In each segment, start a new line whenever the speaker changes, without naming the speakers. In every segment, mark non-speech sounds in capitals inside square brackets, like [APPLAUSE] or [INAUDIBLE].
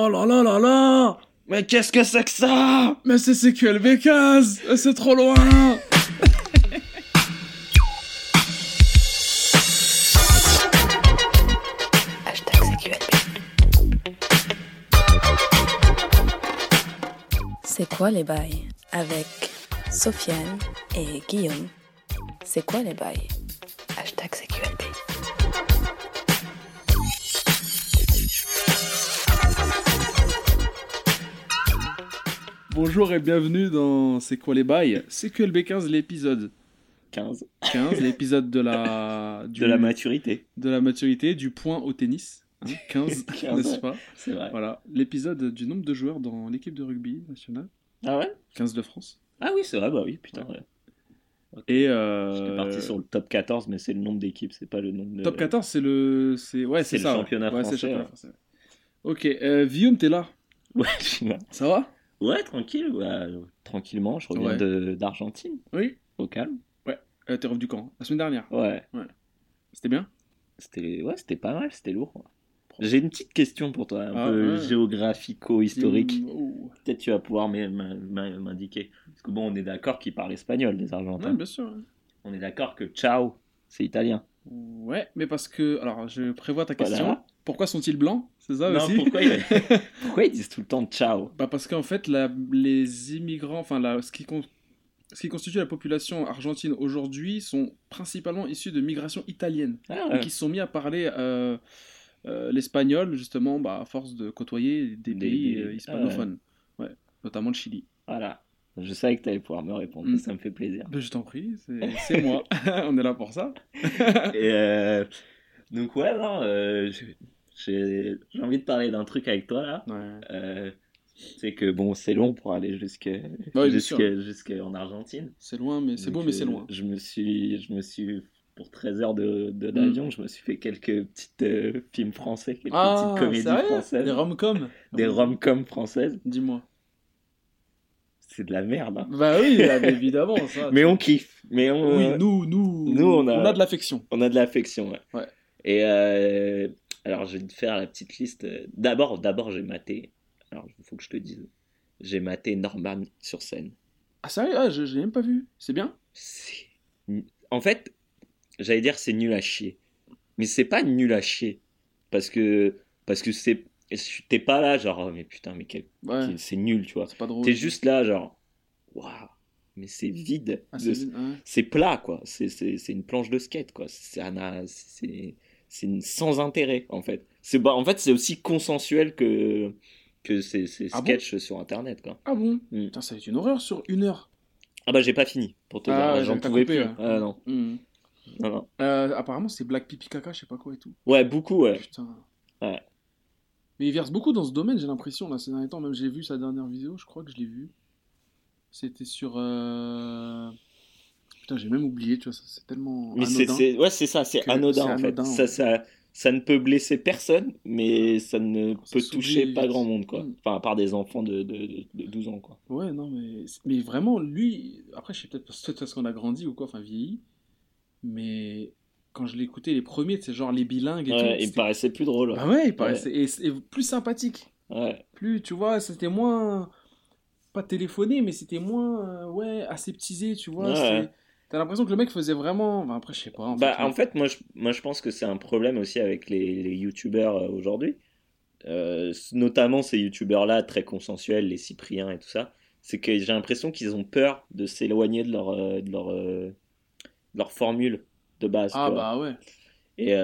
Oh là là là là
Mais qu'est-ce que c'est que ça?
Mais c'est CQLB 15 C'est trop loin [LAUGHS]
Hashtag CQLB. C'est quoi les bails Avec Sofiane et Guillaume? C'est quoi les bails?
Bonjour et bienvenue dans C'est quoi les bails? CQLB 15, l'épisode
15.
15, l'épisode de la... [LAUGHS] du-
De la maturité.
de la maturité, du point au tennis. hein, 15,
15, [LAUGHS]
n'est-ce
ouais.
pas?
C'est vrai.
Voilà, l'épisode du nombre de joueurs dans l'équipe de rugby nationale,
Ah ouais?
15 de France.
Ah oui, c'est vrai, bah oui, putain. Ouais.
Et euh,
J'étais parti sur le top 14, mais c'est le nombre d'équipes, c'est pas le nombre de.
Top 14, c'est le... C'est ouais,
C'est
c'est
le
ça. ouais. Ouais, c'est le championnat
ouais.
français. Ok, euh, Guillaume, t'es là?
Ouais, je suis là.
Ça va?
Ouais, tranquille, ouais, tranquillement, je reviens
Ouais.
de- d'Argentine,
Oui.
au calme.
Euh, T'es revenu quand? La semaine dernière?
Ouais,
C'était bien?
C'était ouais, c'était pas mal, c'était lourd. J'ai une petite question pour toi, un
Ah,
peu
ouais.
géographico-historique.
Ouh.
Peut-être tu vas pouvoir m'in- m'in- m'indiquer. Parce que bon, on est d'accord qu'ils parlent espagnol, les Argentins.
Ouais, bien sûr. ouais.
On est d'accord que ciao, c'est italien.
Ouais, mais parce que. Alors, je prévois ta
Voilà.
Pourquoi sont-ils blancs C'est ça
non,
aussi
pourquoi, ils... [LAUGHS] pourquoi ils disent tout le temps ciao?
Bah parce qu'en fait, la- les immigrants, enfin, la- ce, qui con- ce qui constitue la population argentine aujourd'hui sont principalement issus de migration italienne.
Ah,
Donc, ils se sont mis à parler euh, euh, l'espagnol, justement, bah, à force de côtoyer des,
Des-
pays
des-
euh, hispanophones. ouais. Notamment le Chili.
Voilà. Je savais que tu allais pouvoir me répondre,
Mm.
ça me fait plaisir.
Ben, je t'en prie, c'est [LAUGHS] moi. [LAUGHS] On est là pour ça.
Et donc, ouais, non, euh, j'ai- envie de parler d'un truc avec toi là.
Ouais.
Euh, c'est que bon, c'est long pour aller jusque,
bien
jusque,
sûr.
jusque en Argentine.
C'est loin, mais c'est beau, mais c'est
euh,
loin.
Je me suis, je me suis pour 13 heures de,
Mm.
d'avion, je me suis fait quelques petites euh, films français, quelques
Ah,
petites comédies françaises,
Des rom-coms?
Des rom-coms françaises.
Dis-moi.
C'est de la merde. hein.
Bah oui, ah, mais évidemment, ça. [LAUGHS]
Mais on kiffe. Mais on,
Oui, nous, nous,
nous, on a-
de l'affection.
On a de l'affection, ouais.
Ouais.
Et euh, alors, je vais te faire la petite liste. D'abord, d'abord, j'ai maté. Alors, il faut que je te dise. J'ai maté Norman sur scène.
Ah sérieux? Ah, je, je l'ai même pas vu. C'est bien?
En fait, j'allais dire c'est nul à chier. Mais c'est pas nul à chier. Parce que, parce que c'est. T'es pas là, genre, oh, mais putain, mais quel...
Ouais,
c'est nul, tu vois.
c'est pas drôle.
T'es juste là, genre, waouh, mais c'est vide.
Ah,
de-
c'est ouais.
c'est plat quoi c'est une planche de skate quoi c'est c'est sans intérêt en fait c'est bah, en fait c'est aussi consensuel que que ces, ces
Ah bon
sketchs sur internet quoi
Ah bon
Mm.
Putain, ça va être une horreur sur une heure.
ah bah j'ai pas fini pour te
Ah,
dire j'en pouvais
coupé,
plus
ouais.
Ah, non.
Mm.
non non
Euh, apparemment, c'est Black Pipi Caca, je sais pas quoi et tout.
ouais beaucoup ouais
Putain.
Ouais.
Mais il verse beaucoup dans ce domaine, j'ai l'impression, là, ces derniers temps. Même j'ai vu sa dernière vidéo, je crois que je l'ai vu. C'était sur. euh, Putain, j'ai même oublié, tu vois, c'est tellement.
mais c'est ouais c'est ça c'est anodin en fait
anodin,
ça
ouais.
ça ça ne peut blesser personne mais ça ne peut toucher pas grand monde quoi
Mm.
enfin à part des enfants de, de, de, de 12 ans quoi
Ouais, non, mais, mais vraiment, lui, après, je sais peut-être parce- qu'on a grandi ou quoi, enfin vieilli, mais quand je l'écoutais, les premiers, c'est genre les bilingues et
ouais,
tout.
il me paraissait plus drôle
Bah ouais, il paraissait et, et plus sympathique.
ouais
Plus, tu vois, c'était moins. Pas téléphoné, mais c'était moins. euh, ouais, aseptisé, tu vois.
Ouais.
T'as l'impression que le mec faisait vraiment. Enfin, après, je sais pas. En
Bah,
fait,
en fait, moi je, moi, je pense que c'est un problème aussi avec les, les youtubeurs euh, aujourd'hui. Euh, notamment ces youtubeurs-là, très consensuels, les Cypriens et tout ça. C'est que j'ai l'impression qu'ils ont peur de s'éloigner de leur, euh, de, leur, euh, de leur formule de base.
Ah bah ouais.
Et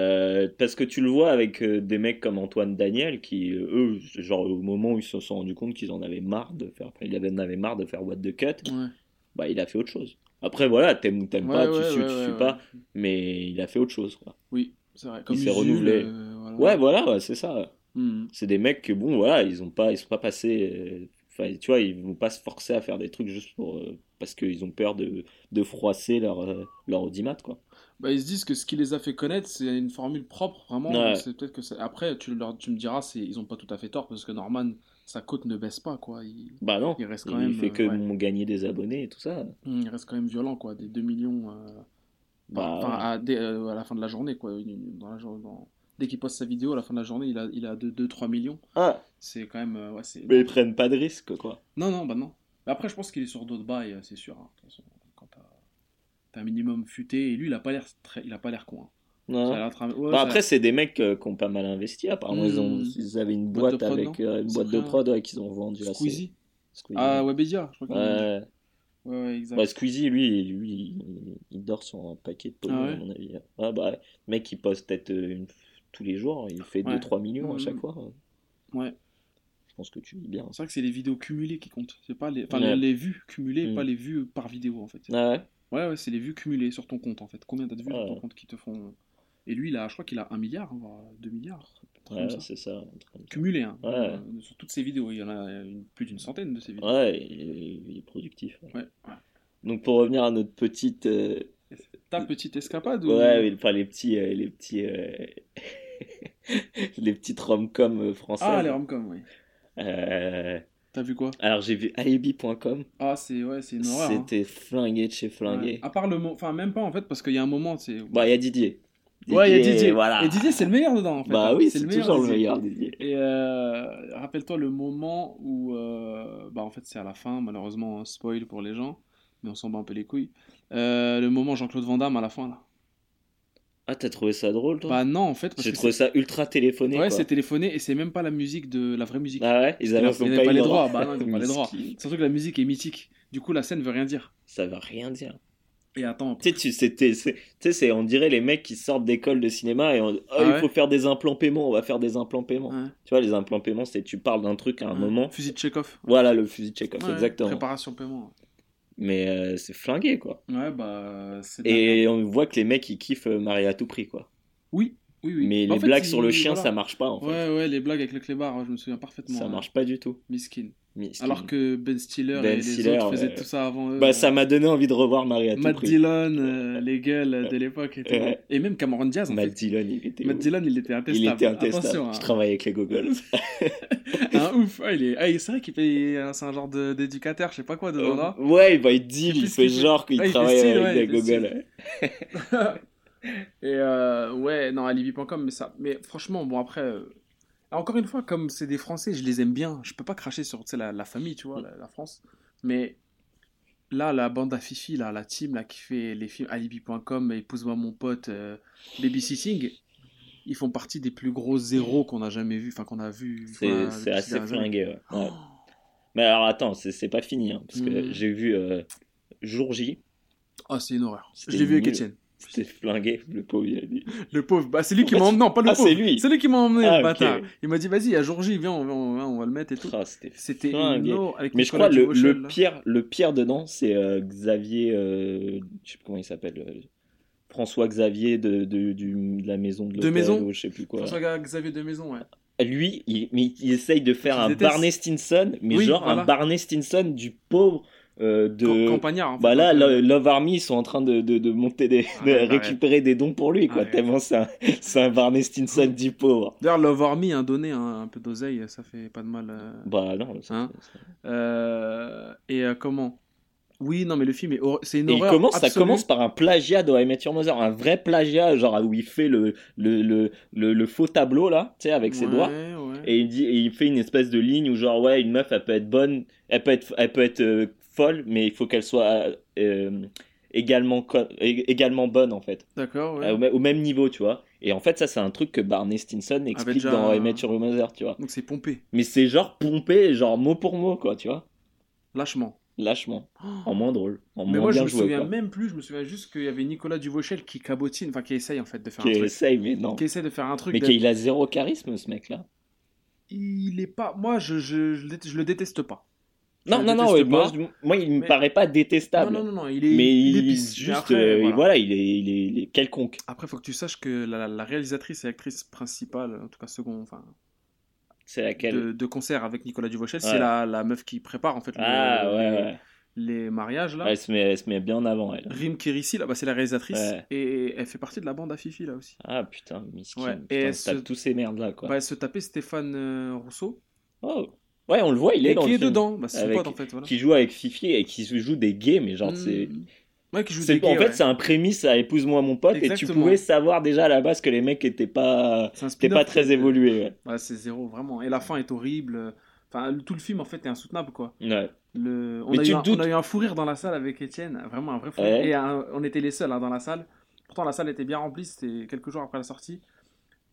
parce que tu le vois avec des mecs comme Antoine Daniel qui, eux, genre au moment où ils se sont rendus compte qu'ils en avaient marre de faire, ils en avaient marre de faire What the Cut,
Ouais.
bah il a fait autre chose. Après voilà, t'aimes ou t'aimes pas,
Ouais,
tu suis,
ouais,
tu suis pas, mais il a fait autre chose. Quoi.
Oui, c'est vrai. Comme
s'est
Usul,
renouvelé.
euh, voilà.
Ouais, voilà, c'est ça.
Hmm.
C'est des mecs que bon, voilà, ils ont pas, ils sont pas passés. euh, Enfin, tu vois, ils vont pas se forcer à faire des trucs juste pour euh, parce qu'ils ont peur de, de froisser leur leur audimat, quoi.
Bah, ils se disent que ce qui les a fait connaître, c'est une formule propre, vraiment. C'est peut-être que Après, tu, leur... tu me diras, ils ont pas tout à fait tort, parce que Norman, sa cote ne baisse pas, quoi. Il,
Bah non,
il reste
il
quand même.
fait que
euh, ouais.
gagner des abonnés et tout ça.
Hmm, Il reste quand même violent, quoi. Des 2 millions. euh,
Bah,
Enfin, à, dès- euh, à la fin de la journée, quoi. Dans la dans... Dès qu'il poste sa vidéo, à la fin de la journée, il a, il a 2-3 millions.
Ah,
C'est quand même. ouais,
mais ils prennent pas de risque, quoi.
Non, non, bah non. Après, je pense qu'il est sur d'autres bails, c'est sûr. hein. Quand t'as, t'as un minimum futé, et lui, il a pas l'air très... il a pas l'air con. hein.
Non.
Ouais,
Bah, après, c'est des mecs euh, qui ont pas mal investi. Apparemment, ils, ont,
Hmm.
ils avaient une
Boîte de
boîte,
prod,
avec
non
euh, une boîte de
rien.
prod ouais, qu'ils ont vendu assez.
Squeezie.
Squeezie.
Ah, Webedia, je crois.
Ouais.
Ouais, exact.
Squeezie, lui, lui il, dort sur un paquet de pognon,
Ah
à mon avis. Ouais, bah, le mec, il poste peut-être euh, une- tous les jours, il fait
Ouais.
2-3 millions à chaque fois.
Ouais.
Je pense que tu vis bien.
C'est vrai que c'est les vidéos cumulées qui comptent. C'est pas les, enfin,
Ouais.
les, vues cumulées, pas les vues par vidéo en fait.
Ah ouais
Ouais, ouais, c'est les vues cumulées sur ton compte en fait. Combien t'as de vues
Ah
sur ton compte qui te font. Et lui, là, je crois qu'il a 1 milliard, voire 2 milliards.
Ouais, c'est ça.
Cumulé, hein.
Ouais.
Euh, sur toutes ses vidéos. Il y en a une- plus d'une centaine de ces vidéos.
Ouais, il est, il est productif. ouais.
Ouais. ouais.
Donc, pour revenir à notre petite. euh,
Ta petite escapade ou...
Ouais, mais, enfin, les petits. euh, les petits. euh, [LAUGHS] les petites rom-com françaises.
Ah, les romcoms, oui. T'as vu quoi?
Alors, j'ai vu alibi.com.
Ah, c'est ouais, c'est une horreur. hein.
C'était flingué de chez flingué.
Ouais. À part le mot. Enfin, même pas en fait, parce qu'il y a un moment, c'est.
Bah, il y a Didier.
Ouais, il y a Didier.
Voilà.
Et Didier, c'est le meilleur dedans en fait.
Bah
hein.
oui, c'est toujours le meilleur Didier.
Et euh, rappelle-toi le moment où, euh, bah en fait c'est à la fin, malheureusement un spoil pour les gens, mais on s'en bat un peu les couilles. Euh, le moment Jean-Claude Van Damme à la fin là.
Ah, t'as trouvé ça drôle, toi?
Bah non en fait
J'ai trouvé ça ultra téléphoné.
ouais c'est téléphoné et c'est même pas la musique de la vraie musique.
Ah ouais? Ils avaient,
Ils avaient pas les droits. Bah non ils ont pas les droits. Surtout que la musique est mythique. Du coup la scène veut rien dire.
Ça veut rien dire.
Et attends.
Tu sais, tu c'était- c'est- tu sais, c'est- on dirait les mecs qui sortent d'école de cinéma et on, oh,
Ah
il
ouais
faut faire des implants paiement, on va faire des implants paiement.
Ouais,
Tu vois, les implants paiement, c'est tu parles d'un truc à un
ouais.
moment.
Fusil de Chekhov.
Voilà le fusil de Chekhov,
Ouais,
exactement.
Préparation paiement.
Mais euh, c'est flingué, quoi.
Ouais bah.
Et on voit que les mecs, ils kiffent euh, Marie à tout prix, quoi.
Oui oui oui.
Mais les
fait,
blagues sur le chien,
voilà.
ça marche pas, en fait.
Ouais ouais les blagues avec le clébard, ouais, je me souviens parfaitement.
ça
ouais.
marche pas du tout.
Miskin. Alors que Ben Stiller
Ben
et les
Stiller,
autres faisaient
ouais.
tout ça avant eux.
Bah, ça m'a donné envie de revoir Marie à tout
Matt
prix.
Dillon, euh, les gueules de l'époque et tout.
Ouais.
Et même Cameron Diaz, en
Matt
fait.
Dillon, il était
Matt. Dillon, il était intestable.
Il était intestable.
Attention,
Je
hein.
travaille avec les gogoles.
un [LAUGHS] ouf. Ah, il est... ah, c'est vrai qu'il fait... C'est un genre de- d'éducateur, je sais pas quoi, là.
ouais, bah, il dit,
Il fait
genre qu'il
fait
travaille
style,
avec
ouais, fait
gogoles. [LAUGHS]
Et euh, ouais, non, alibi.com, mais ça. Mais franchement, bon, après. Encore une fois, comme c'est des Français, je les aime bien. Je peux pas cracher sur la, la famille, tu vois, la, la France. Mais là, la bande à Fifi, là, la team là, qui fait les films alibi.com, épouse-moi mon pote, euh, babysitting, ils font partie des plus gros zéros qu'on a jamais vu, enfin qu'on a vu.
C'est assez flingué, ouais. Ouais.
Oh.
Mais alors, attends, c'est c'est pas fini, hein, parce que
Mhm.
j'ai vu euh, Jour J,
Ah, c'est une horreur.
C'était
Je l'ai vu avec. Étienne.
C'était flingué, le pauvre, il a dit.
Le pauvre, bah c'est lui qui m'a emmené, non pas le
Ah,
pauvre,
c'est lui.
c'est lui qui m'a emmené,
Ah,
le bâtard. Il m'a dit, vas-y, à jour J, viens, on, va- on va- on va le mettre et tout.
Ah, c'était
avec
Mais je crois le, le pire, le pire dedans, c'est euh, Xavier, euh, je sais plus comment il s'appelle, euh, François Xavier de, de, du- de la maison de
De Maison
ou je sais plus quoi.
François Xavier de Maison, ouais.
Lui, il, mais il essaye de faire un
déteste.
Barney Stinson, mais
Oui,
genre
voilà.
un Barney Stinson du pauvre euh, de.
Cam- Campagnard. en fait,
Bah là, Love Army, ils sont en train de, de, de monter des, de
Arrête,
récupérer des dons pour lui, quoi.
Arrête.
Tellement c'est un, c'est un Barney Stinson du pauvre.
D'ailleurs, Love Army, un donné un, un peu d'oseille, ça fait pas de mal. euh.
Bah non. ça-
Hein
ça-
Euh, et comment? Oui, non, mais le film est hor- c'est une
il
horreur.
commence, ça commence par un plagiat de I Met Your Mother, un vrai plagiat, genre où il fait le, le, le, le, le faux tableau là, tu sais, avec ses doigts. Et il, dit, et il fait une espèce de ligne où genre ouais une meuf elle peut être bonne, elle peut être, elle peut être folle, mais il faut qu'elle soit euh, également, également bonne en fait,
D'accord, ouais.
Euh, au, mê- au même niveau tu vois. Et en fait ça c'est un truc que Barney Stinson explique
déjà-
dans I Met Your Mother tu vois.
Donc c'est pompé,
Mais c'est genre pompé, genre mot pour mot quoi tu vois,
lâchement.
lâchement, en moins drôle, en
Mais
moins
moi, je
bien
me
joué
souviens
quoi.
même plus, je me souviens juste qu'il y avait Nicolas Duvauchel qui cabotine, enfin qui essaye en fait de faire
Qui
un truc.
essaye mais non.
Qui essaie de faire un truc.
Mais qu'il a zéro charisme ce mec là.
Il est pas. Moi, je, je, je, je le déteste pas.
Non non non, ouais, moi, il me
Mais-
paraît pas détestable.
non, non, non, il est.
mais
il est
il.
Mais
juste
après,
euh,
voilà.
voilà, il, est, il, est, il est quelconque.
Après, faut que tu saches que la, la réalisatrice et actrice principale, en tout cas second, enfin,
C'est laquelle?
de, de concert avec Nicolas Duvauchel,
Ouais.
c'est la, la meuf qui prépare en fait le-
Ah ouais,
les,
ouais.
les mariages là.
Elle se, met, elle se met bien en avant, elle.
Rim Kérissi, là, bah, c'est la réalisatrice et elle fait partie de la bande à Fifi là aussi.
Ah putain, miskin. Putain,
et elle
se tape tous ces merdes là, quoi.
Bah, elle se tapait Stéphane euh, Rousseau,
Oh. Ouais, on le voit, il est
et
dans
qui
le
est
film.
dedans, bah, c'est
Avec-
pote en fait. Voilà.
Qui joue avec Fifi et qui joue des gays, mais genre, c'est.
Mm. Ouais, qui joue des gays,
en fait,
ouais.
c'est un prémisse à épouse-moi mon pote, et tu pouvais savoir déjà à la base que les mecs étaient pas, étaient pas très évolués. Ouais.
Ouais, c'est zéro, vraiment. Et la fin est horrible. Enfin, tout le film, en fait, est insoutenable, quoi.
Ouais.
Le... On,
Mais
a
tu
eu un,
doutes-
on a eu un fou rire dans la salle avec Étienne, vraiment un vrai fou
Ouais.
rire. Et un- on était les seuls hein, dans la salle. Pourtant, la salle était bien remplie, c'était quelques jours après la sortie.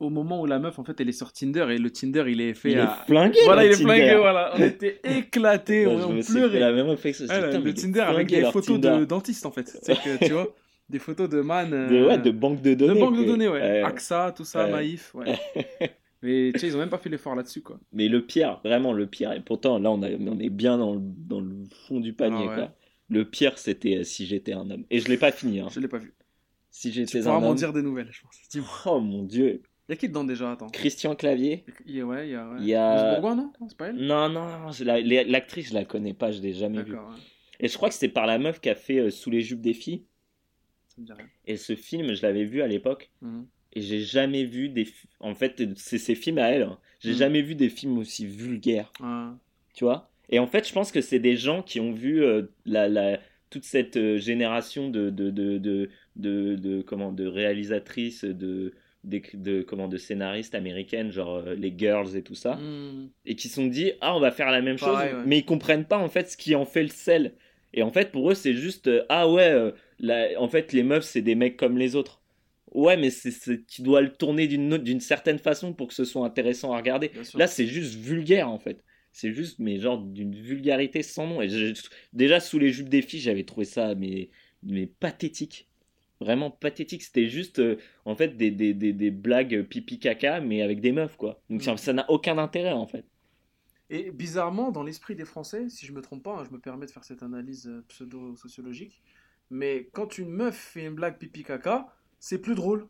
Au moment où la meuf, en fait, elle est sur Tinder et le Tinder, il est fait
Il est
à.
flingué.
Voilà, il est
Tinder.
flingué, voilà. On était éclatés,
Ouais,
on, pleurait.
la même Putain, mais
le
est
Tinder avec des photos
Tinder.
de dentistes, en fait. C'est que, tu vois, des photos de man. euh,
De, ouais, de banque de
de
données.
banque de données, ouais. AXA, tout ça,
Ouais.
Maïf, ouais. [LAUGHS] Mais tu sais, ils ont même pas fait l'effort là-dessus, quoi.
Mais le pire, vraiment le pire, et pourtant là on, a- on est bien dans le, dans le fond du panier.
Ah ouais.
quoi. Le pire c'était euh, si j'étais un homme. Et je l'ai pas fini. Hein.
Je l'ai pas vu.
Si
Tu
j'étais
pourras
un
m'en
homme.
dire des nouvelles, je pense. Dis-moi.
Oh mon dieu.
Y a qui dedans déjà Attends?
Christian Clavier.
Il y a, ouais, il y a. Ouais.
Il y a-
Rose Bourgoin, non? C'est pas elle?
Non, non, l'actrice je la connais pas, je l'ai jamais vue.
Ouais.
Et je crois que c'est par la meuf qui a fait euh, Sous les jupes des filles.
Ça me dit rien.
Et ce film, je l'avais vu à l'époque.
Mhm.
Et j'ai jamais vu des. En fait, c'est ses films à elle. hein. J'ai
Mm.
jamais vu des films aussi vulgaires.
Ah.
tu vois? Et en fait je pense que c'est des gens qui ont vu euh, la, la toute cette euh, génération de de, de, de, de, de- comment de réalisatrices de de comment de scénaristes américaines genre euh, les girls et tout ça
Hmm.
et qui sont dit ah on va faire la même
Pareil,
chose
ouais.
mais ils comprennent pas en fait ce qui en fait le sel et en fait pour eux c'est juste euh, ah ouais euh, la- en fait les meufs c'est des mecs comme les autres ouais mais c'est tu dois le tourner d'une certaine façon pour que ce soit intéressant à regarder. Là, c'est juste vulgaire en fait. C'est juste, mais genre d'une vulgarité sans nom. Et déjà, sous les jupes des filles, j'avais trouvé ça mais, mais pathétique. Vraiment pathétique. C'était juste, euh, en fait, des, des, des, des blagues pipi caca, mais avec des meufs, quoi. Donc ça-
Mm.
ça n'a aucun intérêt en fait.
Et bizarrement, dans l'esprit des Français, si je me trompe pas, hein, je me permets de faire cette analyse euh, pseudo-sociologique, mais quand une meuf fait une blague pipi caca, c'est plus drôle.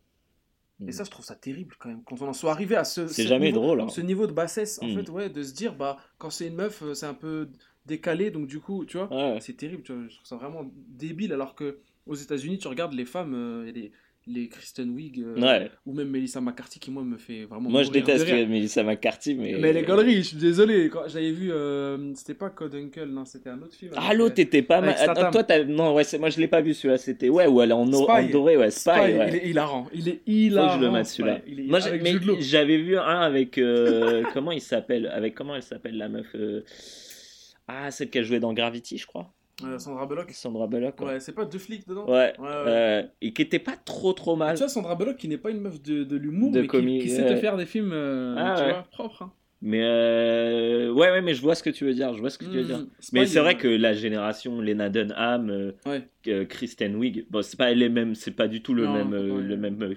Mm.
Et ça, je trouve ça terrible quand même. Quand on en soit arrivé à ce,
C'est
ce
jamais
niveau,
drôle. hein.
ce niveau de bassesse, en
Mm.
fait, ouais, de se dire, bah, quand c'est une meuf, euh, c'est un peu décalé, donc du coup, tu vois,
Ouais.
c'est terrible, tu vois, je trouve ça vraiment débile, alors que aux États-Unis, tu regardes les femmes, euh, et les, les Kristen Wiig, euh,
Ouais.
ou même Melissa McCarthy, qui moi me fait vraiment.
Moi, je déteste Melissa McCarthy, mais.
Mais les galeries, je suis désolé. Quand j'avais vu, euh, c'était pas Code Uncle, non, c'était un autre film.
Ah, l'autre
euh,
était pas toi, non, ouais, moi je l'ai pas vu celui-là. C'était ouais, ou elle est en, en doré, ouais, Spy.
Spy,
ouais.
il est hilarant. Il est
Faut que
hilarant.
je le
Spy.
celui-là. Moi, j'avais vu un avec euh, [LAUGHS] comment il s'appelle Avec comment elle s'appelle la meuf euh, Ah, celle qui a joué dans Gravity, je crois.
Euh, Sandra Bullock.
Sandra Bullock. Ouais.
Ouais, c'est pas deux flics dedans
Ouais.
Ouais, ouais.
euh, et qui était pas trop trop mal.
Tu vois, Sandra Bullock qui n'est pas une meuf de, de l'humour, mais qui- qui, sait te faire des films, euh,
Ah,
tu vois, propres. hein.
Mais euh, ouais, ouais, mais je vois ce que tu veux dire. Je vois ce que tu veux dire.
Mm, Spy,
Mais c'est vrai que la génération Lena Dunham,
Ouais.
euh, Kristen Wiig, bon, c'est pas les mêmes, c'est pas du tout le
Non,
même, le même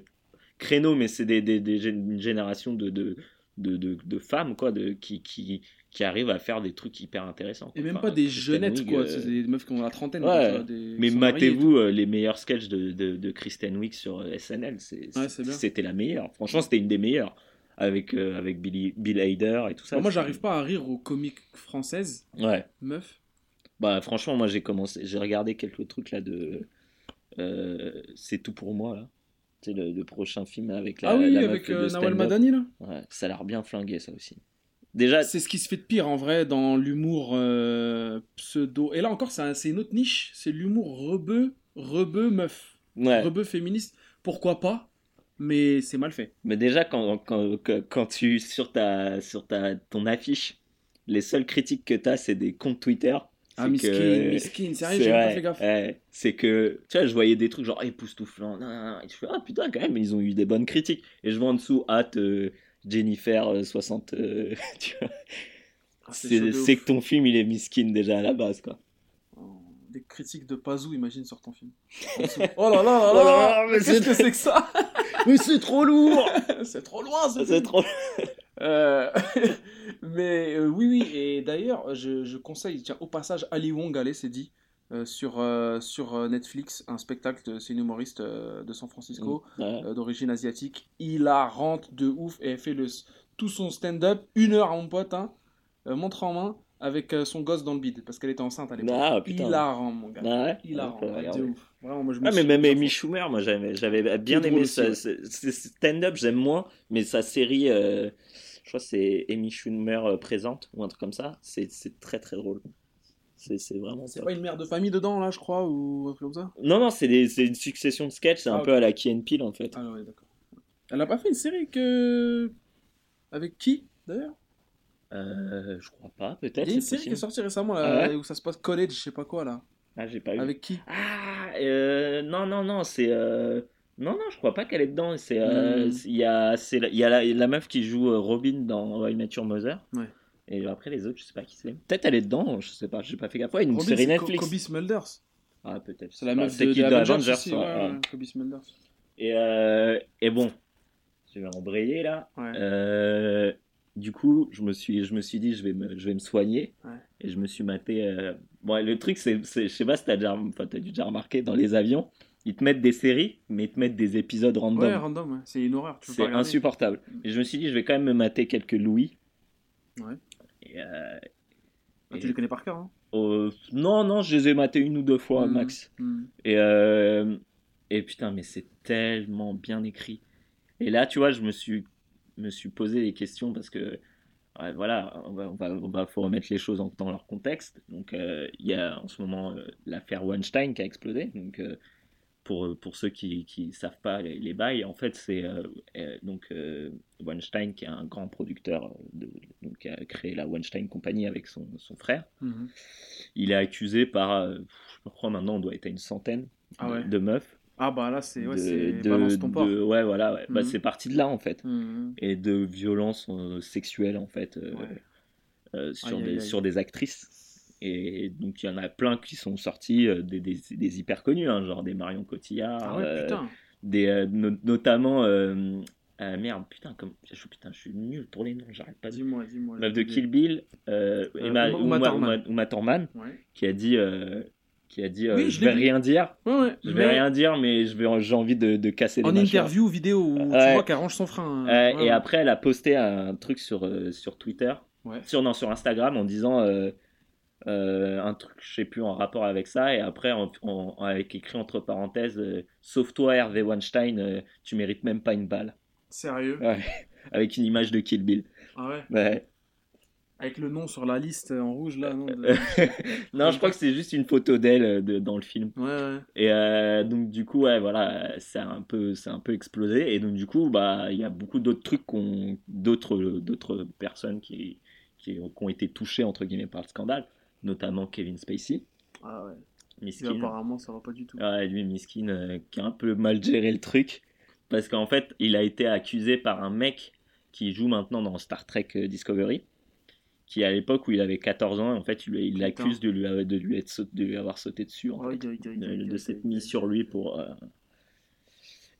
créneau, mais c'est des, des, des une génération de, de, de, de, de femmes quoi, de, qui, qui, qui arrivent à faire des trucs hyper intéressants.
Et même
Enfin,
pas des jeunettes, quoi.
euh,
C'est des meufs qui ont la trentaine.
Ouais.
quoi, tu vois, des-
Mais matez-vous euh, les meilleurs sketchs de, de, de Kristen Wiig sur euh, SNL.
Ouais.
C'était la meilleure. Franchement, c'était une des meilleures. Avec, euh, avec Billy, Bill Hader et tout ça.
Bon, moi, j'arrive pas à rire aux comiques françaises,
Ouais.
meufs.
Bah franchement, moi j'ai commencé, j'ai regardé quelques trucs là de, euh, c'est tout pour moi là. C'est le, le prochain film avec la,
ah oui,
la meuf
avec
de
euh, Nawal. Madani, là?
Ouais, ça a l'air bien flingué ça aussi. Déjà,
C'est ce qui se fait de pire en vrai dans l'humour euh, pseudo. Et là encore, c'est un- c'est une autre niche. C'est l'humour rebeu, rebeu meuf.
ouais.
Rebeu féministe. Pourquoi pas? Mais c'est mal fait.
Mais déjà quand, quand, quand, quand tu sur ta sur ta ton affiche, les seules critiques que t'as c'est des comptes Twitter.
Ah, miskin,
que-
miskin, sérieux, j'ai pas fait gaffe.
ouais. c'est que, tu vois, je voyais des trucs genre époustouflant, et je fais, ah putain, quand même, ils ont eu des bonnes critiques. Et je vois en dessous, hâte, euh, Jennifer, euh, 60, euh, [LAUGHS] tu vois.
Ah, c'est
que ton film, il est miskin déjà à la base, quoi.
Oh, Des critiques de Pazou, imagine sur ton film. Oh là là là [LAUGHS]
Oh là
là
là,
Qu'est-ce
c'est-
que c'est que ça? [LAUGHS]
Mais c'est trop lourd
C'est trop loin, ce
C'est trop
Euh, [LAUGHS] mais euh, oui, oui, et d'ailleurs, je, je conseille, tiens, au passage, Ali Wong, allez, c'est dit, euh, sur, sur Netflix, un spectacle, c'est une humoriste de San Francisco, d'origine asiatique. Il a rentre de ouf et elle fait le, tout son stand-up, une heure à mon pote, hein, montre en main, avec son gosse dans le bide, parce qu'elle était enceinte à l'époque.
Ah, putain.
Il a rentre, mon gars.
Ah ouais
Il a
Ouais,
rentre,
regarder.
de ouf. Vraiment, moi, je me
Ah, mais même Amy. Schumer, moi j'avais j'avais bien aimé c'est- Stand-up, j'aime moins, mais sa série, euh, je crois que c'est Amy Schumer euh, présente ou un truc comme ça, c'est c'est très très drôle. C'est c'est vraiment
C'est pas une mère de famille dedans, là, je crois, ou un truc comme ça?
Non, non, c'est des- c'est une succession de sketchs, c'est un
Ah,
peu à la Key and Peele en fait.
Ah ouais, d'accord. Elle a pas fait une série que... Avec qui, d'ailleurs?
Euh, je crois pas,
Il
peut-être.
y a une série qui est sortie récemment, là,
Ah ouais?
où ça se passe college, je sais pas quoi, là.
Ah, j'ai pas eu.
Avec qui?
Ah, euh, non, non, non, c'est. euh, Non, non, je crois pas qu'elle est dedans. C'est, euh, c'est- il y a, c'est la- il y a la, la meuf qui joue euh, Robin dans I Met Your Mother.
Ouais.
Et après les autres, je sais pas qui c'est. Peut-être elle est dedans, je sais pas, j'ai pas fait gaffe. Ouais, une
Robin,
série
c'est Co-
Netflix.
Kobe Smulders.
Ah, peut-être.
C'est la meuf
c'est
de,
qui
de
de
Avengers,
Avengers, ouais,
ouais,
ouais.
ouais, Kobe Smulders.
Et, euh, et bon, je vais embrayer là. Euh, du coup, je me suis, je me suis dit, je vais me, je vais me soigner. Et je me suis maté. Bon, le truc, c'est, je sais pas si t'as déjà, enfin, t'as déjà remarqué dans les avions, ils te mettent des séries, mais ils te mettent des épisodes random.
Ouais, random, ouais. c'est une horreur.
C'est insupportable. Et je me suis dit, je vais quand même me mater quelques Louis.
Ouais.
Et, euh,
Ah,
et-
tu les connais par cœur, hein?
Euh, non, non, je les ai matés une ou deux fois
Mhm.
max.
Hmm.
Et, euh, et putain, mais c'est tellement bien écrit. Et là, tu vois, je me suis, me suis posé des questions parce que, ouais, voilà, on va, on va, on va- faut remettre les choses en- dans leur contexte. Donc, euh, il y a en ce moment euh, l'affaire Weinstein qui a explosé. Donc, euh, pour, pour ceux qui ne savent pas les, les bails, en fait, c'est donc Weinstein qui est un grand producteur, de, donc, qui a créé la Weinstein Company avec son, son frère.
Mhm.
Il est accusé par, je crois maintenant, on doit être à une centaine
Ah
de meufs
Ah bah là, c'est ouais,
de-
balance ton porc.
de- ouais voilà ouais. bah,
Mhm.
c'est parti de là en fait
Mhm.
et de violences euh, sexuelles en fait euh,
Ouais.
euh, sur
Aïe,
des
aïe,
sur des actrices et donc il y en a plein qui sont sortis des, des, des hyper connus hein, genre des Marion Cotillard
Ah ouais, putain.
des no- notamment euh, ah, merde putain comme je, putain je suis nul pour les noms j'arrête pas de
Dis-moi, dis-moi.
meuf de Kill Bill euh, Emma-
Uma- Uma
Uma-
Thurman. Ouais.
qui a dit euh, qui a dit euh,
Oui, je
je vais rien dire
Ouais, ouais.
je
mais
vais rien dire mais je vais j'ai envie de, de casser
En interview vidéo où tu vois qu'elle range son frein. Ouais,
et après, elle a posté un truc sur, euh, sur Twitter,
Ouais.
sur, non, sur Instagram, en disant euh, un truc, je sais plus, en rapport avec ça. Et après, en- avec écrit entre parenthèses, sauf toi, Hervé Weinstein, tu mérites même pas une balle.
Sérieux?
Ouais. [LAUGHS] Avec une image de Kill Bill.
Ah ouais?
Ouais.
Avec le nom sur la liste en rouge là, non de- [LAUGHS]
non, je crois que c'est juste une photo d'elle euh, de- dans le film.
Ouais, ouais.
Et euh, donc du coup, ouais, voilà, c'est un peu, c'est un peu explosé. Et donc du coup, bah, il y a beaucoup d'autres trucs, qu'on, d'autres, d'autres personnes qui, qui, ont- qui ont été touchées entre guillemets par le scandale, notamment Kevin Spacey,
Ah ouais. Lui,
miskin.
apparemment, ça va pas du tout.
Ouais, lui, miskin, euh, qui a un peu mal géré le truc, parce qu'en fait, il a été accusé par un mec qui joue maintenant dans Star Trek euh, Discovery. Qui à l'époque où il avait 14 ans, en fait, il, l'accuse de lui, de, lui être de lui avoir sauté dessus. En fait de, s'être mis sur lui pour. euh,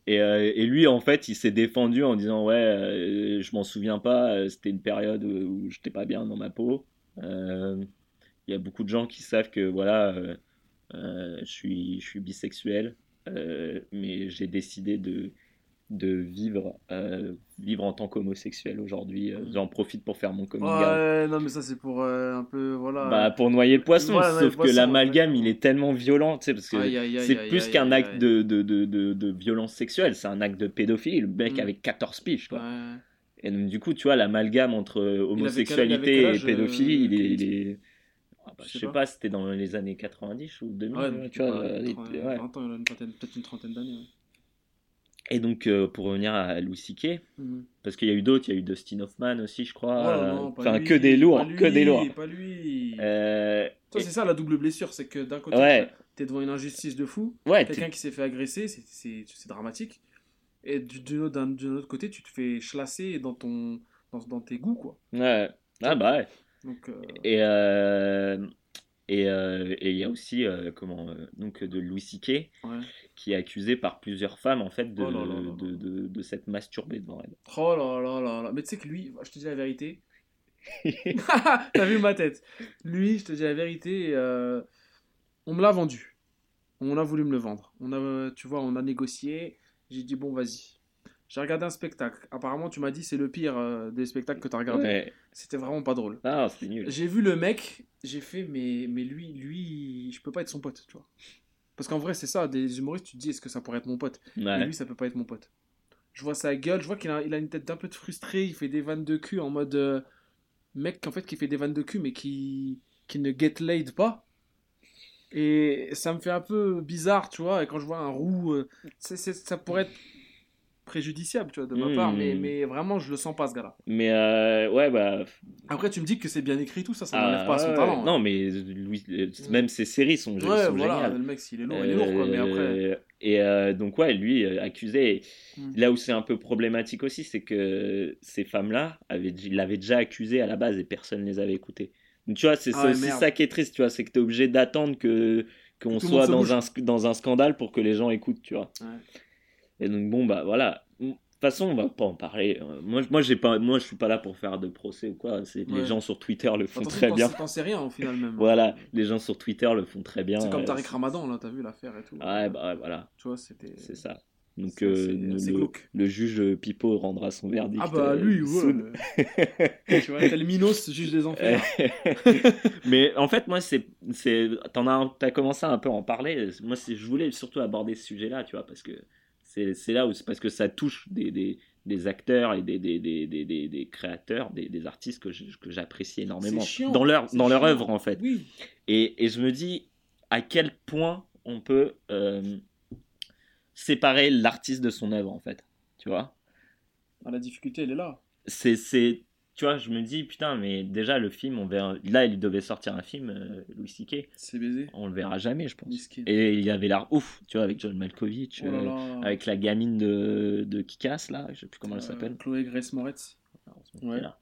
Et, euh, et lui, en fait, il s'est défendu en disant Ouais, euh, je m'en souviens pas, c'était une période où j'étais pas bien dans ma peau. Il y a beaucoup de gens qui savent que voilà, je, suis, je suis bisexuel, mais j'ai décidé de, de vivre, euh, vivre en tant qu'homosexuel aujourd'hui. Euh, J'en profite pour faire mon coming out.
Ouais, non, mais ça, c'est pour euh, un peu. Voilà.
Bah, pour noyer le poisson,
Voilà, noyer le
sauf que l'amalgame il est tellement violent, tu sais, parce que c'est plus qu'un acte de, de, de, de, violence sexuelle, c'est un acte de pédophilie. Le mec
Mm.
avec 14 piges, quoi.
Ouais.
Et donc, du coup, tu vois, l'amalgame entre homosexualité
quel
et
euh,
pédophilie, il est. Il est- Ah bah,
Je sais pas.
pas, c'était dans les années 90 ou 2000,
Ouais,
tu vois.
ouais,
euh, il-
30,
ouais.
20 ans, il a peut-être une trentaine d'années.
Et donc, euh, pour revenir à Louis C.K.,
Mhm.
parce qu'il y a eu d'autres, il y a eu Dustin Hoffman aussi, je crois. Euh, Enfin, que des lourds,
pas
que des lourds.
Pas lui.
Euh, et-
c'est ça la double blessure, c'est que d'un côté,
Ouais.
t'es devant une injustice de fou,
ouais,
quelqu'un qui s'est fait agresser, c'est- dramatique. Et du- d'un autre, côté, tu te fais chlasser dans, ton, dans, dans tes goûts, quoi.
ouais. Ah bah ouais.
Donc, euh,
Et euh, et et il y a aussi comment donc de Louis C.K. qui est accusé par plusieurs femmes en fait de,
Oh là là là
de, de, de s'être masturbé devant elle.
Oh là là là là. Mais tu sais que lui, je te dis la vérité. [LAUGHS] [LAUGHS] T'as vu ma tête. Lui, je te dis la vérité, euh, on me l'a vendu. On a voulu me le vendre. On a, tu vois, on a négocié. J'ai dit, bon, vas-y. J'ai regardé un spectacle. Apparemment, tu m'as dit, c'est le pire euh, des spectacles que t'as regardé.
Ouais.
C'était vraiment pas drôle.
Ah, c'était nul.
J'ai vu le mec, j'ai fait, mais, mais lui, lui, je peux pas être son pote, tu vois. Parce qu'en vrai, c'est ça, des humoristes, tu te dis, est-ce que ça pourrait être mon pote? Et
Ouais.
lui, ça peut pas être mon pote. Je vois sa gueule, je vois qu'il a, il a une tête d'un peu de frustré, il fait des vannes de cul en mode euh, mec en fait qui fait des vannes de cul mais qui qui ne get laid pas. Et ça me fait un peu bizarre, tu vois. Et quand je vois un roux, euh, ça pourrait être préjudiciable, tu vois, de ma part. Mais, mais vraiment, je le sens pas, ce gars-là.
Mais euh, ouais, bah.
Après, tu me dis que c'est bien écrit, tout ça, ça
ah,
n'enlève pas son
ouais,
talent. hein.
Non, mais Louis, euh, même ses séries sont,
Ouais,
sont
voilà,
géniales.
le mec, s'il est lourd, il est lourd, quoi. Mais après.
Euh, Et euh, donc, ouais, lui, euh, accusé. Et
Mm.
Là où c'est un peu problématique aussi, c'est que ces femmes-là ils l'avaient déjà accusé à la base et personne ne les avait écoutés. Donc, tu vois, c'est
Ah
aussi ça qui est triste, tu vois, c'est que tu es obligé d'attendre que qu'on soit dans
bouge.
un, dans un scandale pour que les gens écoutent, tu vois.
Ouais.
Et donc, bon, bah voilà. De toute façon, on va pas en parler. Euh, Moi, moi, j'ai pas, moi, je suis pas là pour faire de procès ou quoi. C'est Les gens sur Twitter le font très bien.
T'en sais rien, au final, même.
Voilà, les gens sur Twitter le font très bien.
C'est comme
euh,
Tariq Ramadan, là, t'as vu l'affaire et tout.
Ouais, bah ouais, voilà,
Tu vois, c'était.
c'est ça. Donc, euh, le, le- le juge Pipo rendra son verdict.
Ah bah
euh,
lui, ouais.
soon. [LAUGHS]
tu vois, tel Minos, juge des enfers. [LAUGHS]
Mais en fait, moi, c'est, c'est, t'en as, t'as commencé à un peu à en parler. Moi, je voulais surtout aborder ce sujet-là, tu vois, parce que c'est, là où c'est parce que ça touche des, des, des acteurs et des, des, des, des, des, des créateurs, des, artistes que, j'apprécie énormément
chiant,
dans leur, dans leur
chiant.
œuvre en fait.
Oui.
Et, et je me dis à quel point on peut euh, séparer l'artiste de son œuvre en fait, tu vois?
Ah, la difficulté, elle est là.
c'est tu vois je me dis putain mais déjà le film on verra là il devait sortir un film euh, Louis C.K.
C'est baisé.
on le verra jamais je pense
Miskin.
et il avait l'air ouf tu vois avec John Malkovich
Oh là
euh, avec la gamine de de Kikas là je sais plus comment elle
Euh,
s'appelle
Chloé Grace Moretz. Ouais.
Là.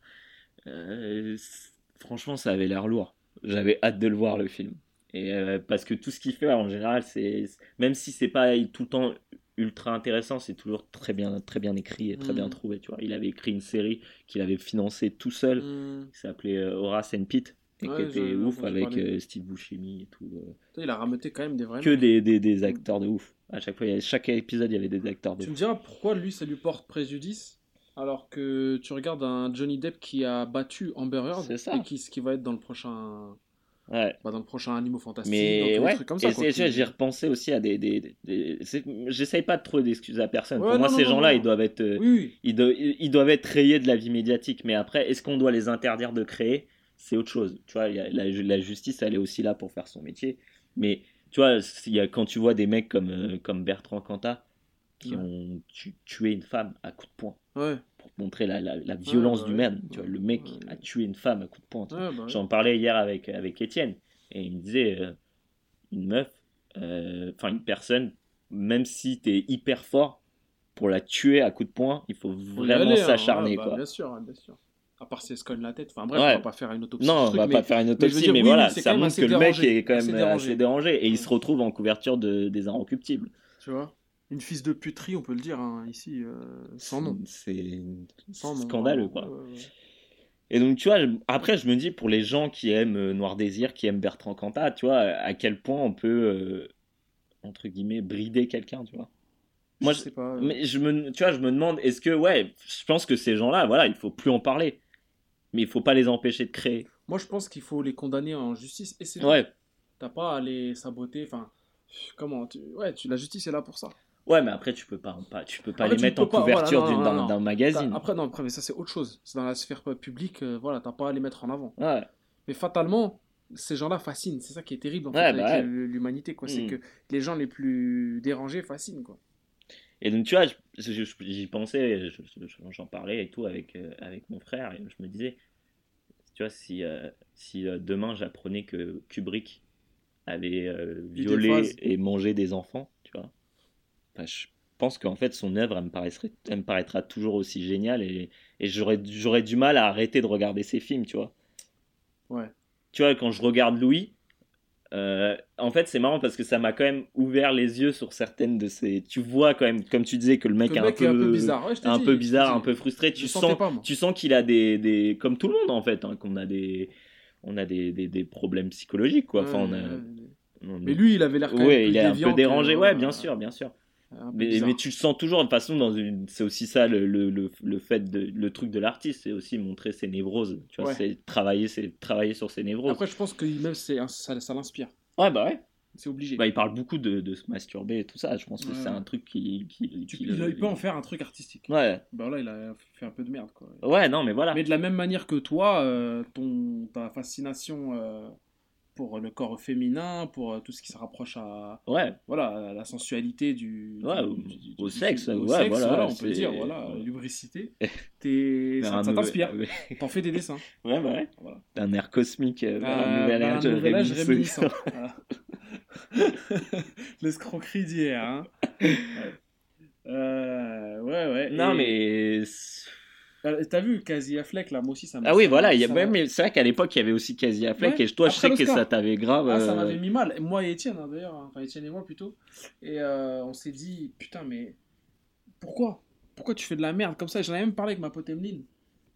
Franchement ça avait l'air lourd j'avais hâte de le voir le film et euh, parce que tout ce qu'il fait en général c'est même si c'est pas tout le temps ultra intéressant c'est toujours très bien très bien écrit et très
Mm.
bien trouvé tu vois. Il avait écrit une série qu'il avait financée tout seul
Hum.
qui s'appelait euh, Horace and Pete et
Ouais,
qui était ouf avec euh, Steve Buscemi et tout euh,
Il a rameuté quand même des vrais
que des, des, des acteurs de ouf. À chaque fois il y avait- chaque épisode il y avait des acteurs de
Tu me
ouf.
diras pourquoi lui ça lui porte préjudice alors que tu regardes un Johnny Depp qui a battu Amber Heard et qui, ce qui va être dans le prochain
ouais
bah, dans le prochain Animaux Fantastiques
mais
tous les
ouais
trucs comme ça
et j'ai repensé aussi à des, des, des- des- c'est- j'essaye pas de trop d'excuses à personne
Ouais,
pour moi
non,
ces
non,
gens là
non.
ils doivent être euh,
Oui, oui.
ils, do- ils doivent être rayés de la vie médiatique mais après est-ce qu'on doit les interdire de créer? C'est autre chose tu vois la, la justice elle est aussi là pour faire son métier mais tu vois il y a, quand tu vois des mecs comme, euh, comme Bertrand Cantat qui
Ouais.
ont tu- tué une femme à coups de poing
Ouais.
Pour te montrer la, la, la violence
bah
du
ouais.
man tu vois le mec a tué une femme à coups de tu.
Ouais, bah.
J'en parlais hier avec, avec Étienne et il me disait euh, une meuf, euh, enfin une personne, même si t'es hyper fort, pour la tuer à coups de poing, il faut vraiment
hein.
s'acharner
bah,
quoi.
Bien sûr, bien sûr. À part si elle se cogne la tête. Enfin bref, on va pas faire une autopsie.
Non,
du
on va
mais-
pas faire une autopsie,
dire,
mais
oui,
voilà,
c'est
ça montre que le mec est quand
assez
même
dérangé.
assez dérangé et il se retrouve en couverture de, des Inrecuptibles.
Tu vois? Une fils de puterie, on peut le dire hein, ici, euh, sans nom.
C'est scandaleux quoi.
Ouais, ouais, ouais.
Et donc, tu vois, après, je me dis, pour les gens qui aiment euh, Noir Désir, qui aiment Bertrand Cantat, tu vois, à quel point on peut, euh, entre guillemets, brider quelqu'un, tu vois. Moi,
je
je-
sais pas. euh,
Mais je me, tu vois, je me demande, est-ce que, ouais, je pense que ces gens-là, voilà, il faut plus en parler. Mais il faut pas les empêcher de créer.
Moi, je pense qu'il faut les condamner en justice. Et c'est.
Ouais,
T'as pas à les saboter. Enfin, comment tu... Ouais, tu... la justice est là pour ça.
Ouais, mais après, tu peux pas, pas- tu peux pas
Après,
les mettre en
pas, voilà,
couverture
non,
d'un magazine.
Après, non, après, mais ça, c'est autre chose. C'est dans la sphère publique. euh, voilà, t'as pas à les mettre en avant.
Ouais,
Mais fatalement, ces gens-là fascinent. C'est ça qui est terrible en fait,
Ouais,
avec
bah ouais.
le- l'humanité. quoi. C'est
Mm.
que les gens les plus dérangés fascinent. Quoi.
Et donc, tu vois, j'y pensais, je- je- j'en parlais et tout avec, euh, avec mon frère, et je me disais, tu vois, si, euh, si euh, demain j'apprenais que Kubrick avait violé et mangé des enfants, bah, je pense qu'en fait, son œuvre, elle me, paraîtrait, elle me paraîtra toujours aussi géniale, et, et j'aurais j'aurais du mal à arrêter de regarder ses films, tu vois.
Ouais.
Tu vois, quand je regarde Louis, euh, en fait, c'est marrant parce que ça m'a quand même ouvert les yeux sur certaines de ces. Tu vois quand même, comme tu disais, que le mec,
Le mec
un
est un
peu,
peu bizarre. Ouais,
un
dit,
peu bizarre, un peu frustré.
Je
Tu sens,
pas,
tu sens qu'il a des, des, comme tout le monde en fait, hein, qu'on a des, on a des, des, des problèmes psychologiques quoi. Enfin, on
Ouais,
a,
ouais.
on-
Mais lui, il avait l'air
ouais, il est un peu dérangé.
que-
Ouais, bien sûr, bien sûr. Mais, tu le sens toujours de toute façon dans une. C'est aussi ça le, le, le, le fait de le truc de l'artiste, c'est aussi montrer ses névroses. Tu vois,
Ouais.
c'est travailler, c'est travailler sur ses névroses.
Après, je pense que même c'est ça, ça l'inspire.
ouais, bah ouais.
C'est obligé.
Bah, il parle beaucoup de, de se masturber et tout ça. Je pense que c'est un truc qui. qui,
Tu-
qui le-
il peut en faire un truc artistique.
Ouais.
Bah là, il a fait un peu de merde. Quoi.
Ouais, non, mais voilà.
Mais de la même manière que toi, euh, ton, ta fascination euh, pour le corps féminin, pour euh, tout ce qui se rapproche à,
Ouais,
voilà, à la sensualité du,
Ouais, au-
du- du-
au
du-
sexe,
au
ouais,
sexe,
voilà,
on peut dire, voilà, lubricité. [LAUGHS] T'es- ça ça t'inspire, [LAUGHS]
Ouais,
t'en fais des dessins.
bah ouais.
Voilà.
Un air cosmique, euh, un nouvel
un nouvel âge
réminiscent. [LAUGHS]
L'escroquerie d'hier. Hein. Ouais. Euh, ouais, ouais.
Non,
et-
mais.
Euh, T'as vu Casey Affleck là, moi aussi ça m'a.
Ah oui, voilà, y a mais c'est vrai qu'à l'époque, il y avait aussi Casey Affleck,
Ouais,
et toi, je sais que ça t'avait grave.
Ah, ça
euh,
m'avait mis mal. Moi et Étienne, hein, d'ailleurs. hein. Enfin, Étienne et moi plutôt. Et euh, on s'est dit, putain, mais pourquoi? Pourquoi tu fais de la merde comme ça? J'en avais même parlé avec ma pote Emeline,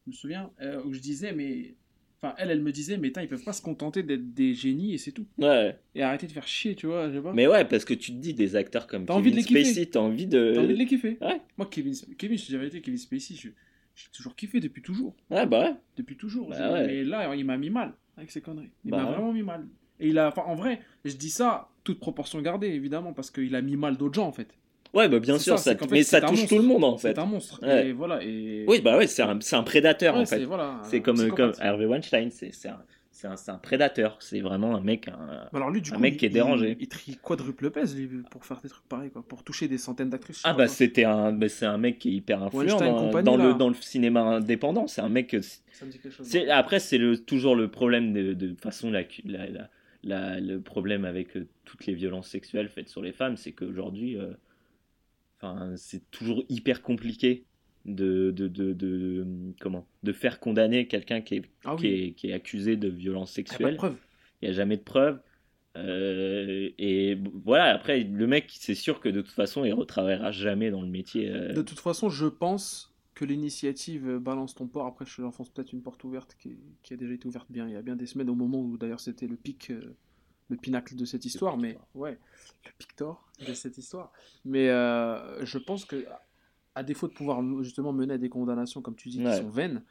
je me souviens, euh, où je disais, mais. Enfin, elle, elle me disait, mais ils peuvent pas se contenter d'être des génies et c'est tout.
Ouais.
Et arrêter de faire chier, tu vois, je sais pas.
Mais ouais, parce que tu te dis, des acteurs comme
T'as envie
Kevin
de les kiffer.
Spacey, t'as envie de.
T'as envie de les kiffer.
Ouais.
Moi, Kevin, Kevin, je te dis la vérité, Kevin Spacey, je, j'ai toujours kiffé depuis toujours.
Ouais, bah ouais.
Depuis toujours.
Bah ouais.
Mais là, il m'a mis mal avec ses conneries. Il
Bah
m'a
ouais.
vraiment mis mal. Et il a, enfin, en vrai, je dis ça, toute proportion gardée, évidemment, parce qu'il a mis mal d'autres gens, en fait.
Ouais, bah bien sûr,
ça, fait,
mais ça touche tout le monde, en fait.
C'est un monstre.
Ouais.
Et voilà. Et...
Oui, bah ouais, c'est un, un prédateur,
Ouais,
en fait.
voilà,
C'est comme, comme. Harvey Weinstein, c'est un, c'est un, prédateur. C'est vraiment un mec. Un...
Alors lui, du
un
coup,
mec
il-
qui est dérangé.
Il, il trie quadruple pèse, lui, pour faire des trucs pareils, quoi. Pour toucher des centaines d'actrices.
Ah bah c'était un, bah, c'est un mec qui est hyper influent dans,
compagnie,
dans le,
là.
dans le cinéma indépendant. C'est un mec. que-
Ça me dit quelque chose.
Après, c'est le, toujours le problème de, façon la, la, la, la- le problème avec euh, toutes les violences sexuelles faites sur les femmes, c'est qu'aujourd'hui, euh, enfin, c'est toujours hyper compliqué de, de, de, de- comment de faire condamner quelqu'un qui est,
Ah
qui, est, qui est accusé de violence sexuelle.
preuve.
Il n'y a jamais de preuves. Euh, et voilà, après, le mec, c'est sûr que de toute façon, il retravaillera jamais dans le métier. euh,
De toute façon, je pense que l'initiative euh, Balance ton port, après je l'enfonce peut-être une porte ouverte qui, qui a déjà été ouverte bien il y a bien des semaines, au moment où d'ailleurs c'était le pic, euh, le pinacle de cette histoire, mais ouais, le pictor de cette histoire. Mais euh, je pense que, à défaut de pouvoir justement mener à des condamnations, comme tu dis,
Ouais.
qui sont vaines,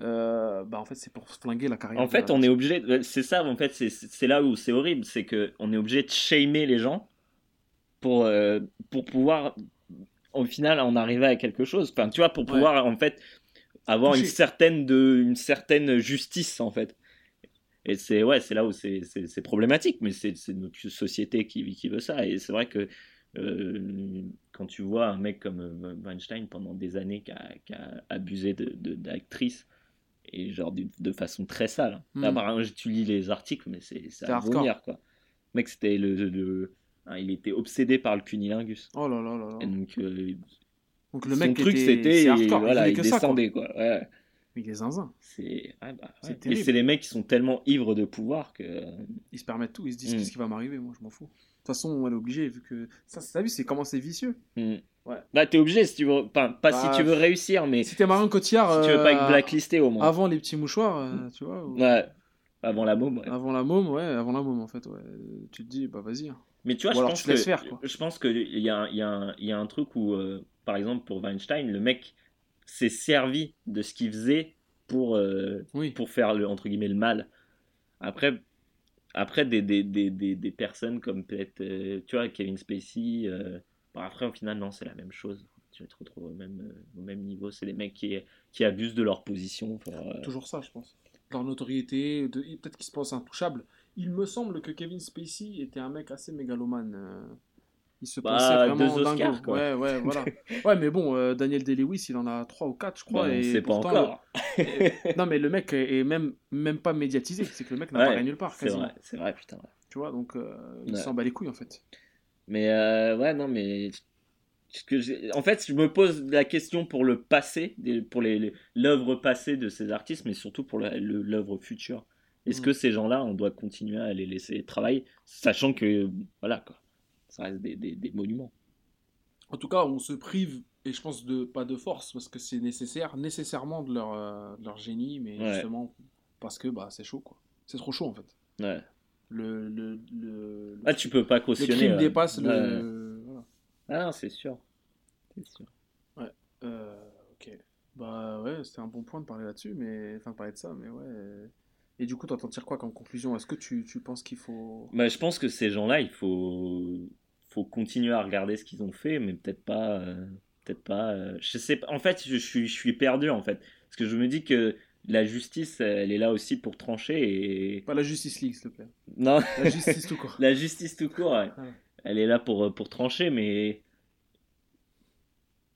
euh, bah en fait c'est pour flinguer la carrière.
En fait, on est obligé. C'est ça, en fait, c'est- là où c'est horrible, c'est que on est obligé de shamer les gens pour euh, pour pouvoir, au final, en arriver à quelque chose. Enfin, tu vois, pour
Ouais.
pouvoir en fait avoir une certaine de une certaine justice en fait. Et c'est ouais, c'est là où c'est problématique, mais c'est c'est notre société qui qui veut ça. Et c'est vrai que euh, quand tu vois un mec comme euh, Weinstein pendant des années qui a, qui a abusé de de- d'actrices et genre de, de façon très sale.
Mm.
Là, par exemple, tu lis les articles, mais c'est à vomir quoi. Le mec, c'était le, le- hein, il était obsédé par le cunilingus.
Oh là là là là.
Et donc, euh,
Donc le
son
mec
truc,
était-
c'était, voilà,
il que ça, quoi.
descendait quoi. Ouais.
Mais il est zinzin.
C'est ouais, bah, ouais.
C'est
les mecs qui sont tellement ivres de pouvoir que.
Ils se permettent tout, ils se disent
Mm.
qu'est-ce qui va m'arriver, moi je m'en fous. De toute façon, elle est obligée, vu que. Ça, t'as vu, c'est comment c'est vicieux.
Hmm.
Ouais.
Bah, t'es obligé si tu veux. Pas, pas
Bah,
si tu veux réussir, mais si
Si t'es Marion Cotillard.
tu veux pas
euh,
être blacklisté au moins.
Avant les petits mouchoirs, euh, tu vois. ou-
Ouais. Avant la môme. ouais.
Avant la môme, ouais, avant la môme en fait, ouais. Tu te dis, bah vas-y. hein.
Mais tu vois,
Ou
je
alors
pense,
tu
que,
faire, quoi.
je pense qu'il y a, un- il y, a un- il y a un truc où, euh, par exemple, pour Weinstein, le mec s'est servi de ce qu'il faisait pour, euh,
Oui.
pour faire le, entre guillemets, le mal. Après, après des, des, des, des, des personnes comme peut-être, euh, tu vois, Kevin Spacey, euh, bon, après, au final, non, c'est la même chose. Tu te retrouves au même, euh, au même niveau. C'est des mecs qui, qui abusent de leur position. Pour, euh,
Toujours ça, je pense. Leur notoriété, de... peut-être qu'ils se pensent intouchables. Il me semble que Kevin Spacey était un mec assez mégalomane. Il se
Bah,
pensait vraiment
deux. Oscars, quoi.
Ouais, ouais, voilà. [LAUGHS] ouais, mais bon, euh, Daniel Day-Lewis, il en a 3 ou 4, je crois.
sait pas encore.
le- [LAUGHS] Non, mais le mec est même, même pas médiatisé. C'est que le mec n'a
Ouais,
pas gagné nulle part,
C'est vrai, c'est vrai, putain. ouais.
Tu vois, donc euh, il
Ouais.
s'en bat les couilles en fait.
Mais euh, ouais, non, mais. que en fait, je me pose la question pour le passé, pour les- les- l'œuvre passée de ces artistes, mais surtout pour l'œuvre future. Est-ce
Mm.
que ces gens-là, on doit continuer à les laisser travailler, sachant que, voilà, quoi, ça reste des, des- des monuments.
En tout cas, on se prive, et je pense de pas de force, parce que c'est nécessaire, nécessairement de leur, euh, de leur génie, mais
Ouais.
justement parce que bah, c'est chaud quoi. C'est trop chaud en fait.
Ouais.
Le, le, le,
Ah, tu peux pas
le
cautionner.
crime
ouais.
dépasse
Ouais.
le. Voilà.
Ah, c'est sûr. C'est sûr.
Euh, ok. Bah ouais, c'était un bon point de parler là-dessus, mais. Enfin, de parler de ça, mais ouais. Et du coup, t'en tires quoi comme conclusion? Est-ce que tu, tu penses qu'il faut.
Bah, je pense que ces gens-là, il faut, faut continuer à regarder ce qu'ils ont fait, mais peut-être pas, euh, peut-être pas. euh, je sais pas. En fait, je, suis, je suis perdu en fait, parce que je me dis que la justice, elle est là aussi pour trancher et.
Pas la Justice League, s'il te plaît.
Non.
La justice tout court. [LAUGHS]
la justice tout court, ouais.
Ouais.
elle est là pour, pour trancher, mais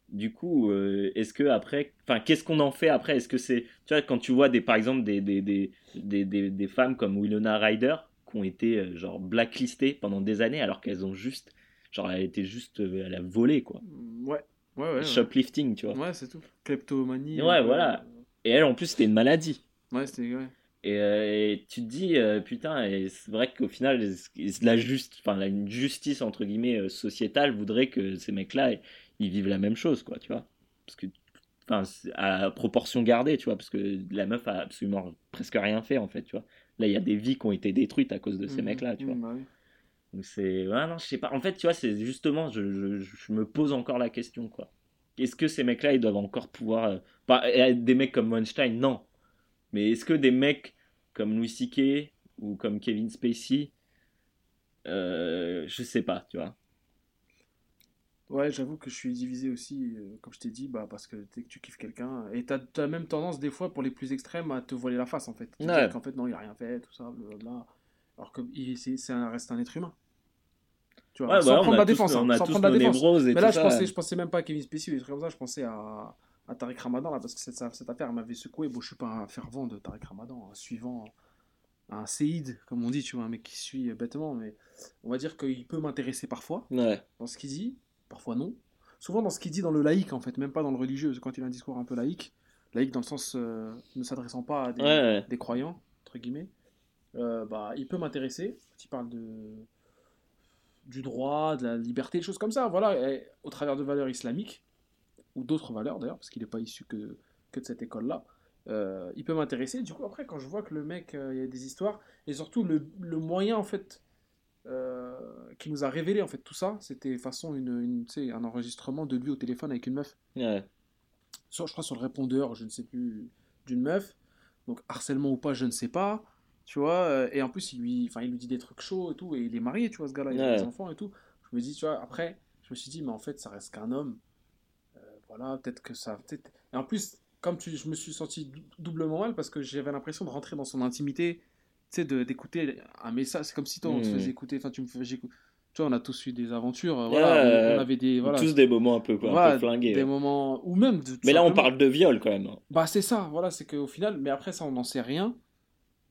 du coup, euh, est-ce que après, enfin, qu'est-ce qu'on en fait après? Est-ce que c'est, tu vois, quand tu vois des, par exemple, des, des, des, des, des, des femmes comme Winona Ryder qui ont été euh, genre blacklistées pendant des années alors qu'elles ont juste, genre, elle était juste, euh, elle a volé quoi,
Ouais. Ouais, ouais. ouais.
shoplifting, tu vois.
Ouais, c'est tout. Kleptomanie.
Ouais,
peu.
voilà. Et elle, en plus, c'était une maladie.
Ouais, c'était. Ouais.
Et, euh, et tu te dis, euh, putain, et c'est vrai qu'au final, la, juste, enfin, une justice, entre guillemets, euh, sociétale voudrait que ces mecs-là, ils vivent la même chose, quoi, tu vois. Parce que, enfin, à proportion gardée, tu vois, parce que la meuf a absolument presque rien fait, en fait, tu vois. Là, il y a des vies qui ont été détruites à cause de ces
Mhm.
mecs-là, tu vois.
Mm, bah oui.
Donc c'est. Non, je sais pas. En fait, tu vois, c'est justement, je, je, je me pose encore la question, quoi. Est-ce que ces mecs-là, ils doivent encore pouvoir. euh, Pas, euh, des mecs comme Weinstein, non. Mais est-ce que des mecs comme Louis C.K. ou comme Kevin Spacey, euh, je sais pas, tu vois.
Ouais, j'avoue que je suis divisé aussi, euh, comme je t'ai dit, bah, parce que dès que tu kiffes quelqu'un, et t'as as même tendance, des fois, pour les plus extrêmes, à te voiler la face, en fait.
Ouais.
qu'en fait, non, il a rien fait, tout ça, blablabla. Alors que il- c'est c'est un, reste un être humain. Tu vois,
Ouais,
sans
bah,
prendre
a
la
tous-
défense, hein,
on a
sans
tous
la défense.
et
Mais là, je
ça.
pensais, je pensais même pas à Kevin Spacey ou des trucs comme ça, je pensais à, à Tariq Ramadan, là, parce que cette, cette affaire m'avait secoué. Bon, je suis pas un fervent de Tariq Ramadan, un suivant, un séide, comme on dit, tu vois, un mec qui suit bêtement, mais on va dire qu'il peut m'intéresser parfois
Ouais.
dans ce qu'il dit, parfois non. Souvent dans ce qu'il dit dans le laïque, en fait, même pas dans le religieux, quand il a un discours un peu laïque. Laïque dans le sens euh, ne s'adressant pas à des croyants, entre guillemets. Euh, bah, il peut m'intéresser. Il parle de du droit, de la liberté, des choses comme ça, voilà, et au travers de valeurs islamiques, ou d'autres valeurs d'ailleurs, parce qu'il n'est pas issu que, que de cette école-là. Euh, il peut m'intéresser. Du coup, après, quand je vois que le mec, euh, il y a des histoires, et surtout le, le moyen, en fait, euh, qui nous a révélé, en fait, tout ça, c'était façon une, une, un enregistrement de lui au téléphone avec une meuf.
Ouais.
Sur, je crois sur le répondeur, je ne sais plus, d'une meuf. Donc, harcèlement ou pas, je ne sais pas. Tu vois, euh, et en plus, il lui, enfin, il lui dit des trucs chauds et tout, et il est marié, tu vois, ce gars-là, il a des enfants et tout. Je me dis, tu vois, après, je me suis dit, mais en fait, ça reste qu'un homme. Euh, voilà, peut-être que ça. Et en plus, comme tu, je me suis senti dou- doublement mal parce que j'avais l'impression de rentrer dans son intimité, tu sais, d'écouter un message. C'est comme si toi, on te
Hmm.
faisait écouter, enfin, tu me faisais écouter. Tu vois, on a tous eu des aventures, euh, voilà, on- avait des. Voilà,
Tous des moments un peu, un
voilà,
peu flingués.
des
ouais.
moments. Ou même. de-
Mais là, on parle de viol quand même.
bah c'est ça, voilà, c'est qu'au final, mais après ça on n'en sait rien.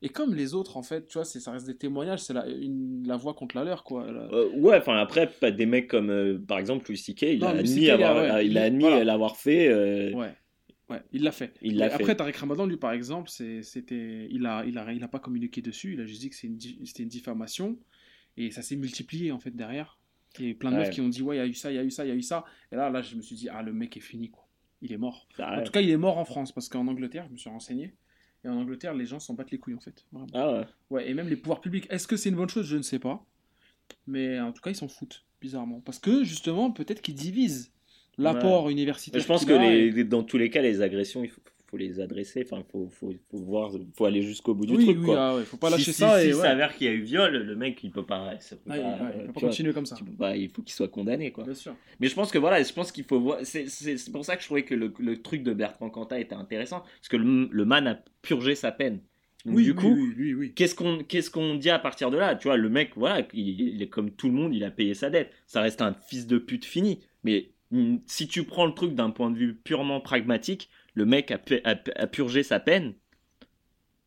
Et comme les autres en fait, tu vois, ça reste des témoignages, c'est la, une, la voix contre la leur quoi. La-
Euh, ouais, enfin après, pas des mecs comme euh, par exemple Louis C.K. Il
Non,
a admis,
ouais,
il
il- voilà.
l'avoir fait. euh,
Ouais, ouais, il l'a fait.
Il l'a fait.
Après Tariq Ramadan lui par exemple, c'était, il a, il a, il a pas communiqué dessus, il a juste dit que c'est une di- c'était une diffamation et ça s'est multiplié en fait derrière. Et plein de
Ouais.
meufs qui ont dit ouais il y a eu ça, il y a eu ça, il y a eu ça. Et là là je me suis dit ah le mec est fini quoi, il est mort. En tout cas il est mort en France parce qu'en Angleterre je me suis renseigné et en Angleterre les gens s'en battent les couilles en fait. Vraiment.
Ah ouais.
Ouais, et même les pouvoirs publics. Est-ce que c'est une bonne chose? Je ne sais pas. Mais en tout cas, ils s'en foutent, bizarrement. Parce que, justement, peut-être qu'ils divisent l'apport universitaire.
Je pense que
et-
dans tous les cas, les agressions, il faut, faut les adresser. Enfin, faut, faut, faut voir, faut aller jusqu'au bout du
Oui,
truc.
oui,
quoi.
ah ouais, faut pas
Si-
lâcher
si,
ça.
Si,
et
il
ouais.
s'avère qu'il y a eu viol, le mec, il peut pas. ça peut
Ouais,
pas,
il peut
vois,
continuer comme ça.
pas- il faut qu'il soit condamné, quoi.
Bien sûr.
Mais je pense que voilà, je pense qu'il faut voir. C'est pour ça que je trouvais que le, le truc de Bertrand Cantat était intéressant, parce que le, le man a purgé sa peine. Donc,
Oui,
du coup,
oui, oui,
qu'est-ce qu'on qu'est-ce qu'on dit à partir de là? Tu vois, le mec, voilà, il, il est comme tout le monde, il a payé sa dette. Ça reste un fils de pute fini. Mais mm, si tu prends le truc d'un point de vue purement pragmatique, le mec a, pu- a- a purgé sa peine.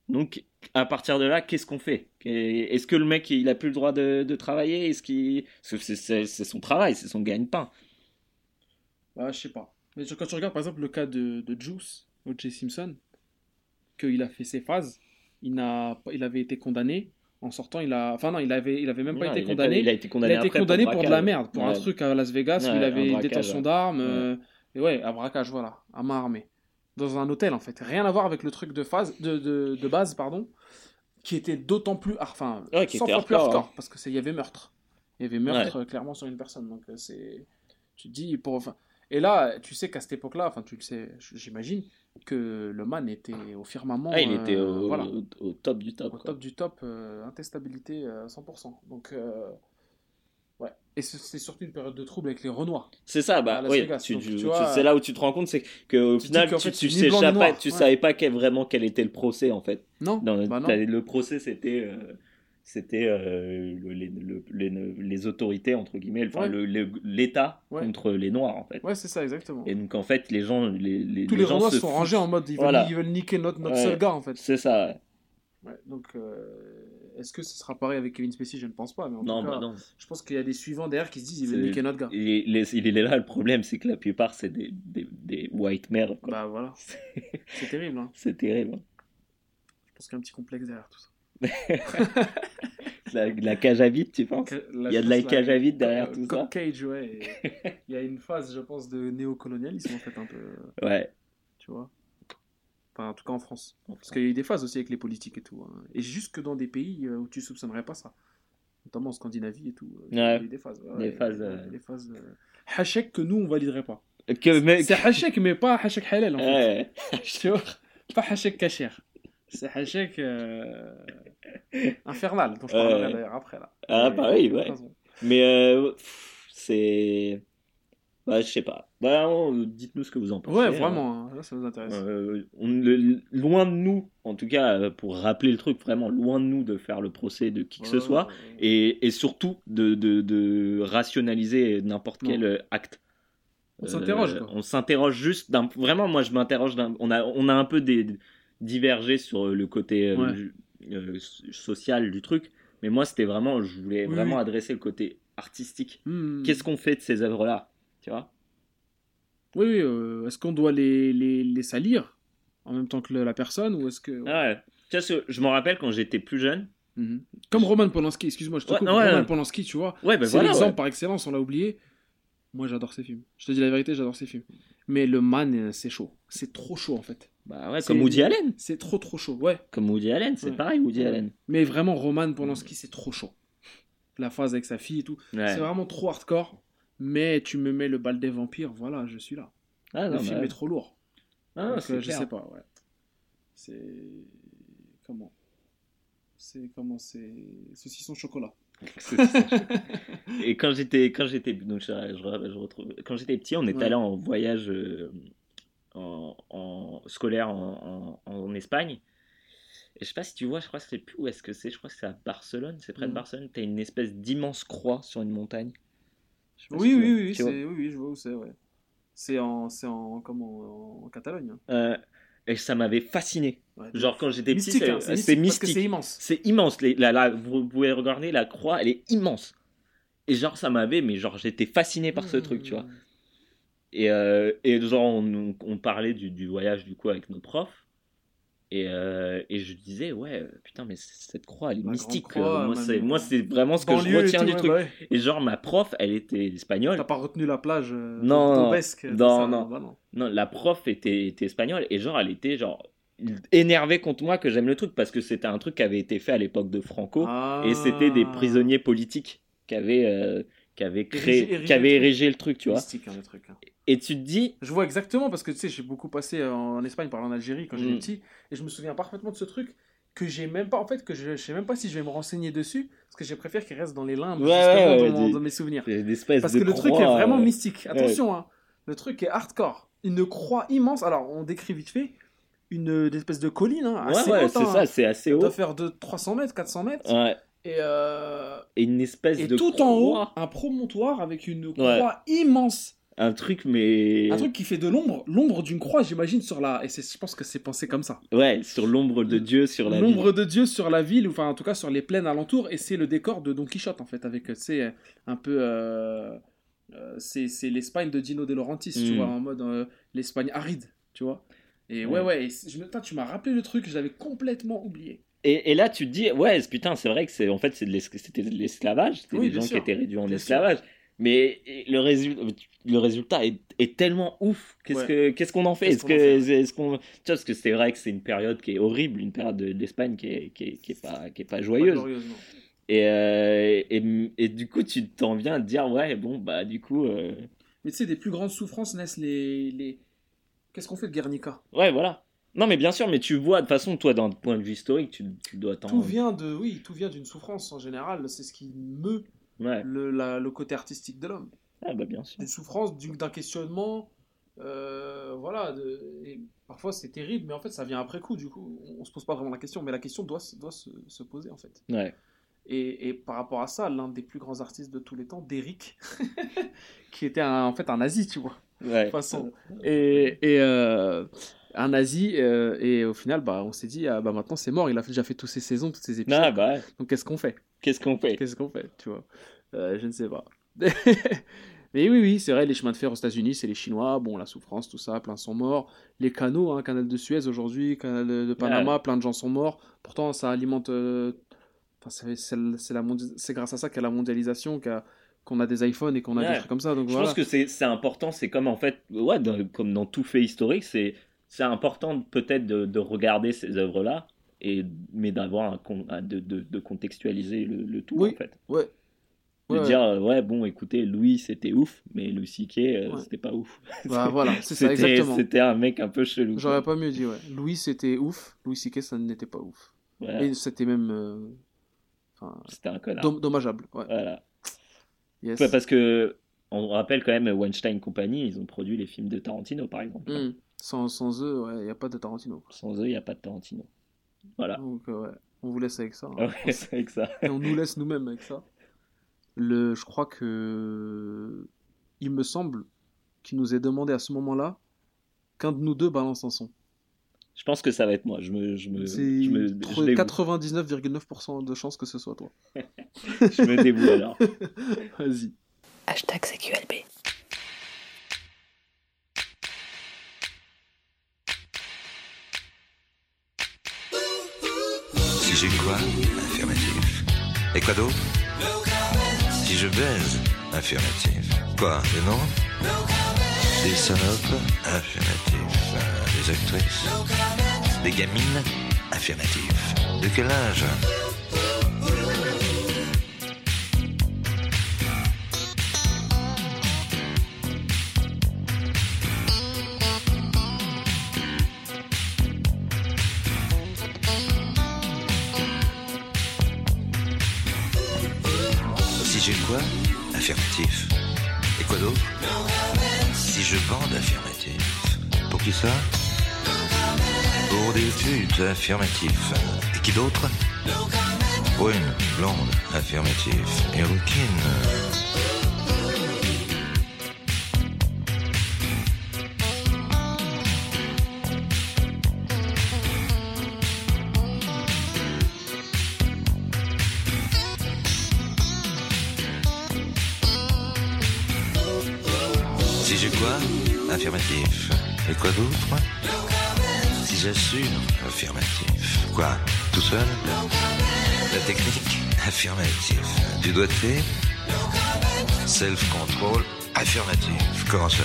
Donc, à partir de là, qu'est-ce qu'on fait? Est-ce que le mec, il a plus le droit de, de travailler? Est-ce qu'il c'est- son travail, c'est son gagne-pain.
Bah, je sais pas. Mais quand tu regardes, par exemple, le cas de, de Juice, O.J. Simpson, qu'il a fait ses phases, il, n'a il avait été condamné. En sortant, il a. Enfin, non, il avait, il avait même pas
Non,
été
il
condamné.
il a été condamné,
il a été condamné pour, de la merde, pour un truc à Las Vegas où il avait détention
ouais.
d'armes. euh, et ouais, à braquage, voilà, à main armée. Dans un hôtel, en fait. Rien à voir avec le truc de, phase, de, de, de base, pardon, qui était d'autant plus. Enfin,
Ouais, qui
100
était
fois plus
hardcore,
hardcore, parce qu'il y avait meurtre. Il y avait meurtre euh, clairement sur une personne. Donc, euh, c'est. Tu te dis, pour. Enfin, et là, tu sais qu'à cette époque-là, enfin, tu le sais, j'imagine, que le man était au firmament.
Ah, il
euh,
était au,
voilà
au- au top du top.
au
quoi.
top du top, euh, intestabilité euh, 100%. Donc, euh. Et c'est surtout une période de trouble avec les Renois.
C'est ça, bah oui. Tu- tu-
tu
tu- c'est là où tu te rends compte, c'est que au
tu te
final,
qu'en
tu,
fait,
tu
ni
s'échappais-
noir,
tu
ouais.
savais pas quel- vraiment quel était le procès en fait.
Non,
Dans-
bah non.
Le procès, c'était euh, c'était euh, le- les, le- les, les autorités entre guillemets, enfin
Ouais.
le- le- l'État
Ouais.
contre les Noirs en fait.
Ouais, c'est ça, exactement.
Et donc en fait, les gens, les, les,
Tous
les gens
Renois
se
sont
foutent.
rangés en mode ils veulent,
Voilà.
ils veulent niquer notre, notre seul gars en fait.
C'est ça. ouais.
Ouais, donc, euh, est-ce que ce sera pareil avec Kevin Spacey? Je ne pense pas. Mais en
Non,
tout cas,
bah non.
je pense qu'il y a des suivants derrière qui se disent veulent
C'est-
niquer notre gars.
Et les- il est là le problème, c'est que la plupart c'est des, des, des white mères. quoi.
Bah voilà. [LAUGHS] C'est terrible. Hein.
C'est terrible. hein.
Je pense qu'il y a un petit complexe derrière tout ça. [LAUGHS]
La, la cage à vide, tu penses? Il y a de la cage à vide derrière tout ça?
Cage, ouais. [LAUGHS] Il y a une phase, je pense, de néocolonialisme en fait un peu.
Ouais.
Tu vois? Enfin, en tout cas en France. Parce qu'il y a eu des phases aussi avec les politiques et tout. hein. Et jusque dans des pays euh, où tu soupçonnerais pas ça. Notamment en Scandinavie et tout. euh, Il y a des phases. ouais,
Des phases, euh,
Des phases. euh, Hachek que nous on validerait pas.
Que, mais,
C'est Hachek, mais pas Hachek halal en fait. [LAUGHS]
Ouais.
Vois? Pas Hachek kacher. C'est Hachek euh, infernal, dont je parlerai d'ailleurs après là.
Ah, bah oui, ouais. Mais c'est. Bah, je sais pas. Bah, on- dites-nous ce que vous en pensez.
Ouais,
hein.
vraiment, hein, là, ça nous intéresse.
Euh, on- le- loin de nous, en tout cas, euh, pour rappeler le truc, vraiment loin de nous de faire le procès de qui que ce soit,
ouais,
et, et surtout de, de, de rationaliser n'importe quel euh, acte.
On s'interroge,
Euh, on s'interroge juste. d'un- Vraiment, moi, je m'interroge. d'un- On a, on a un peu des, divergé sur le côté euh, euh, social du truc, mais moi, c'était vraiment. Je voulais
Oui,
vraiment
oui.
adresser le côté artistique.
Hmm.
Qu'est-ce qu'on fait de ces œuvres-là? Tu vois
Oui, oui, euh, est-ce qu'on doit les, les, les salir en même temps que la personne ou est-ce que.
Ah ouais. Tu ce- je me rappelle quand j'étais plus jeune.
Mhm. Comme Roman Polanski, excuse-moi, je te
Ouais,
coupe.
ouais,
Roman. Polanski, tu vois,
Ouais, ben
c'est
voilà.
l'exemple
ouais.
par excellence, on l'a oublié. Moi, j'adore ces films. Je te dis la vérité, j'adore ces films. Mais le man, euh, c'est chaud. C'est trop chaud en fait.
Bah ouais, comme Woody Allen.
C'est trop trop chaud, ouais.
Comme Woody Allen, c'est
Ouais.
pareil, Woody
Ouais.
Allen.
Mais vraiment, Roman Polanski, c'est trop chaud. La phase avec sa fille et tout. C'est vraiment trop hardcore. Mais tu me mets le bal des vampires, voilà, je suis là.
Ah,
le
non,
film
bah,
est trop lourd.
ah,
Donc,
c'est
euh, je sais pas, ouais. C'est. Comment? C'est comment? C'est. Saucisson [LAUGHS] chocolat.
Et quand j'étais quand j'étais donc je, je- je retrouve quand j'étais petit, on est
Ouais.
allé en voyage euh, en, en- scolaire en, en- en Espagne. Et je sais pas si tu vois, je crois que c'est plus où est-ce que c'est. Je crois que c'est à Barcelone, c'est près de
Mhm.
Barcelone. T'as une espèce d'immense croix sur une montagne.
Oui, oui, oui,
vois
oui, oui, je vois où c'est, ouais. C'est en, en, comment, en Catalogne. hein.
Euh, et ça m'avait fasciné.
Ouais.
Genre quand j'étais petit,
mystique,
c'est
hein,
c'est
Parce que
mystique.
c'est immense.
C'est immense. Les- la- la- vous pouvez regarder la croix, elle est immense. Et genre ça m'avait, mais genre j'étais fasciné par ce
Mmh.
truc, tu vois. Et, euh, et genre, on, on parlait du, du voyage du coup avec nos profs. Et, euh, et je disais, ouais, euh, putain, mais cette croix, elle est mystique.
grande croix,
euh, moi, c'est,
euh,
moi, c'est vraiment ce que je retiens du
ouais,
truc.
bah ouais.
Et genre, ma prof, elle était espagnole.
T'as pas retenu la plage euh,
Non, non, non,
bah non.
Non, la prof était, était espagnole. Et genre, elle était genre énervée contre moi que j'aime le truc parce que c'était un truc qui avait été fait à l'époque de Franco.
Ah.
Et c'était des prisonniers politiques qui avaient, euh, qui avaient créé,
Érigé- érigé
qui avaient
le truc.
érigé le truc, tu vois.
Mystique, hein, le truc. hein.
Et tu te dis,
Je vois exactement parce que tu sais, j'ai beaucoup passé euh, en Espagne par en Algérie quand j'étais
Mm.
petit et je me souviens parfaitement de ce truc que j'ai même pas en fait que je, je sais même pas si je vais me renseigner dessus parce que j'ai préféré qu'il reste dans les limbes
Ouais,
dans, mon-
des-
dans mes souvenirs. Parce que le truc est vraiment
euh,
mystique. Attention, hein, le truc est hardcore. Une croix immense. Alors, on décrit vite fait une, espèce de colline hein, assez
ouais,
haute.
c'est
hein.
ça, c'est assez
Ça doit
haut.
faire de 300 mètres, 400 mètres.
Ouais.
Et, euh,
Et une espèce
et
de
tout en haut, un promontoire avec une croix immense.
Un truc, mais.
Un truc qui fait de l'ombre, l'ombre d'une croix, j'imagine, sur la. Et c'est- je pense que c'est pensé comme ça.
Ouais, sur l'ombre de Dieu, sur la
L'ombre de Dieu sur la ville, ou enfin en tout cas sur les plaines alentours, et c'est le décor de Don Quichotte en fait, avec, tu sais, un peu. euh, euh, c'est c'est l'Espagne de Dino De Laurentiis, tu
Mm.
vois, en mode euh, l'Espagne aride, tu vois. Et ouais,
Ouais.
ouais, et c'est- je me- putain, tu m'as rappelé le truc, je l'avais complètement oublié.
Et, et là, tu te dis, ouais, c'est- putain, c'est vrai que c'est en fait c'est c'était de l'esclavage, c'était
Oui,
des gens
sûr.
qui étaient réduits en
Bien
esclavage. Mais le, résultat, le résultat est, est tellement ouf. Qu'est-ce
Ouais.
que qu'est-ce qu'on en fait? Est-ce que est-ce qu'on tu vois parce que c'est vrai que c'est une période qui est horrible, une période de- d'Espagne qui est, qui est qui est pas qui est pas joyeuse. Et, euh, et et du coup, tu t'en viens à te dire, ouais, bon bah du coup, euh,
Mais tu sais, des plus grandes souffrances naissent les. les... Qu'est-ce qu'on fait de Guernica?
Ouais, voilà. Non, mais bien sûr, mais tu vois, de toute façon, toi, d'un point de vue historique, tu, tu dois t'en.
Tout vient de. Oui, tout vient d'une souffrance en général, c'est ce qui meut
Ouais.
le, la- le côté artistique de l'homme.
Ah bah bien sûr.
Des souffrances, du- d'un questionnement. euh, voilà. de- et parfois c'est terrible, mais en fait ça vient après coup. Du coup, on, on se pose pas vraiment la question, mais la question doit, se- doit se, se poser en fait.
Ouais.
Et, et par rapport à ça, l'un des plus grands artistes de tous les temps, Derrick, [LAUGHS] qui était un- en fait un nazi, tu vois.
Ouais.
façon. Et, et euh, un nazi, euh, et au final, bah, on s'est dit, ah, bah, maintenant c'est mort, il a déjà fait toutes ses saisons, toutes ses épisodes.
Ah bah ouais.
Donc qu'est-ce qu'on fait?
Qu'est-ce qu'on fait?
Qu'est-ce qu'on fait, tu vois? Euh, Je ne sais pas. [LAUGHS] Mais oui, oui, c'est vrai, les chemins de fer aux États-Unis, c'est les Chinois, bon, la souffrance, tout ça, plein sont morts. Les canaux, hein, canal de Suez aujourd'hui, canal de Panama, plein de gens sont morts. Pourtant, ça alimente. euh, Enfin, c'est- grâce à ça qu'il y a la mondialisation, a- qu'on a des iPhones et qu'on a
Ouais.
des trucs comme ça. Donc
Je
voilà.
pense que c'est c'est important, c'est comme en fait, ouais, dans- comme dans tout fait historique, c'est c'est important peut-être de, de regarder ces œuvres-là, et mais d'avoir un de, de, de contextualiser le, le tout
Oui.
en fait.
Ouais.
De
Ouais,
dire euh, ouais bon écoutez Louis c'était ouf, mais Louis C.K. euh,
Ouais.
c'était pas ouf.
Bah, voilà, c'est ça, [LAUGHS]
C'était-
exactement.
C'était un mec un peu chelou.
J'aurais pas mieux dit, ouais. Louis, c'était ouf. Louis C.K., ça n'était pas ouf.
Voilà.
Et c'était même. euh, Enfin,
C'était un connard.
dom- dommageable. Ouais.
Voilà.
Yes.
Parce que on rappelle quand même Weinstein Company, ils ont produit les films de Tarantino par exemple.
Hmm. Sans, sans eux, il n'y a pas de Tarantino.
Sans eux, il n'y a pas de Tarantino. Voilà.
Donc, euh, ouais, on vous laisse avec ça. hein. [LAUGHS]
Ouais, avec ça.
Et on nous laisse nous-mêmes avec ça. Le, je crois que. Il me semble qu'il nous est demandé à ce moment-là qu'un de nous deux balance un son.
Je pense que ça va être moi. Je me, je me,
C'est
je me, je
trop-
dévoue.
99,9% de chances que ce soit toi. [LAUGHS]
Je me dévoue alors. [LAUGHS]
Vas-y.
Hashtag CQLB.
J'ai quoi Affirmatif. Et quoi d'autre Si je baise Affirmatif. Quoi Des noms Des salopes Affirmatif. Des actrices Des gamines Affirmatif. De quel âge ça Pour des putes affirmatif. Et qui d'autre Brune, blonde, affirmatif. Et rouquine. Affirmatif. Et quoi d'autre Si j'assure Affirmatif. Quoi Tout seul La technique Affirmatif. Du doigté Self-control Affirmatif. Comment ça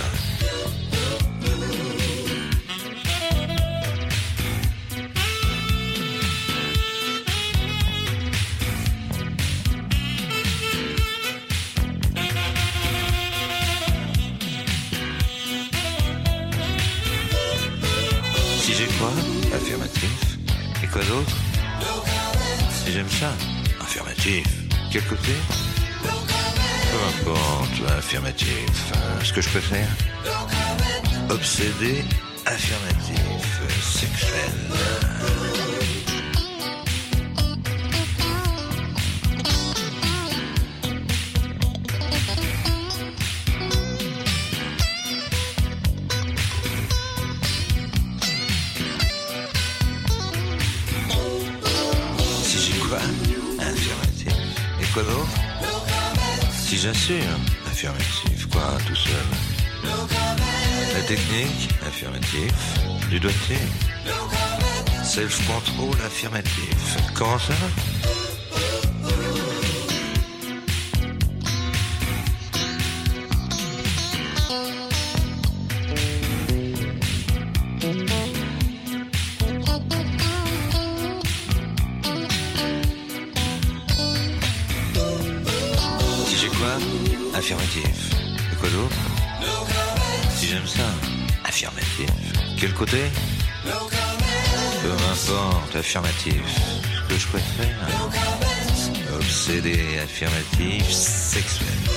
Quel côté Peu importe, affirmatif. Ce que je préfère Obsédé, affirmatif, sexuel. Affirmatif. Du doigté Self-control affirmatif. Comment ça Côté Peu affirmatif. Que je préfère obsédé, affirmatif, sexuel.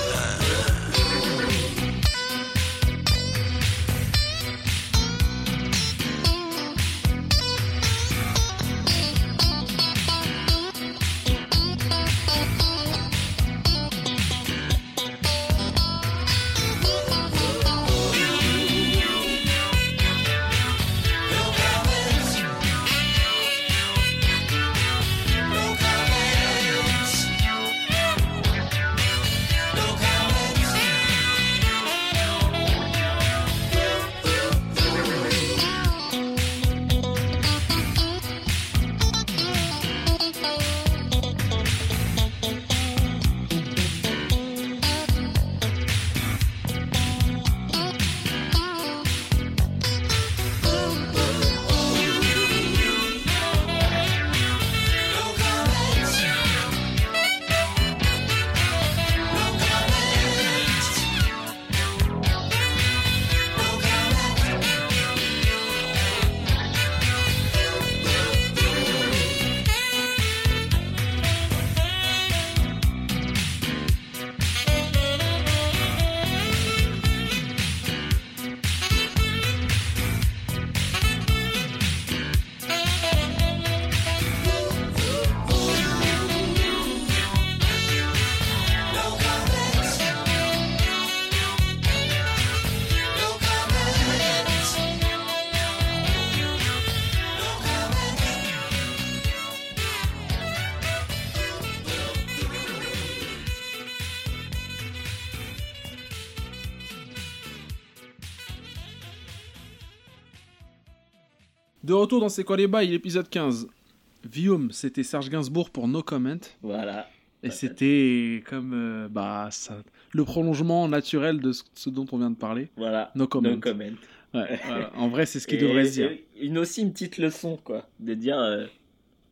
Retour dans C'est quoi les bails, l'épisode 15. Vium, c'était Serge Gainsbourg pour No Comment.
Voilà.
Et c'était comme euh, bah, ça, le prolongement naturel de ce, ce dont on vient de parler.
Voilà.
No comment.
No comment.
Ouais, [LAUGHS] voilà. En vrai, c'est ce qu'il devrait se dire.
Une aussi une petite leçon, quoi. De dire, euh,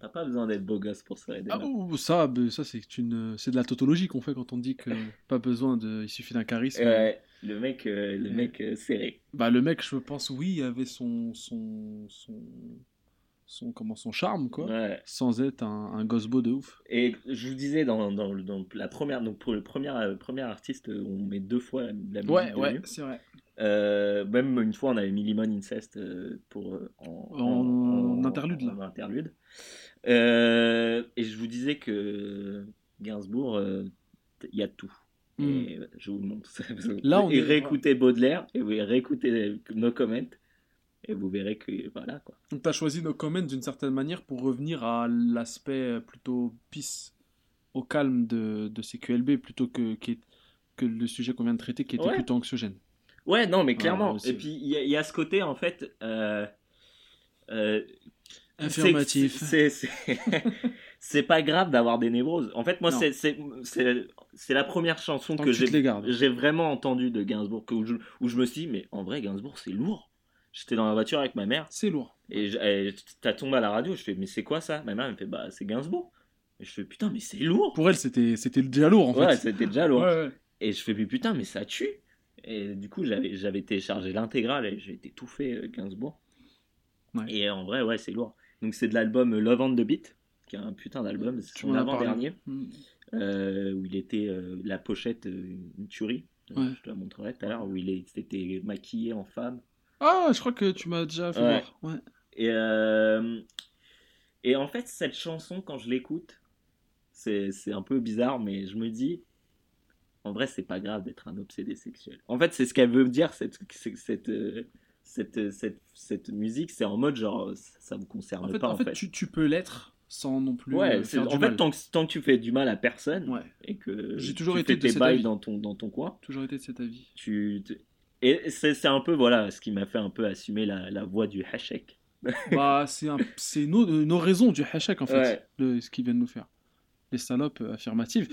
t'as pas besoin d'être beau gosse pour se des
Ah, ouh, ça, bah, ça c'est une, c'est de la tautologie qu'on fait quand on dit que [LAUGHS] pas besoin de, il suffit d'un charisme.
Ouais, le mec, euh, le mec euh, serré.
Bah le mec, je pense, oui, avait son, son, son, son, comment, son charme quoi,
Ouais.
sans être un, un gosse beau de ouf.
Et je vous disais dans, dans, la première, donc pour le premier, euh, premier artiste, euh, on met deux fois la, la musique
Ouais,
de
ouais,
lui.
c'est vrai.
Euh, même une fois, on avait mis Limon Incest euh, pour, en,
En interlude, là.
interlude. Et je vous disais que Gainsbourg, il y a tout. Et je vous montre. [LAUGHS]
Hmm. Là, on
et
est-
réécoutez Baudelaire, et vous réécoutez No Comment, et vous verrez que voilà quoi.
Donc t'as choisi nos comments d'une certaine manière pour revenir à l'aspect plutôt peace, au calme de, de CQLB plutôt que, que le sujet qu'on vient de traiter qui était
Ouais.
plutôt anxiogène.
Ouais, non, mais clairement. et puis il y, a- il y a ce côté en fait. euh, euh,
Affirmatif.
C'est c'est- pas grave d'avoir des névroses. En fait, moi, c'est- c'est c'est- c'est la première chanson
Tant
que j'ai j'ai vraiment entendue de Gainsbourg, où je, où je me suis dit, mais en vrai, Gainsbourg, c'est lourd. J'étais dans la voiture avec ma mère
C'est lourd.
et et t'as tombé à la radio. Je fais, mais c'est quoi ça? Ma mère elle me fait, bah, c'est Gainsbourg. Et je fais, putain, mais c'est lourd.
Pour elle, c'était c'était déjà lourd en
ouais,
fait.
c'était déjà lourd.
Ouais, ouais.
Et je fais, mais putain, mais ça tue. Et du coup, j'avais j'avais téléchargé l'intégrale et j'ai été tout fait euh, Gainsbourg.
Ouais.
Et en vrai, ouais, c'est lourd. Donc, c'est de l'album Love on the Beat, qui est un putain d'album. C'est son avant-dernier, euh, où il était euh, la pochette, euh, une tuerie.
Ouais.
Je te la montrerai tout à l'heure, où il était maquillé en femme.
Ah, je crois que tu m'as déjà fait
Ouais.
voir. Ouais.
Et, et en fait, cette chanson, quand je l'écoute, c'est un peu bizarre, mais je me dis, en vrai, c'est pas grave d'être un obsédé sexuel. En fait, c'est ce qu'elle veut me dire, cette, cette, cette, cette, musique. C'est en mode genre, ça vous concerne
En fait,
pas,
en fait, Tu, tu peux l'être sans non plus
Ouais,
euh, faire
en
du
fait,
mal.
tant que, tant que tu fais du mal à personne
Ouais,
et que
J'ai toujours
tu
été
fais
de
tes
cet
bails
avis.
dans ton, dans ton coin,
toujours été de cet avis.
tu. Et c'est c'est un peu, voilà, ce qui m'a fait un peu assumer la, la voix du hachek. [LAUGHS]
bah, c'est un- c'est nos, nos raisons du hachek en fait,
Ouais.
le- ce qu'ils viennent nous faire. Les salopes euh, affirmatives,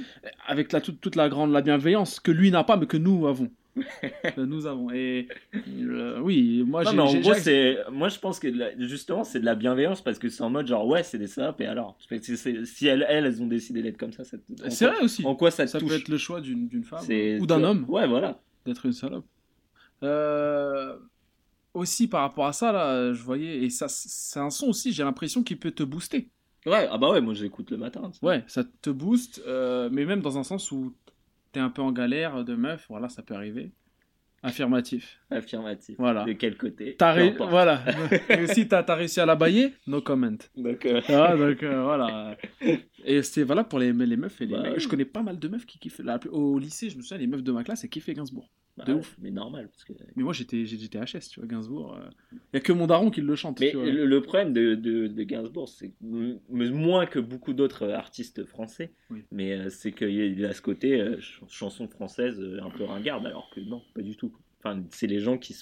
avec la, toute, toute la grande la bienveillance que lui n'a pas, mais que nous avons. [LAUGHS] Nous avons. Et euh, oui, moi j'ai.
en gros, c'est. Moi, je pense que la- justement, c'est de la bienveillance parce que c'est en mode genre, ouais, c'est des salopes, et alors? Si elles, elles, elles ont décidé d'être comme ça, ça te-
C'est vrai aussi.
En quoi ça te
Ça
touche?
peut être le choix d'une d'une femme
C'est-
ou d'un homme
Ouais, voilà.
d'être une salope. Euh, aussi par rapport à ça là, je voyais et ça c'est un son aussi. J'ai l'impression qu'il peut te booster.
Ouais, ah bah ouais, moi j'écoute le matin. ça.
Ouais, ça te booste, euh, mais même dans un sens où t'es un peu en galère de meuf, voilà, ça peut arriver. Affirmatif.
Affirmatif.
Voilà.
De quel côté?
Ré-
importe.
Voilà. [LAUGHS] Et si t'as as réussi à la bailler, no comment.
Donc, euh,
Ah, donc euh, [LAUGHS] voilà. Et c'était valable pour les, les meufs et les
Bah
mecs. Je connais pas mal de meufs qui kiffent. Au lycée, je me souviens, les meufs de ma classe, elles kiffaient Gainsbourg.
Bah
de ouf.
Mais normal. Parce que...
Mais moi, j'étais j'étais HS, tu vois, Gainsbourg. Il y a que mon daron qui le chante.
Mais
tu vois.
le, le problème de, de, de Gainsbourg, c'est moins que beaucoup d'autres euh, artistes français,
Oui.
mais euh, c'est qu'il a ce côté euh, ch- chanson française euh, un peu ringarde, alors que non, pas du tout. Enfin, c'est les gens qui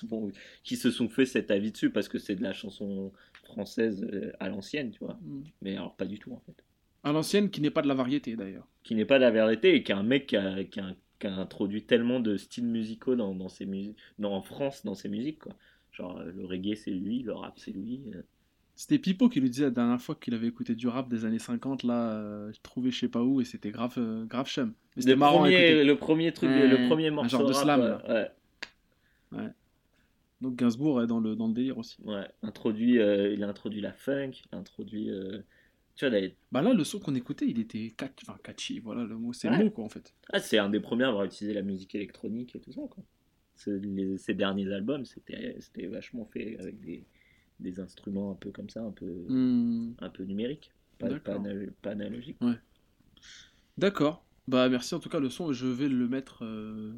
qui se sont fait cet avis dessus parce que c'est de la chanson française euh, à l'ancienne, tu vois.
Mm.
Mais alors pas du tout en fait.
À l'ancienne, qui n'est pas de la variété d'ailleurs.
Qui n'est pas de la vérité et qui est un mec qui a, qui a- qui a introduit tellement de styles musicaux dans, dans ses musiques, dans, en France dans ses musiques quoi. Genre euh, le reggae c'est lui, le rap c'est lui. euh.
C'était Pipo qui lui disait la dernière fois qu'il avait écouté du rap des années 50, là, euh, trouvé je sais pas où, et c'était grave, euh, grave chum. Mais c'était
Le
marrant à
premier,
écouter.
le premier truc,
Ouais,
le premier
un
morceau
genre de
rap,
slam,
ouais,
là.
ouais.
Donc Gainsbourg est dans le, dans le délire aussi.
Ouais, introduit, euh, il a introduit la funk, il a introduit. euh, Tu vois, d'ailleurs-
Bah là, le son qu'on écoutait, il était catchy, enfin catchy, voilà le mot, c'est
Ouais.
le mot quoi en fait.
ah, c'est un des premiers à avoir utilisé la musique électronique et tout ça. Quoi. Les- ses derniers albums, c'était vachement fait avec des, des instruments un peu comme ça, un peu,
Hmm,
un peu numériques, pas, pas, analogiques.
D'accord. Bah merci en tout cas le son, je vais le mettre euh,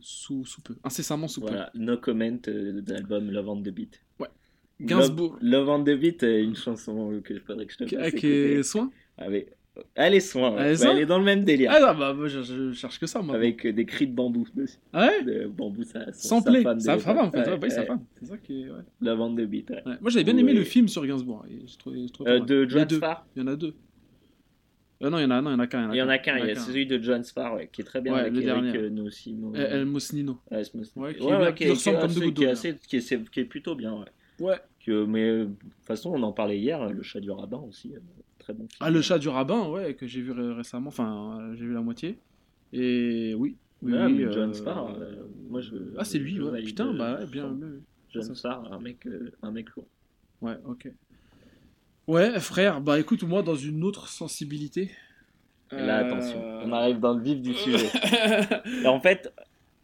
sous, sous peu, incessamment sous
Voilà, no comment euh, de l'album Love on the Beat.
Ouais.
Love-
Gainsbourg.
Love, on the Beat, est une chanson que je faudrait que je te
peu.
fasse
Avec
écouter.
euh, soin
Avec... Elle est soin, ouais.
Elle est
Ouais,
soin
elle est dans le même délire.
Ah non, bah moi, je, je cherche que ça moi.
avec euh, des cris de bambou dessus.
Ah ouais
De bambou, ça. son-
Sans
sa femme
sa femme en fait, ouais, bah sa
ouais,
femme. C'est ça qui est. Ouais.
La de beat. ouais.
Ouais. Moi j'avais bien aimé
Ouais.
le film sur Gainsbourg. je trouvais- je trouvais
Euh, de John. Sparr.
Il y en a deux. Euh, non, il y en a, non, il y en a qu'un.
Il y en a qu'un, il y a celui de John Sparr, ouais, qui est très bien
Ouais,
avec
le dernier.
euh, Nosimo.
El, El Mosnino.
Ouais.
Ouais, qui
Ouais, ouais,
qui ressemble comme deux gouttes
qui
d'eau,
qui qui est plutôt bien, ouais.
Ouais.
Que, mais euh, de toute façon, on en parlait hier, le chat du rabbin aussi, euh, très bon film.
Ah, le chat du rabbin, ouais, que j'ai vu ré- récemment. Enfin, euh, j'ai vu la moitié. Et oui. oui,
Ouais,
oui,
John Sparr, euh, moi je.
Ah, c'est lui, ouais. Putain, bah ouais, bien.
John Sparr, un mec, un mec lourd.
Ouais, ok. Ouais, frère, bah écoute, moi, dans une autre sensibilité.
Là, attention, on arrive dans le vif du sujet. Et [LAUGHS] en fait,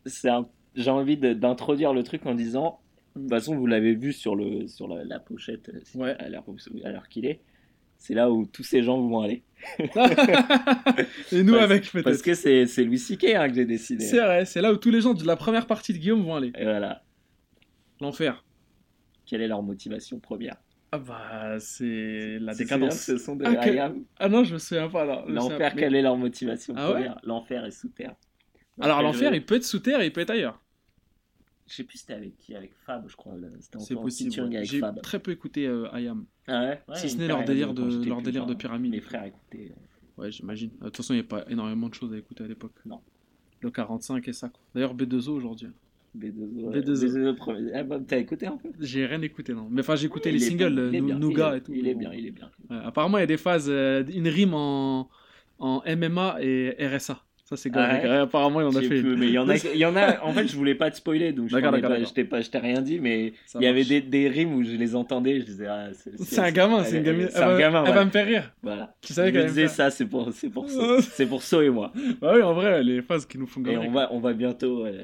c'est un- j'ai envie d'introduire le truc en disant, de toute façon, vous l'avez vu sur, le, sur la, la pochette, euh,
Ouais.
à l'heure qu'il est. C'est là où tous ces gens vont aller. [LAUGHS]
Et nous
Parce-
avec,
Parce
peut-être.
que c'est c'est Louis C.K. hein, que j'ai décidé.
C'est vrai, c'est là où tous les gens de la première partie de Guillaume vont aller.
Et voilà.
L'enfer.
Quelle est leur motivation première?
Ah bah, c'est la décadence.
ce son de
Ah, que- Ah non, je me souviens pas là.
L'enfer, quelle est leur motivation
Ah ouais
première? L'enfer est sous terre.
Alors l'enfer,
je-
il peut être sous terre et il peut être ailleurs.
Je sais plus c'était avec qui, avec Fab, je crois. C'était
C'est
en
possible.
featuring avec
J'ai
Fab.
très peu écouté euh, I Am.
Ah ouais, ouais,
si ce n'est leur délire de leur délire de pyramide.
Mes frères écoutaient.
Ouais, j'imagine. Euh, De toute façon, il n'y a pas énormément de choses à écouter à l'époque.
Non.
Le 45 et ça. quoi. D'ailleurs, B2O aujourd'hui.
B2O.
B2O.
B2O premier. Ah bah, t'as écouté un peu
J'ai rien écouté, non. Mais enfin, j'ai écouté les singles, euh, Nougat et tout.
Il est bien, il est bien.
Apparemment, il y a des phases, euh, une rime en MMA et RSA. Ça, c'est
Ah
grave. ouais? Apparemment, il en a fait.
plus, mais il y en a, [LAUGHS] il y en a. En fait, je voulais pas te spoiler, donc je pas- je t'ai pas, je t'ai rien dit, mais il y avait des, des rimes où je les entendais, je disais ah, c'est
un gamin, c'est une gamine.
C'est un gamin.
elle va me faire rire.
Voilà.
Tu savais qu'elle faire.
ça, c'est pour, c'est pour [LAUGHS] ça, c'est pour So et moi.
Bah oui, en vrai, les phases qui nous font
Et
gaver.
on va, on va bientôt. euh,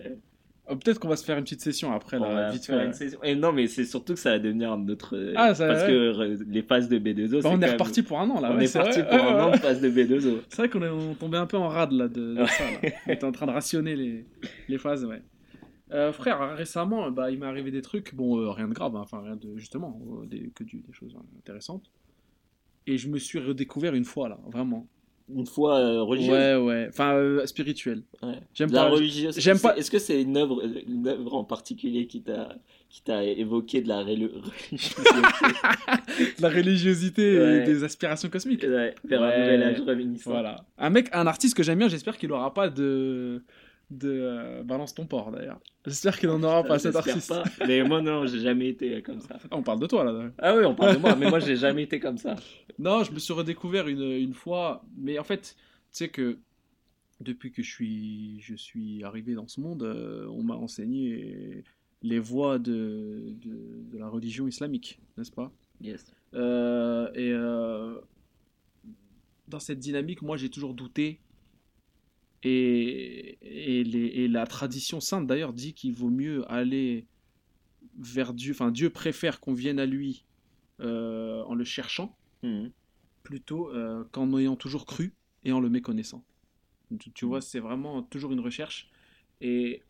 Oh, Peut-être qu'on va se faire une petite session après,
on
là,
va
vite
faire
fait.
une session. Et non, mais c'est surtout que ça va devenir notre. euh,
Ah, ça-
parce
ouais.
que euh, les phases de B2O, c'est
Bah, on est
même-
reparti pour un an, là.
On
ouais,
est
c'est
parti pour un an de phase de B2O.
C'est vrai qu'on est tombait un peu en rade là, de, de ça. Là. On était en train de rationner les, les phases, ouais. Euh, frère, récemment, bah, il m'est arrivé des trucs, bon, euh, rien de grave, hein, enfin, rien de, justement, euh, des, que du- des choses intéressantes. Et je me suis redécouvert une fois, là, vraiment.
Une fois euh, religieuse.
Ouais, ouais, enfin, euh, spirituel.
Ouais.
J'aime pas.
religieuse.
j'aime pas-
Est-ce que c'est une œuvre, une œuvre en particulier qui t'a, qui t'a évoqué de la religiosité [LAUGHS]
La religiosité
Ouais.
et des aspirations cosmiques.
Ouais, vers
Ouais.
un nouvel âge réminiscent.
Voilà. Un mec, un artiste que j'aime bien, j'espère qu'il aura pas de. De euh, Balance ton port d'ailleurs. J'espère qu'il n'en aura pas cet artiste.
pas. Mais moi, non, j'ai jamais été comme ça.
Ah, on parle de toi là.
Ah oui, on parle de moi, mais moi, j'ai jamais été comme ça.
Non, je me suis redécouvert une, une fois, mais en fait, tu sais que depuis que je suis, je suis arrivé dans ce monde, euh, on m'a enseigné les voies de, de, de la religion islamique, n'est-ce pas?
Yes.
Euh, Et euh, dans cette dynamique, moi, j'ai toujours douté. Et, et, les- et la tradition sainte, d'ailleurs, dit qu'il vaut mieux aller vers Dieu. Enfin, Dieu préfère qu'on vienne à lui euh, en le cherchant
Mhm.
plutôt euh, qu'en ayant toujours cru et en le méconnaissant. Tu, tu vois, c'est vraiment toujours une recherche. Et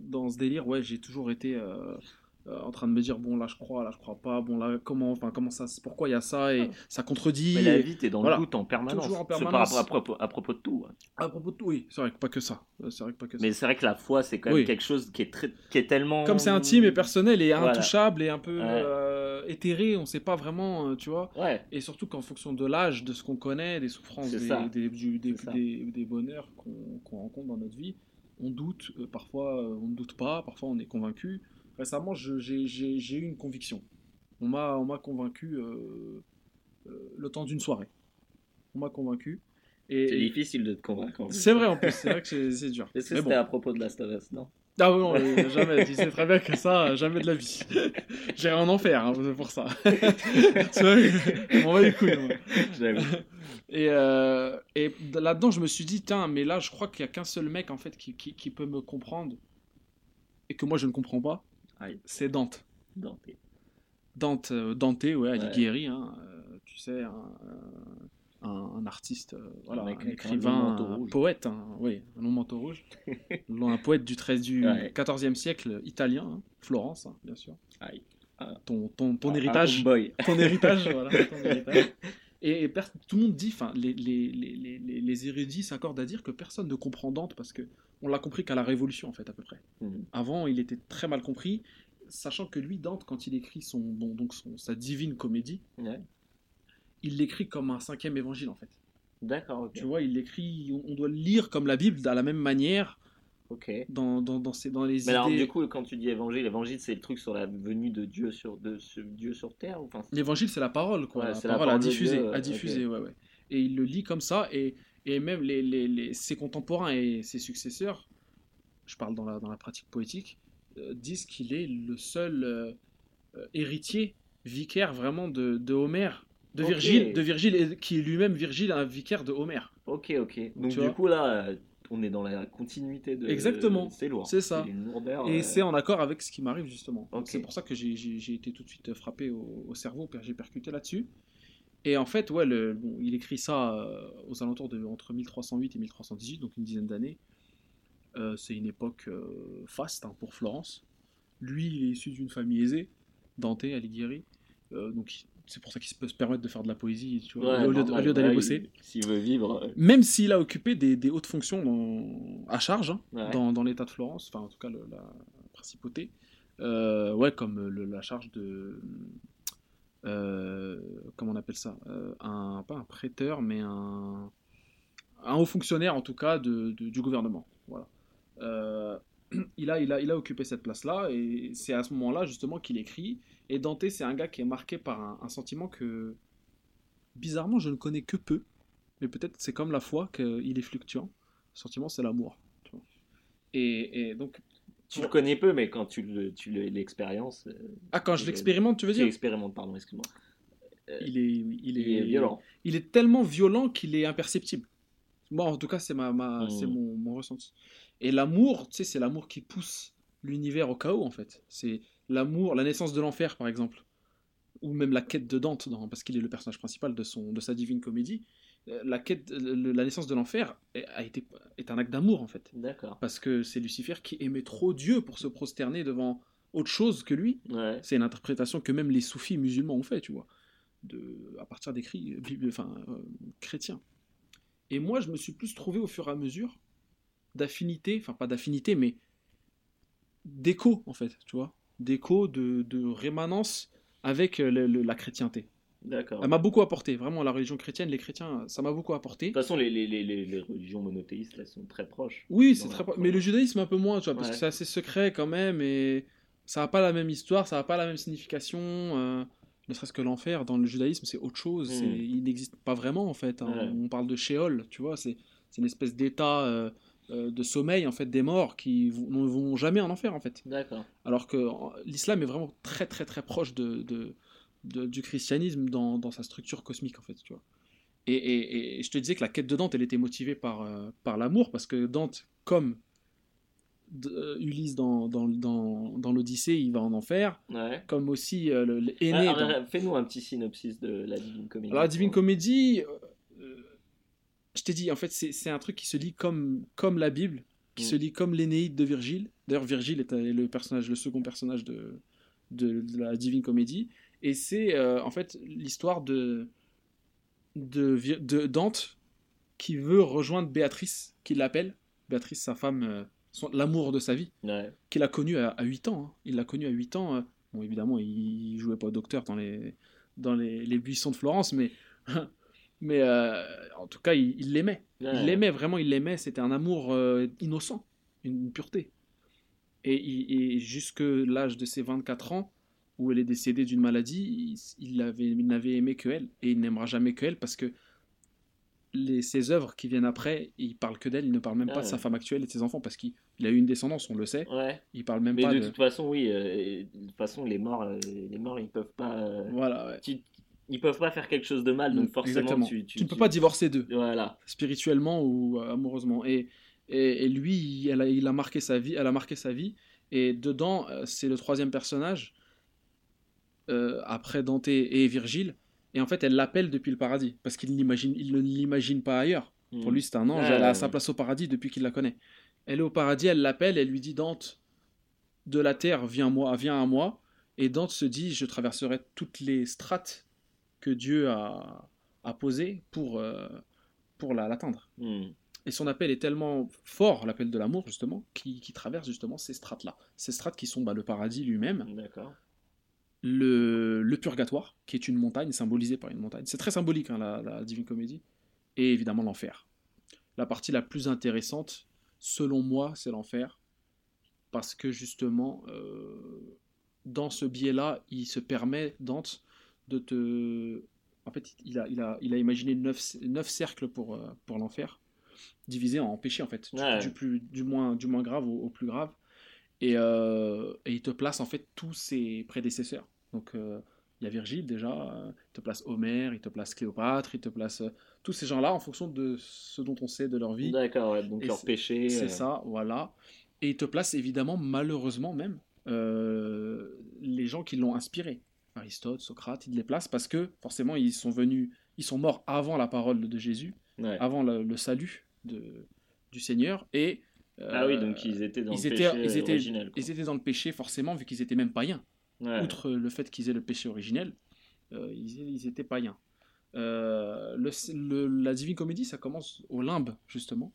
dans ce délire, ouais, j'ai toujours été euh, euh, en train de me dire bon là je crois, là je crois pas, bon là comment, enfin comment ça, pourquoi il y a ça et ça contredit.
Mais la
et-
vie, t'es dans
Voilà.
le doute en permanence.
Toujours en
C'est par
permanence.
rapport à, propos, à propos de tout. ouais.
À propos de tout, oui, c'est vrai que pas que ça. Euh, C'est vrai que pas que ça.
Mais c'est vrai que la foi, c'est quand même
Oui.
quelque chose qui est, très, qui est tellement.
Comme c'est intime et personnel et
Voilà.
intouchable et un peu
Ouais.
euh, éthéré, on sait pas vraiment, tu vois.
Ouais,
Et surtout qu'en fonction de l'âge, de ce qu'on connaît, des souffrances, des, des, du- des, des- des bonheurs qu'on qu'on rencontre dans notre vie, on doute, euh, parfois on ne doute pas, parfois on est convaincu. Récemment, j'ai j'ai- j'ai eu une conviction. On m'a on convaincu euh, euh, le temps d'une soirée. On m'a convaincu.
C'est difficile de te convaincre.
c'est vrai en plus, c'est vrai que c'est dur.
Est-ce que c'était
bon.
à propos de Last of Us, non?
Ah oui, non, jamais. Tu sais très bien que ça, jamais de la vie. J'irai en enfer hein, pour ça. [LAUGHS] m'en bats les couilles. Et, euh, et là-dedans, je me suis dit, tiens, mais là, je crois qu'il n'y a qu'un seul mec, en fait, qui, qui, qui peut me comprendre et que moi, je ne comprends pas. C'est Dante.
Dante.
Dante, euh, Dante ouais, Alighieri,
Ouais.
hein, euh, tu sais, un, un, un artiste, euh, voilà,
mec
un, écrivain, un poète, hein, oui, un long manteau rouge, [LAUGHS] un poète du, 13, du
Ouais.
14e siècle italien, hein, Florence, hein, bien sûr.
Aïe.
Ton, ton, ton
Un- un
héritage
homeboy. [LAUGHS]
ton héritage, voilà, ton [LAUGHS] héritage. Et, tout le monde dit, enfin, les, les, les, les- les, les érudits s'accordent à dire que personne ne comprend Dante parce que on l'a compris qu'à la Révolution, en fait, à peu près.
Mhm.
Avant, il était très mal compris, sachant que lui, Dante, quand il écrit son, bon, donc son, sa divine comédie,
Ouais.
il l'écrit comme un cinquième évangile, en fait.
D'accord.
Tu vois, il l'écrit, on, on doit le lire comme la Bible, de la même manière,
Ok.
dans, dans, dans, dans les
Mais
idées.
alors, du coup, quand tu dis évangile, évangile, c'est le truc sur la venue de Dieu sur, de, Dieu sur terre ou enfin,
L'évangile, c'est la parole, quoi.
Ouais,
la
c'est la
parole à diffuser,
Dieu,
à diffuser, ouais, ouais. Et il le lit comme ça, et, et même les, les, les- ses contemporains et ses successeurs, je parle dans la, dans la pratique poétique, euh, disent qu'il est le seul euh, euh, héritier, vicaire vraiment de, de Homère, de. Virgile, de Virgile, et qui est lui-même Virgile, un vicaire de Homère.
Ok, ok. Donc,
Tu
du coup, là, on est dans la continuité de.
Exactement.
C'est lourd.
C'est ça.
lourdeur.
Et
euh,
c'est en accord avec ce qui m'arrive justement. Donc
Ok.
C'est pour ça que j'ai été tout de suite frappé au, au cerveau, j'ai percuté là-dessus. Et en fait, ouais, le, bon, il écrit ça euh, aux alentours de entre 1308 et 1318, donc une dizaine d'années. Euh, c'est une époque euh, faste hein, pour Florence. Lui, il est issu d'une famille aisée, Dante Alighieri. Donc c'est pour ça qu'il peut se permettre de faire de la poésie, tu vois,
ouais,
au lieu d'aller
ouais,
bosser.
il- S'il veut vivre.
Même s'il a occupé des, des hautes fonctions dans- à charge hein,
Ouais.
dans, dans l'État de Florence, enfin en tout cas le- la principauté, ouais, comme le- la charge de. Euh, comment on appelle ça? Euh, un, Pas un prêteur, mais un, un haut fonctionnaire en tout cas de, du gouvernement. Voilà. Euh, [CLEARS THROAT] il, a, il, a, il a occupé cette place-là et c'est à ce moment-là justement qu'il écrit. Et Dante, c'est un gars qui est marqué par un, sentiment que bizarrement je ne connais que peu. Mais peut-être c'est comme la foi qu'il est fluctuant. Le sentiment, c'est l'amour. et donc.
Tu le connais peu, mais quand tu le- tu le- l'expériences. euh,
Ah, quand je l'expérimente, tu veux
Tu
dire
l'expérimentes, pardon, excuse-moi.
il est, il,
Il
est,
violent.
Il est tellement violent qu'il est imperceptible. Moi, en tout cas, c'est ma, ma, c'est mon, mon ressenti. Et l'amour, tu sais, c'est l'amour qui pousse l'univers au chaos, en fait. C'est l'amour, la naissance de l'enfer, par exemple. Ou même la quête de Dante, dans- parce qu'il est le personnage principal de, son, de sa divine comédie. Euh, La, quête, le- la naissance de l'enfer est- a été, est un acte d'amour, en fait.
D'accord.
Parce que c'est Lucifer qui aimait trop Dieu pour se prosterner devant autre chose que lui.
Ouais.
C'est une interprétation que même les soufis musulmans ont fait, tu vois, de, à partir d'écrits bibli- enfin, euh, chrétiens. Et moi, je me suis plus trouvé au fur et à mesure d'affinité, enfin pas d'affinité, mais d'écho, en fait, tu vois, d'écho, de, de rémanence avec euh, le- le- la chrétienté.
D'accord.
Elle m'a beaucoup apporté, vraiment, la religion chrétienne, les chrétiens, ça m'a beaucoup apporté.
De toute façon, les, les, les, les, religions monothéistes, elles sont très proches.
Oui, c'est très.
la-
pro- Mais le judaïsme un peu moins, tu vois, parce que c'est assez secret quand même et ça n'a pas la même histoire, ça n'a pas la même signification. euh, ne serait-ce que l'enfer dans le judaïsme, c'est autre chose. c'est-
Mm.
Il n'existe pas vraiment en fait. hein.
Ouais.
On parle de Sheol, tu vois, c'est c'est une espèce d'état euh, euh, de sommeil en fait des morts qui ne vont jamais en enfer en fait.
D'accord.
Alors que l'islam est vraiment très très très proche de, de- de- du christianisme dans, dans sa structure cosmique en fait, tu vois. Et, et, je te disais que la quête de Dante, elle était motivée par, euh, par l'amour, parce que Dante, comme euh, Ulysse dans, dans, dans, dans l'Odyssée, il va en enfer, comme aussi euh, l'aîné.
Ah, fais-nous un petit synopsis de la Divine Comédie.
la Divine Comédie, je t'ai dit, en fait, c'est un truc qui se lit comme, comme la Bible, qui mm. se lit comme l'Énéide de Virgile. D'ailleurs, Virgile est le, personnage, le second personnage de, de, de la Divine Comédie. Et c'est en fait l'histoire de de, Dante qui veut rejoindre Béatrice, qui l'appelle. Béatrice, sa femme, euh, l'amour de sa vie, qu'il a connu à, 8 ans. Hein. Il l'a connu à 8 ans. Euh. Bon, évidemment, il jouait pas au docteur dans les, dans les, buissons de Florence, mais, [LAUGHS] mais euh, en tout cas, il l'aimait. Il l'aimait, vraiment, il l'aimait. C'était un amour innocent, une, pureté. Et, et jusque l'âge de ses 24 ans, où elle est décédée d'une maladie, il, avait, il n'avait aimé que elle, et il n'aimera jamais que elle, parce que les, ses œuvres qui viennent après, il parle que d'elle, il ne parle même pas de sa femme actuelle et de ses enfants, parce qu'il a eu une descendance, on le sait.
Ouais.
Il parle même
Mais
pas
de, toute façon, oui, euh, de toute façon, les morts, euh, les morts, ils peuvent pas. Euh,
voilà.
ils peuvent pas faire quelque chose de mal, donc forcément, tu,
tu, ne peux pas divorcer d'eux.
Voilà.
Spirituellement ou amoureusement. Et, et, lui, il a, il a marqué sa vie, elle a marqué sa vie. Et dedans, c'est le troisième personnage euh, après Dante et Virgile. Et en fait, elle l'appelle depuis le paradis, parce qu'il il ne l'imagine pas ailleurs. Pour lui, c'est un ange, elle a sa place au paradis depuis qu'il la connaît. Elle est au paradis, elle l'appelle, elle lui dit Dante, de la terre, viens, moi, viens à moi. Et Dante se dit Je traverserai toutes les strates que Dieu a, a posées pour, euh, pour l'atteindre. Hmm. Et son appel est tellement fort, l'appel de l'amour, justement, qui, qui, traverse justement ces strates-là. Ces strates qui sont bah, le paradis lui-même.
D'accord
le, purgatoire, qui est une montagne symbolisée par une montagne. C'est très symbolique, hein, la, Divine Comédie. Et évidemment l'enfer. La partie la plus intéressante, selon moi, c'est l'enfer. Parce que justement, euh, dans ce biais-là, il se permet, Dante, de te... En fait, il a, il a, il a imaginé neuf, neuf cercles pour, euh, pour l'enfer, divisés en péchés, en fait. Du, plus, du, moins, du moins grave au plus grave. Euh, et, il te place en fait tous ses prédécesseurs. Donc euh, il y a Virgile déjà, euh, il te place Homère, il te place Cléopâtre, il te place tous ces gens-là en fonction de ce dont on sait de leur vie.
D'accord, donc leur péché.
C'est ça, voilà. Et il te place évidemment, malheureusement même, les gens qui l'ont inspiré. Aristote, Socrate, il les place parce que forcément ils sont venus, ils sont morts avant la parole de Jésus, avant le, le salut de, du Seigneur, et
ah oui, donc ils étaient dans le péché
ils étaient, originel. Ils étaient dans le péché forcément, vu qu'ils étaient même païens. Outre le fait qu'ils aient le péché originel, euh, ils, étaient païens. Euh, le, la Divine Comédie, ça commence au limbe, justement.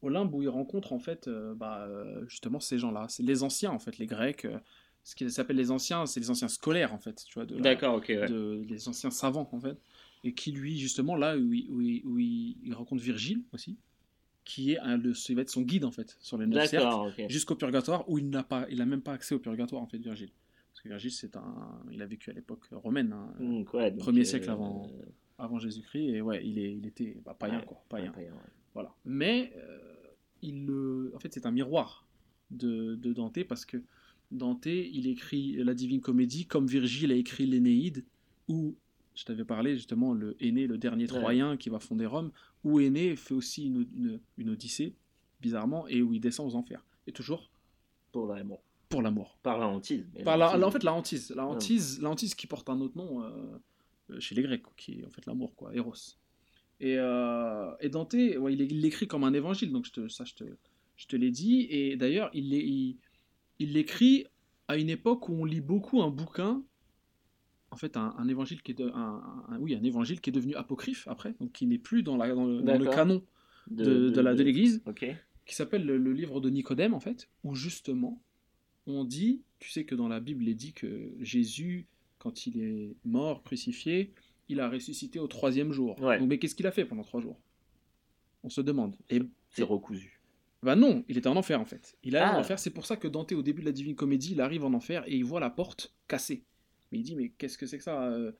Au limbe où ils rencontrent, en fait, euh, bah, justement, ces gens-là. C'est les anciens, en fait, les Grecs. ce qui s'appelle les anciens, c'est les anciens scolaires, en fait. Tu vois,
D'accord, ok.
De, les anciens savants, en fait. Et qui, lui, justement, là où, où, où il rencontre Virgile aussi qui est un, le, va être son guide en fait sur les neuf cercles jusqu'au purgatoire où il n'a pas il a même pas accès au purgatoire en fait Virgile. Parce que Virgile c'est un il a vécu à l'époque romaine hein, mmh, premier siècle euh, avant avant Jésus-Christ et ouais il est il était bah, païen quoi païen, voilà. Mais euh, il en fait c'est un miroir de, de, Dante parce que Dante il écrit la Divine Comédie comme Virgile a écrit l'Énéide où je t'avais parlé justement, le Aîné, le dernier Troyen qui va fonder Rome, où Aîné fait aussi une, une, odyssée, bizarrement, et où il descend aux enfers. Et toujours
pour l'amour.
Pour l'amour.
Par la hantise.
Par la, en fait, la hantise. La hantise, la hantise qui porte un autre nom euh, euh, chez les Grecs, qui est en fait l'amour, quoi, Eros. Et, euh, et Dante, ouais, il l'écrit comme un évangile, donc je te, ça je te, je te l'ai dit. Et d'ailleurs, il l'écrit il, à une époque où on lit beaucoup un bouquin en fait un, évangile qui est un, oui un évangile qui est devenu apocryphe après donc qui n'est plus dans, la, dans, le, canon de, de, la de l'Église qui s'appelle le, livre de Nicodème en fait où justement on dit tu sais que dans la Bible il est dit que Jésus quand il est mort crucifié il a ressuscité au troisième jour. Donc, mais qu'est-ce qu'il a fait pendant trois jours? On se demande.
Et c'est recousu.
Bah non, il était en enfer en fait. Il est en ah. enfer, c'est pour ça que Dante au début de la Divine Comédie, il arrive en enfer et il voit la porte cassée. Mais il dit, mais qu'est-ce que c'est que ça euh,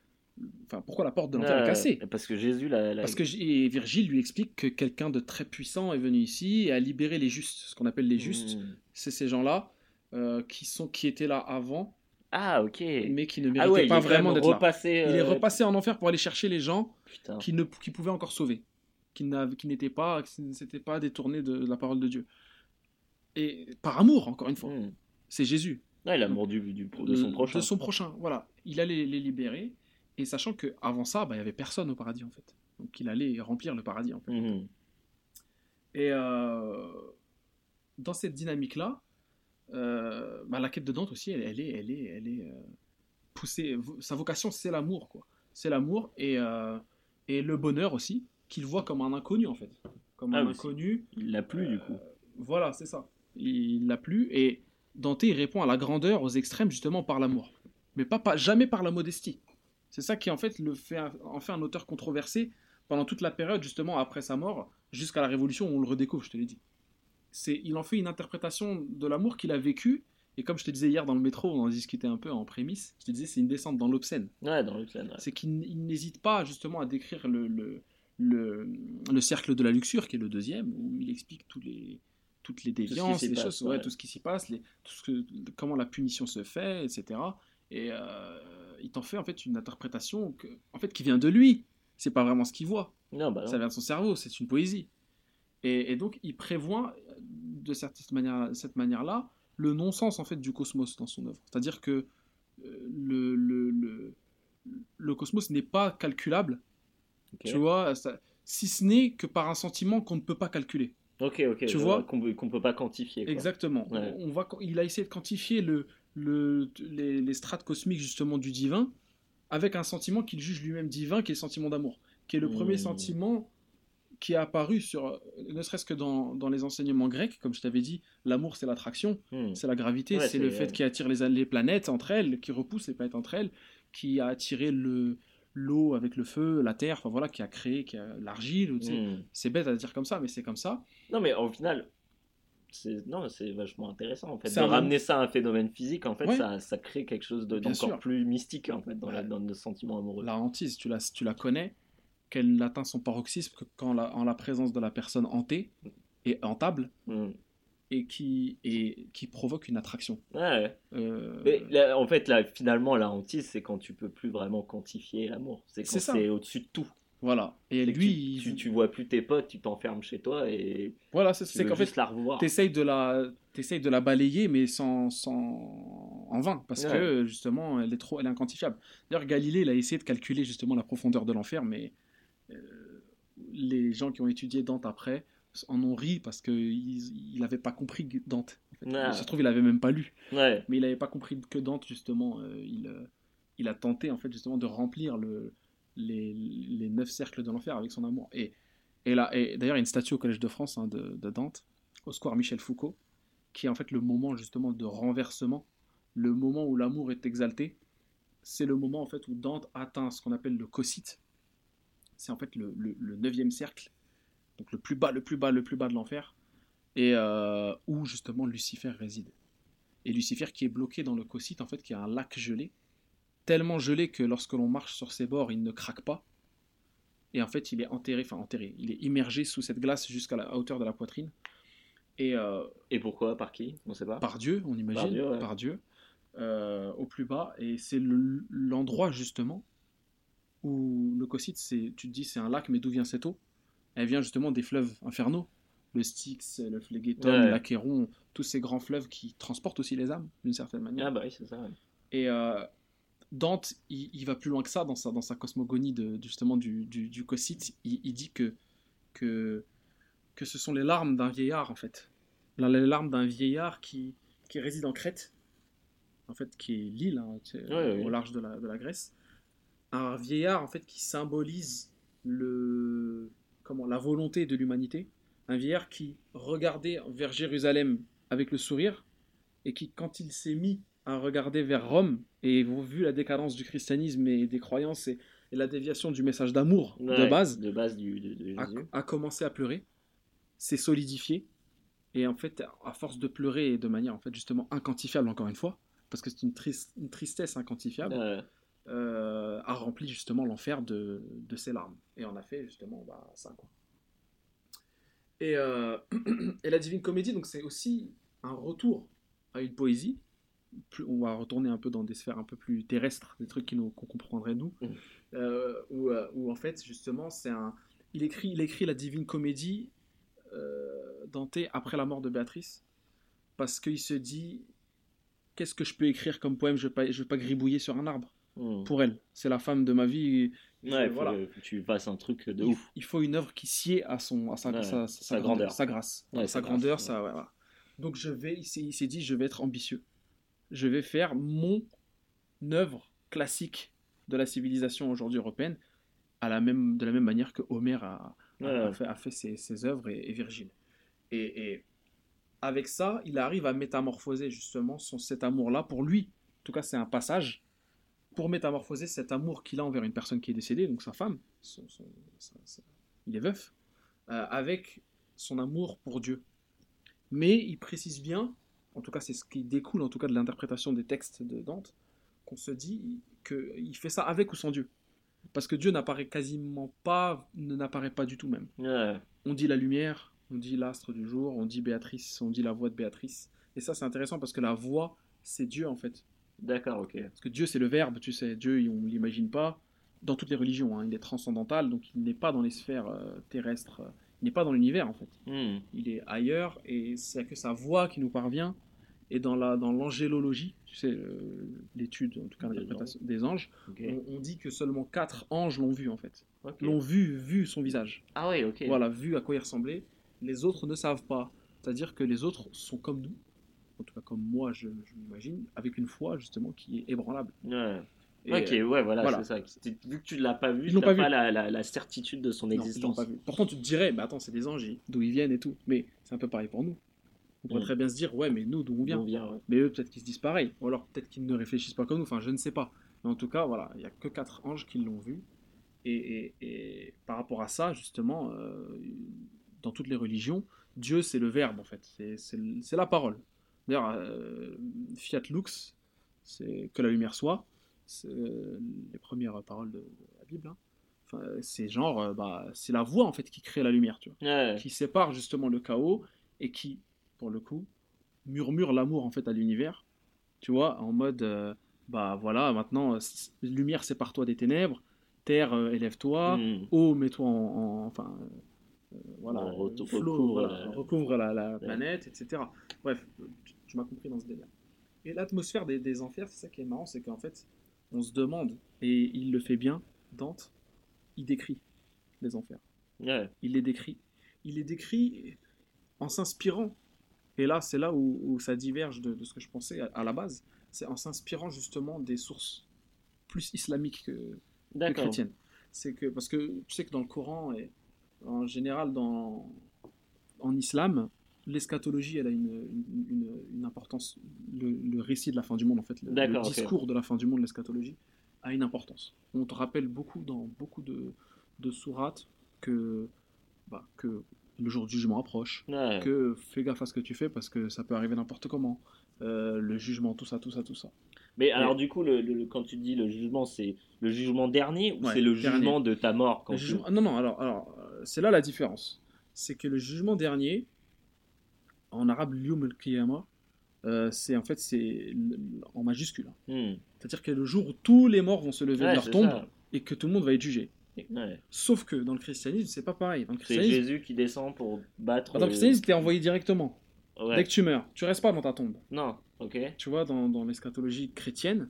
Enfin, pourquoi la porte de l'enfer est cassée?
Parce que Jésus l'a.
Parce que et Virgile lui explique que quelqu'un de très puissant est venu ici et a libéré les justes. Ce qu'on appelle les justes, hmm. c'est ces gens-là euh, qui sont qui étaient là avant
Ah, ok.
mais qui ne
Ah ouais, il
pas vraiment d'être là.
repassé.
Il est
euh,
repassé en enfer pour aller chercher les gens
Putain.
qui ne qui pouvaient encore sauver, qui n'étaient pas, qui ne s'étaient pas détournés de, la parole de Dieu. Et par amour, encore une fois,
Hmm.
c'est Jésus.
L'amour du, du, de son
Euh,
prochain.
De son prochain, voilà. Il allait les libérer, et sachant que avant ça, bah, il y avait personne au paradis en fait. Donc il allait remplir le paradis en fait.
Mhm.
Et euh, dans cette dynamique-là, euh, bah, la quête de Dante aussi, elle, elle est, elle est, elle est euh, poussée. Sa vocation, c'est l'amour, quoi. C'est l'amour et, et le bonheur aussi, qu'il voit comme un inconnu en fait, comme
Ah
un inconnu.
Il l'a plu, du coup.
Voilà, c'est ça. Il l'a plu et Dante il répond à la grandeur, aux extrêmes justement par l'amour, mais pas, pas jamais par la modestie. C'est ça qui en fait le fait en fait un auteur controversé pendant toute la période justement après sa mort jusqu'à la Révolution où on le redécouvre, je te l'ai dit. C'est il en fait une interprétation de l'amour qu'il a vécu et comme je te disais hier dans le métro, on en discutait un peu en prémisse. Je te disais c'est une descente dans l'obscène
Ouais, dans ouais.
c'est qu'il n'hésite pas justement à décrire le, le, le, le cercle de la luxure, qui est le deuxième, où il explique tous les, toutes les déviances, les
passe,
choses, ouais,
ouais.
tout ce qui s'y passe, les, tout ce que, comment la punition se fait, etc. Et euh, il t'en fait en fait une interprétation que, en fait, qui vient de lui. C'est pas vraiment ce qu'il voit,
Non, bah non.
ça vient de son cerveau, c'est une poésie. Et, et donc il prévoit de cette manière, cette manière-là le non-sens en fait du cosmos dans son œuvre. C'est-à-dire que euh, le, le, le, le cosmos n'est pas calculable, tu vois, ça- si ce n'est que par un sentiment qu'on ne peut pas calculer.
Ok, ok.
Tu vois
Qu'on qu'on peut pas quantifier. quoi.
Exactement.
Ouais.
On voit qu'il a essayé de quantifier le, le, les, les strates cosmiques justement du divin avec un sentiment qu'il juge lui-même divin, qui est le sentiment d'amour, qui est le premier
Hmm.
sentiment qui est apparu sur, ne serait-ce que dans, dans les enseignements grecs, comme je t'avais dit, l'amour c'est l'attraction,
Hmm.
c'est la gravité,
Ouais,
c'est le fait
euh,
qui attire les, les planètes entre elles, qui repousse les planètes entre elles, qui a attiré le l'eau avec le feu, la terre, enfin voilà, qui a créé qui a l'argile.
Hmm.
C'est bête à dire comme ça, mais c'est comme ça.
Non, mais au final, c'est non, c'est vachement intéressant en fait. De
un-
ramener ça à un phénomène physique, en fait,
Ouais.
ça, ça crée quelque chose d'encore
sûr.
plus mystique en fait dans, la, dans le sentiment amoureux.
La hantise, tu la, tu la connais, qu'elle atteint son paroxysme que quand la, en la présence de la personne hantée et hantable
Hmm.
Et qui, et qui provoque une attraction.
Ouais.
Euh,
Mais là, en fait, là, finalement, la hantise, c'est quand tu peux plus vraiment quantifier l'amour. C'est quand
C'est
au-dessus de tout.
voilà. Et lui,
tu, tu, tu vois plus tes potes, tu t'enfermes chez toi et
voilà, c'est qu'en fait,
la revoir.
t'essayes de la, t'essayes de la balayer, mais sans, sans, en vain, parce
Ouais.
que justement, elle est trop, elle est inquantifiable. D'ailleurs, Galilée, il a essayé de calculer justement la profondeur de l'enfer, mais euh, les gens qui ont étudié Dante après en ont ri parce qu'il n'avait pas compris Dante. En fait.
Ah.
Se trouve, il avait même pas lu,
Ouais.
mais il n'avait pas compris que Dante justement, euh, il, euh, il a tenté en fait justement de remplir le, les, les neuf cercles de l'enfer avec son amour. Et, et là, et d'ailleurs, il y a une statue au Collège de France hein, de, de Dante, au square Michel Foucault, qui est en fait le moment justement de renversement, le moment où l'amour est exalté. C'est le moment en fait où Dante atteint ce qu'on appelle le cocyte. C'est en fait le, le, le neuvième cercle, donc le plus bas, le plus bas, le plus bas de l'enfer, et euh, où justement Lucifer réside. Et Lucifer qui est bloqué dans le cocyte, en fait, qui est un lac gelé, tellement gelé que lorsque l'on marche sur ses bords, il ne craque pas. Et en fait, il est enterré, enfin enterré, il est immergé sous cette glace jusqu'à la hauteur de la poitrine. Et euh,
Et pourquoi? Par qui? On sait pas.
par Dieu, on imagine,
Par Dieu, ouais.
par Dieu, euh, au plus bas. Et c'est le- l'endroit justement où le Cocyte, c'est, tu te dis c'est un lac, mais d'où vient cette eau? Elle vient justement des fleuves infernaux, le Styx, le Phlegéton,
Ouais.
l'Achéron, tous ces grands fleuves qui transportent aussi les âmes d'une certaine manière.
Ah bah oui, c'est ça. ouais.
Et euh, Dante, il, il va plus loin que ça dans sa, dans sa cosmogonie de, justement du, du. Il, il dit que, que, que ce sont les larmes d'un vieillard, en fait. La- Les larmes d'un vieillard qui, qui réside en Crète, en fait, qui est l'île hein, tu sais, au large de la, de la Grèce. Un vieillard, en fait, qui symbolise le, comment, la volonté de l'humanité. Un vieillard qui regardait vers Jérusalem avec le sourire, et qui, quand il s'est mis à regarder vers Rome et vu la décadence du christianisme et des croyances et, et la déviation du message d'amour de base,
De base du, de, de
a, commencé à pleurer, s'est solidifié et en fait, à force de pleurer et de manière en fait justement inquantifiable encore une fois, parce que c'est une, tris- une tristesse inquantifiable,
Ouais.
Euh, a rempli justement l'enfer de, de ses larmes et en a fait justement bah, ça quoi. Et, euh, [CLEARS THROAT] et la Divine Comédie, donc c'est aussi un retour à une poésie plus, on va retourner un peu dans des sphères un peu plus terrestres, des trucs qu'on comprendrait nous,
Mm.
euh, où, où en fait, justement, c'est un. Il écrit, il écrit la Divine Comédie, Dante, après la mort de Béatrice, parce qu'il se dit qu'est-ce que je peux écrire comme poème? Je ne vais, vais pas gribouiller sur un arbre
Hmm.
pour elle. C'est la femme de ma vie.
Ouais, faut,
voilà.
faut que tu fasses un truc de
Il,
ouf.
il faut une œuvre qui sied à, son, à sa,
Ouais,
sa,
sa grandeur.
sa grâce,
Ouais,
sa grandeur. ça, voilà. Donc je vais, il s'est, dit, je vais être ambitieux. Je vais faire mon œuvre classique de la civilisation aujourd'hui européenne à la même, de la même manière que Homère a, fait, a fait ses, ses œuvres et, et Virgile. Et, et avec ça, il arrive à métamorphoser justement son, cet amour-là pour lui. En tout cas, c'est un passage pour métamorphoser cet amour qu'il a envers une personne qui est décédée, donc sa femme, son- son- il est veuf, euh, avec son amour pour Dieu. Mais il précise bien, en tout cas c'est ce qui découle en tout cas de l'interprétation des textes de Dante, qu'on se dit qu'il fait ça avec ou sans Dieu. Parce que Dieu n'apparaît quasiment pas, ne n'apparaît pas du tout même.
Ouais.
On dit la lumière, on dit l'astre du jour, on dit Béatrice, on dit la voix de Béatrice. Et ça c'est intéressant parce que la voix, c'est Dieu en fait.
D'accord, ok.
Parce que Dieu, c'est le Verbe, tu sais. Dieu, on ne l'imagine pas dans toutes les religions. hein. Il est transcendantal, donc il n'est pas dans les sphères euh, terrestres. euh, Il n'est pas dans l'univers, en fait.
Hmm.
Il est ailleurs, et c'est que sa voix qui nous parvient. Et dans la dans l'angélologie, tu sais, euh, l'étude, en tout cas l'interprétation des anges, on, on dit que seulement quatre anges l'ont vu, en fait. L'ont vu, vu son visage.
Ah ouais, ok.
Voilà, vu à quoi il ressemblait. Les autres ne savent pas. C'est-à-dire que les autres sont comme nous, en tout cas comme moi, je, je m'imagine, avec une foi, justement, qui est ébranlable.
Ouais.
Et,
ok, ouais, voilà,
voilà.
c'est ça. Vu que tu ne l'as pas vu,
Ils
tu n'as
pas
la, la, la certitude de son
Non,
existence.
pas vu. Pourtant, tu te dirais, bah attends, c'est des anges, d'où ils viennent et tout. Mais c'est un peu pareil pour nous. On pourrait
Mm.
très bien se dire, ouais, mais nous, d'où on vient
On vient, ouais.
Mais eux, peut-être qu'ils se disent pareil. Ou alors, peut-être qu'ils ne réfléchissent pas comme nous. Enfin, je ne sais pas. Mais en tout cas, voilà, il n'y a que quatre anges qui l'ont vu. Et, et- et par rapport à ça, justement, euh, dans toutes les religions, Dieu, c'est le verbe, en fait. C'est la parole. D'ailleurs, euh, Fiat Lux, c'est que la lumière soit. C'est euh, les premières paroles de, de la Bible. hein. Enfin, c'est genre, euh, bah, c'est la voix, en fait, qui crée la lumière, tu vois
Ouais.
qui sépare justement le chaos et qui, pour le coup, murmure l'amour en fait à l'univers. Tu vois, en mode, bah voilà, maintenant, lumière sépare-toi des ténèbres, terre élève-toi,
Hmm.
eau mets-toi en, en- enfin, voilà,
recouvre la
planète, etc. Bref, tu, m'as compris dans ce délire. Et l'atmosphère des, des enfers, c'est ça qui est marrant, c'est qu'en fait, on se demande, et il le fait bien, Dante, il décrit les enfers
Ouais.
il les décrit. Il les décrit en s'inspirant. Et là, c'est là où, où ça diverge de, de ce que je pensais à, à la base. C'est en s'inspirant justement des sources plus islamiques que, chrétiennes. C'est que parce que tu sais que dans le Coran et en général dans en islam, l'eschatologie, elle a une, une, une- une importance. Le, le récit de la fin du monde, en fait, le, discours de la fin du monde, l'eschatologie, a une importance. On te rappelle beaucoup dans beaucoup de, de sourates que, bah, que le jour du jugement approche,
Ouais.
que fais gaffe à ce que tu fais parce que ça peut arriver n'importe comment. Euh, le jugement, tout ça, tout ça, tout ça.
Mais alors, du coup, le, le- quand tu dis le jugement, c'est le jugement dernier ou
Ouais,
c'est le
dernier.
jugement de ta mort quand tu-
Non, non, alors, alors euh, c'est là la différence. C'est que le jugement dernier, en arabe, l'yum al-qiyamah, euh, c'est en fait c'est en majuscule.
Hmm.
C'est-à-dire que le jour où tous les morts vont se lever
Ouais,
de leur tombe
ça.
et que tout le monde va être jugé.
Ouais.
Sauf que dans le christianisme, c'est pas pareil.
C'est Jésus qui descend pour battre.
dans le christianisme, t'es envoyé directement.
ouais.
Dès que tu meurs, tu restes pas dans ta tombe.
Non, ok.
Tu vois, dans, dans l'eschatologie chrétienne,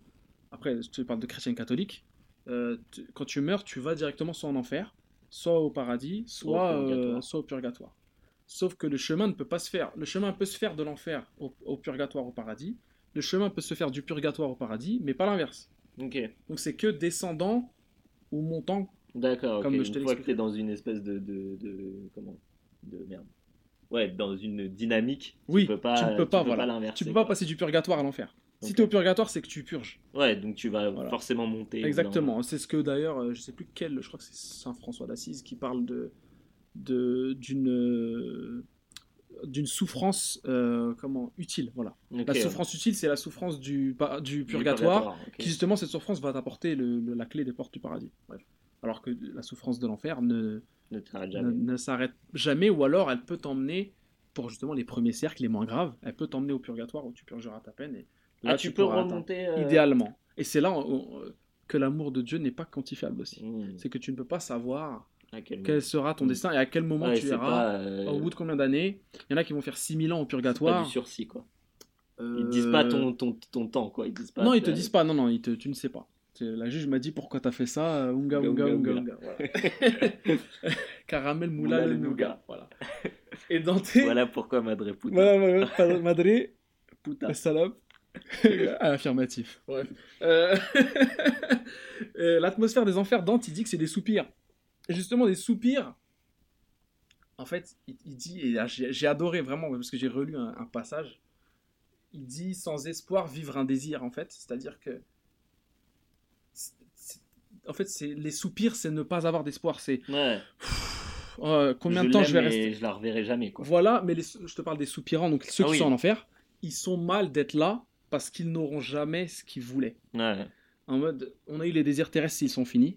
après, je te parle de chrétienne catholique, euh, tu- quand tu meurs, tu vas directement soit en enfer, soit au paradis, soit,
Au purgatoire.
euh, soit au purgatoire. Sauf que le chemin ne peut pas se faire. Le chemin peut se faire de l'enfer au, au purgatoire, au paradis. Le chemin peut se faire du purgatoire au paradis, mais pas l'inverse.
Ok.
Donc c'est que descendant ou montant.
D'accord.
Comme je
Une
te
fois que
l'expliquais.
tu es dans une espèce de, de, de- Comment De merde. Ouais, dans une dynamique.
Oui,
tu peux pas,
tu ne peux pas, voilà. Tu peux pas passer du purgatoire à l'enfer. Si tu es au purgatoire, c'est que tu purges.
Ouais, donc tu vas
Voilà.
forcément monter.
Exactement. C'est ce que d'ailleurs, euh, je sais plus quel, je crois que c'est Saint François d'Assise qui parle de- d'une d'une souffrance euh, comment utile. Voilà. La souffrance utile, c'est la souffrance du du purgatoire, qui justement cette souffrance va t'apporter la clé des portes du paradis. Bref. Alors que la souffrance de l'enfer ne
Ne jamais.
s'arrête jamais, ou alors elle peut t'emmener pour justement les premiers cercles, les moins graves, elle peut t'emmener au purgatoire où tu purgeras ta peine et Là,
Ah, tu peux remonter. euh,
Idéalement. Et c'est là on- on- que l'amour de Dieu n'est pas quantifiable aussi.
hmm,
C'est que tu ne peux pas savoir
quel
quel sera ton
Mm.
destin et à quel moment
Ouais,
tu iras.
pas, euh,
Au bout de combien d'années? Il y en a qui vont faire 6000 ans au
c'est pas
purgatoire.
du sursis, quoi. Ils
Euh,
te disent pas ton, ton, ton temps, quoi. Ils disent pas.
Non, ils te
euh,
disent pas. Non, non, ils te- tu ne sais pas. La juge m'a dit pourquoi t'as fait ça. euh, Unga, unga, unga,
Unga, unga.
unga. Voilà. [LAUGHS] Caramel, moula, le nougat. Voilà. [LAUGHS] Et Dante.
Voilà pourquoi Madre Puta.
Voilà, voilà, [LAUGHS] Madre,
Puta.
salope. Ah, affirmatif. Bref. Euh, euh, L'atmosphère des enfers, Dante, il dit que c'est des soupirs. Justement, des soupirs. En fait, il, il dit, et j'ai adoré vraiment, parce que j'ai relu un, un passage. Il dit sans espoir vivre un désir, en fait. C'est-à-dire que. En fait, c'est les soupirs, c'est ne pas avoir d'espoir. C'est
Ouais.
oh, combien de temps je vais rester.
Je la reverrai jamais, quoi.
Voilà, mais les- je te parle des soupirants, donc ceux
Ah
qui
oui.
sont en enfer, ils sont mal d'être là parce qu'ils n'auront jamais ce qu'ils voulaient.
Ouais.
En mode, on a eu les désirs terrestres, ils sont finis.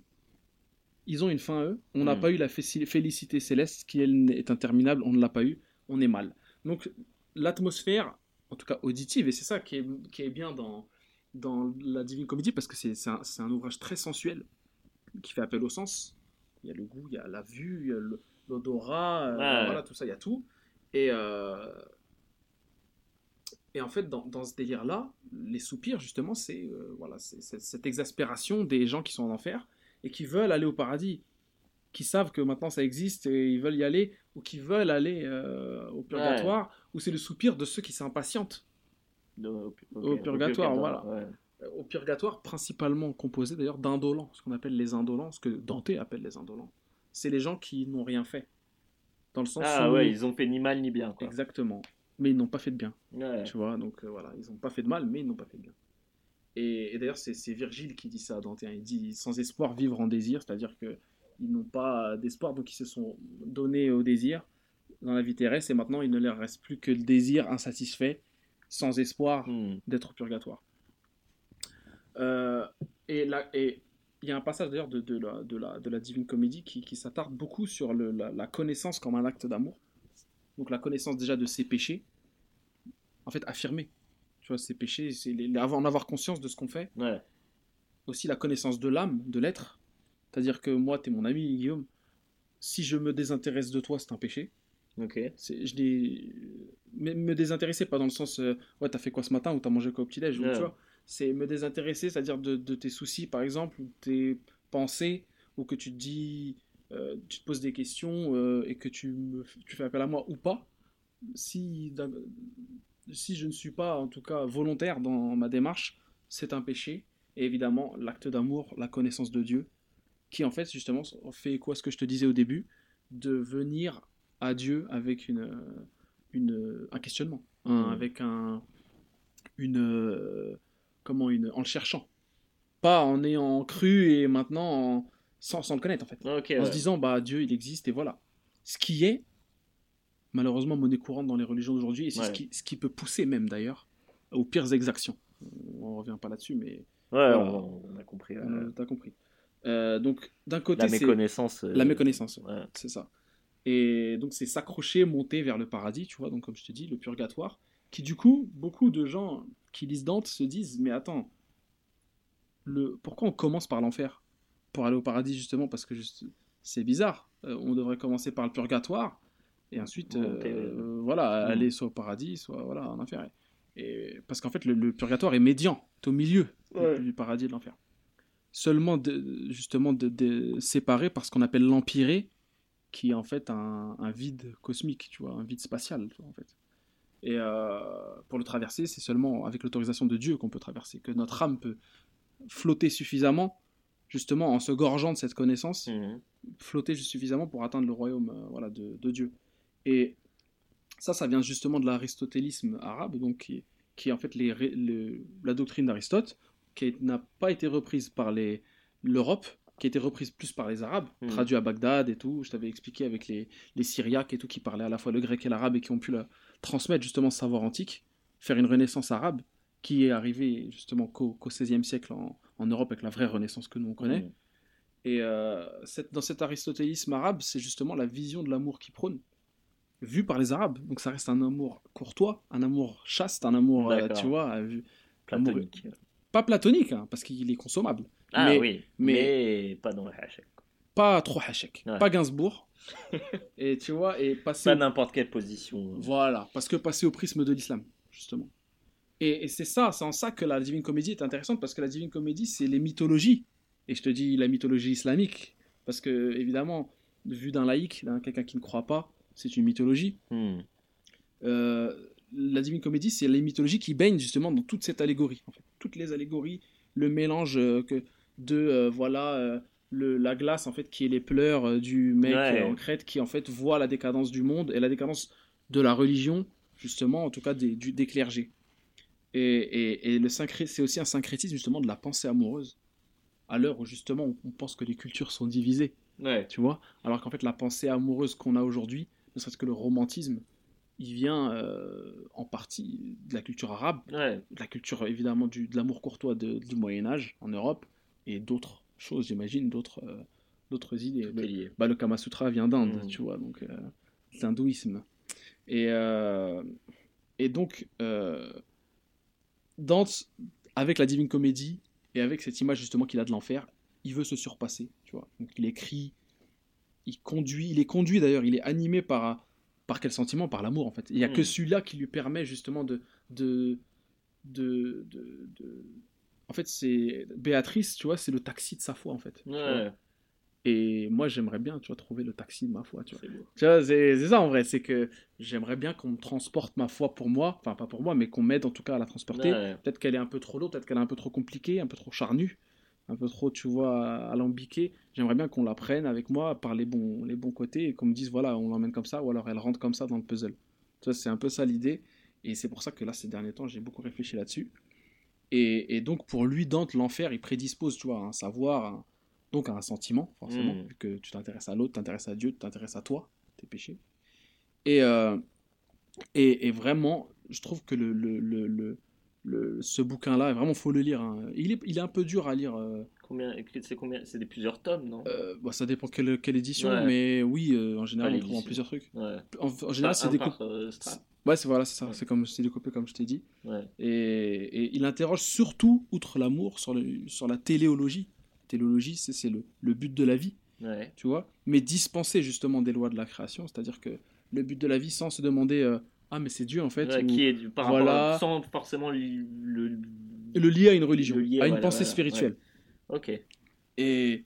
Ils ont une fin, eux. On n'a
Mm.
pas eu la félicité céleste, qui elle est interminable, on ne l'a pas eu. On est mal. Donc, l'atmosphère, en tout cas auditive, et c'est ça qui est, qui est bien dans, dans la Divine Comédie, parce que c'est un, ouvrage très sensuel, qui fait appel au sens. Il y a le goût, il y a la vue, il y a le- l'odorat, euh, voilà, tout ça, il y a tout. Et, euh, et en fait, dans, dans ce délire-là, les soupirs, justement, c'est euh, voilà, cette exaspération des gens qui sont en enfer et qui veulent aller au paradis, qui savent que maintenant ça existe et ils veulent y aller, ou qui veulent aller euh, au purgatoire, ou c'est le soupir de ceux qui s'impatientent. Au purgatoire,
voilà.
Au purgatoire, principalement composé d'ailleurs d'indolents, ce qu'on appelle les indolents, ce que Dante appelle les indolents. C'est les gens qui n'ont rien fait. Dans le sens
Ah
où...
ouais, ils ont fait ni mal ni bien, quoi.
Exactement. Mais ils n'ont pas fait de bien.
Ouais.
Tu vois, donc euh, voilà, ils n'ont pas fait de mal, mais ils n'ont pas fait de bien. Et, et d'ailleurs, c'est Virgile qui dit ça à Dante. hein. Il dit sans espoir vivre en désir, c'est-à-dire que ils n'ont pas d'espoir, donc ils se sont donnés au désir dans la vie terrestre, et maintenant il ne leur reste plus que le désir insatisfait, sans espoir
Hmm.
d'être au purgatoire. Euh, et là, et il y a un passage d'ailleurs de, de, la, de, la, de la Divine Comédie qui, qui s'attarde beaucoup sur le- la, la connaissance comme un acte d'amour. Donc la connaissance déjà de ses péchés, en fait affirmer. Tu vois, ses péchés, c'est les- en avoir conscience de ce qu'on fait.
Ouais.
Aussi la connaissance de l'âme, de l'être. C'est-à-dire que moi, tu es mon ami, Guillaume. Si je me désintéresse de toi, c'est un péché.
Ok.
Je l'ai... Mais me désintéresser, pas dans le sens, euh, ouais, t'as fait quoi ce matin ou t'as mangé quoi au petit-déj, ou
Ouais.
tu vois. C'est me désintéresser, c'est-à-dire de, de tes soucis, par exemple, ou tes pensées, ou que tu te dis, euh, tu te poses des questions euh, et que tu, me, tu fais appel à moi ou pas. Si, si je ne suis pas, en tout cas, volontaire dans ma démarche, c'est un péché. Et évidemment, l'acte d'amour, la connaissance de Dieu, qui en fait, justement, fait quoi ce que je te disais au début, de venir à Dieu avec une, une, un questionnement, un-
Mhm.
avec un, une, euh, comment une, en le cherchant, pas en ayant cru et maintenant en- sans, sans le connaître en fait, en
ouais.
se disant bah Dieu il existe et voilà. Ce qui est malheureusement monnaie courante dans les religions d'aujourd'hui et c'est ce, qui, ce qui peut pousser même d'ailleurs aux pires exactions. On revient pas là-dessus mais
Ouais,
Voilà.
on, on a compris.
euh, t'as compris. Euh, donc d'un côté
La méconnaissance. euh,
la méconnaissance.
Ouais.
C'est ça. Et donc c'est s'accrocher, monter vers le paradis, tu vois, donc comme je te dis, le purgatoire, qui du coup, beaucoup de gens qui lisent Dante se disent, mais attends, le... pourquoi on commence par l'enfer Pour aller au paradis justement, parce que juste... c'est bizarre, Euh, on devrait commencer par le purgatoire, et ensuite, euh,
Monter, euh,
voilà,
mm.
aller soit au paradis, soit voilà, en enfer. Et... Parce qu'en fait, le, le purgatoire est médian, t'es au milieu
Ouais.
du paradis et de l'enfer. Seulement, de- justement, de, de- séparé par ce qu'on appelle l'empiré, qui est en fait un, un vide cosmique, tu vois, un vide spatial, tu vois, en fait. Et euh, pour le traverser, c'est seulement avec l'autorisation de Dieu qu'on peut traverser, que notre âme peut flotter suffisamment, justement, en se gorgeant de cette connaissance,
Mhm.
flotter suffisamment pour atteindre le royaume euh, voilà, de, de Dieu. Et ça, ça vient justement de l'aristotélisme arabe, donc qui, est- qui est en fait les, ré- le- la doctrine d'Aristote, qui n'a pas été reprise par l'Europe, qui a été reprise plus par les Arabes,
Mhm.
traduit à Bagdad et tout. Je t'avais expliqué avec les, les Syriaques et tout, qui parlaient à la fois le grec et l'arabe et qui ont pu la- transmettre justement ce savoir antique, faire une renaissance arabe, qui est arrivée justement qu'au XVIe siècle en, en Europe avec la vraie renaissance que nous on connaît.
Mhm.
Et euh, cette- dans cet aristotélisme arabe, c'est justement la vision de l'amour qui prône, vue par les Arabes. Donc ça reste un amour courtois, un amour chaste, un amour, euh, tu vois, euh, vu-
Platonique.
Pas platonique, hein, parce qu'il est consommable.
Ah
mais,
oui,
mais-
mais, pas dans le hachek.
pas trop hachek.
Ouais.
Pas Gainsbourg. [LAUGHS] et tu vois, et passer.
Pas n'importe quelle position.
Voilà, parce que passer au prisme de l'islam, justement. Et, et c'est ça, c'est en ça que la Divine Comédie est intéressante, parce que la Divine Comédie, c'est les mythologies. Et je te dis la mythologie islamique, parce que, évidemment, vu d'un laïc, d'un quelqu'un qui ne croit pas, c'est une mythologie.
Hmm.
Euh, la Divine Comédie, c'est les mythologies qui baignent justement dans toute cette allégorie. En fait. Toutes les allégories, le mélange euh, que de euh, voilà le, la glace en fait qui est les pleurs du mec
Ouais.
en Crète qui en fait voit la décadence du monde et la décadence de la religion justement en tout cas des, du- des clergés. Et, et, et le c'est aussi un syncrétisme justement de la pensée amoureuse à l'heure où justement on, on pense que les cultures sont divisées
Ouais.
tu vois alors qu'en fait la pensée amoureuse qu'on a aujourd'hui ne serait-ce que le romantisme il vient euh, en partie de la culture arabe
Ouais.
de la culture évidemment du, de l'amour courtois de- du Moyen Âge en Europe et d'autres choses j'imagine d'autres euh, d'autres idées
est
le, bah, le Kama Sutra vient d'Inde
Mm.
tu vois donc euh, c'est l'hindouisme et euh, et donc Dante avec la Divine Comédie et avec cette image justement qu'il a de l'enfer il veut se surpasser tu vois donc il écrit il conduit il est conduit d'ailleurs il est animé par par quel sentiment? Par l'amour en fait il y a que
Mm.
celui-là qui lui permet justement de de de, de, de- en fait c'est Béatrice tu vois c'est le taxi de sa foi en fait.
Ouais.
et moi j'aimerais bien tu vois trouver le taxi de ma foi tu vois
C'est beau.
tu vois, c'est c'est ça en vrai, c'est que j'aimerais bien qu'on me transporte ma foi pour moi, enfin pas pour moi, mais qu'on m'aide en tout cas à la transporter.
Ouais.
Peut-être qu'elle est un peu trop lourde, peut-être qu'elle est un peu trop compliquée, un peu trop charnue, un peu trop, tu vois, alambiquée. J'aimerais bien qu'on la prenne avec moi par les bons, les bons côtés et qu'on me dise, voilà, on l'emmène comme ça, ou alors elle rentre comme ça dans le puzzle. Tu vois, c'est un peu ça l'idée. Et c'est pour ça que là, ces derniers temps, j'ai beaucoup réfléchi là-dessus. Et, et donc, pour lui, Dante, l'enfer, il prédispose, tu vois, à un savoir, à donc à un sentiment, forcément,
Mm.
vu que tu t'intéresses à l'autre, tu t'intéresses à Dieu, tu t'intéresses à toi, tes péchés. Et, euh, et, et vraiment, je trouve que le, le, le, le- le- ce bouquin-là, vraiment, faut le lire. hein. Il, est, il est un peu dur à lire. euh,
Combien C'est combien C'est des plusieurs tomes, non?
Euh, bon, ça dépend quelle, quelle édition,
Ouais.
mais oui, euh, en général, on trouve en plusieurs trucs.
Ouais.
En, en général, c'est découpé.
euh.
Ouais, c'est voilà, c'est ça.
Ouais.
C'est comme c'est découpé comme je t'ai dit. Et, et il interroge surtout, outre l'amour, sur, le, sur la téléologie. Téléologie, c'est c'est le, le but de la vie, tu vois. Mais dispenser justement des lois de la création, c'est-à-dire que le but de la vie sans se demander ah mais c'est Dieu en fait,
Ouais,
ou
qui est par
voilà.
rapport à- sans forcément le, le-
le lier à une religion,
lier,
à une
voilà,
pensée
voilà,
spirituelle.
Ok.
Et,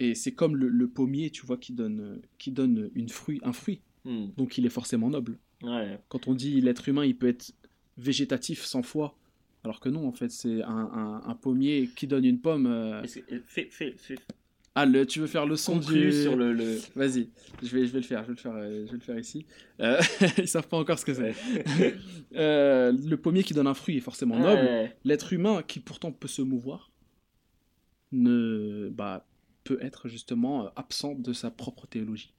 et c'est comme le, le pommier, tu vois, qui donne, qui donne une fruit, un fruit.
Hmm.
Donc il est forcément noble.
Ouais.
Quand on dit l'être humain, il peut être végétatif sans foi. Alors que non, en fait, c'est un, un- un pommier qui donne une pomme. euh,
fais, fais.
Ah, le, tu veux faire le son du...
sur le. le...
Vas-y, je vais, je vais le faire, je vais le faire, euh, je vais le faire ici. Euh, [LAUGHS] ils savent pas encore ce que c'est. [LAUGHS] Euh, le pommier qui donne un fruit est forcément noble.
Ouais.
L'être humain qui pourtant peut se mouvoir ne, bah, peut être justement euh, absent de sa propre théologie.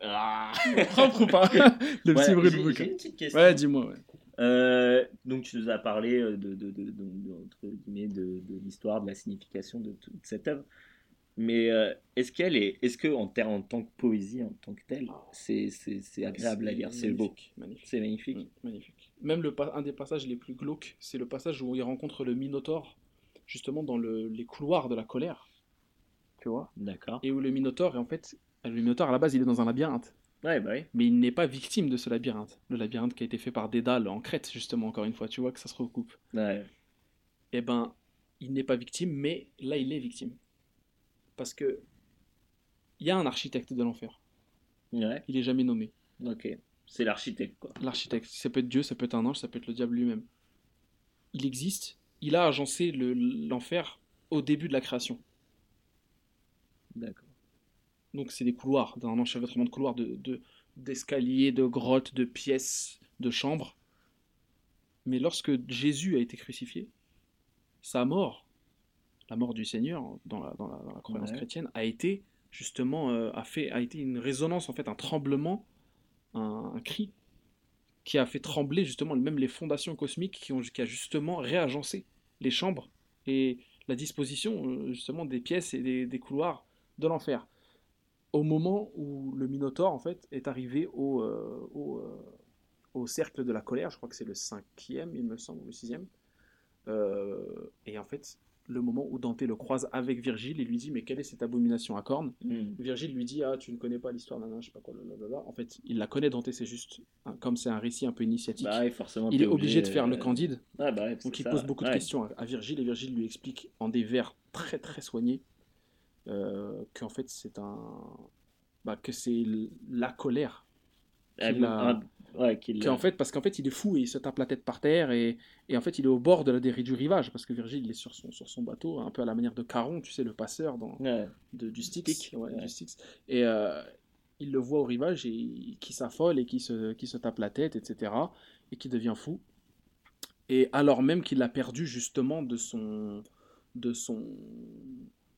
Ah.
Propre ou pas? [LAUGHS] Le
Ouais,
petit bruit de bouquin.
Une petite question.
Ouais, dis-moi. Ouais.
Euh, donc tu nous as parlé de, de l'histoire, de la signification de toute cette œuvre. Mais euh, est-ce qu'elle est, est-ce que en, en tant que poésie, en tant que telle, c'est, c'est, c'est agréable à lire, c'est beau, c'est magnifique.
Mm, magnifique. Même le, un des passages les plus glauques, c'est le passage où il rencontre le Minotaure, justement dans le- les couloirs de la colère. Tu vois?
D'accord.
Et où le Minotaure, en fait, le Minotaure à la base, il est dans un labyrinthe.
Ouais, bah oui.
Mais il n'est pas victime de ce labyrinthe. Le labyrinthe qui a été fait par Dédale en Crète, justement, encore une fois, tu vois que ça se recoupe.
Ouais.
Eh ben, il n'est pas victime, mais là, il est victime. Parce que il y a un architecte de l'enfer.
Ouais.
Il est jamais nommé.
Ok. C'est l'architecte quoi.
L'architecte, ça peut être Dieu, ça peut être un ange, ça peut être le diable lui-même. Il existe. Il a agencé le- l'enfer au début de la création.
D'accord.
Donc c'est des couloirs, d'un enchevêtrement de couloirs, de, de- d'escaliers, de grottes, de pièces, de chambres. Mais lorsque Jésus a été crucifié, sa mort, la mort du Seigneur dans la, dans la, dans la croyance
Ouais.
chrétienne, a été justement euh, a fait a été une résonance en fait, un tremblement, un, un cri qui a fait trembler justement même les fondations cosmiques qui ont qui a justement réagencé les chambres et la disposition euh, justement des pièces et des, des couloirs de l'enfer au moment où le Minotaure en fait est arrivé au, euh, au, euh, au cercle de la colère, je crois que c'est le cinquième, il me semble, ou le sixième, et en fait, le moment où Dante le croise avec Virgile et lui dit mais quelle est cette abomination à cornes?
Hmm.
Virgile lui dit ah tu ne connais pas l'histoire d'un je sais pas quoi blablabla. en fait il la connaît Dante c'est juste comme c'est un récit un peu initiatique
Bah forcément.
il est obligé de faire le
euh,
candide
Ouais, bah
donc il
ça.
pose beaucoup de questions à, à Virgile et Virgile lui explique en des vers très très soignés euh, qu'en fait c'est un bah, que c'est la colère A-
qu'il
qu'en fait parce qu'en fait il est fou et il se tape la tête par terre et, et en fait il est au bord de la dérive du rivage parce que Virgile il est sur son, sur son bateau un peu à la manière de Caron tu sais le passeur dans,
Ouais.
de, du Styx, ouais, et euh, il le voit au rivage et qui s'affole et qui se, qui se tape la tête etc et qui devient fou. Et alors même qu'il a perdu justement de son de son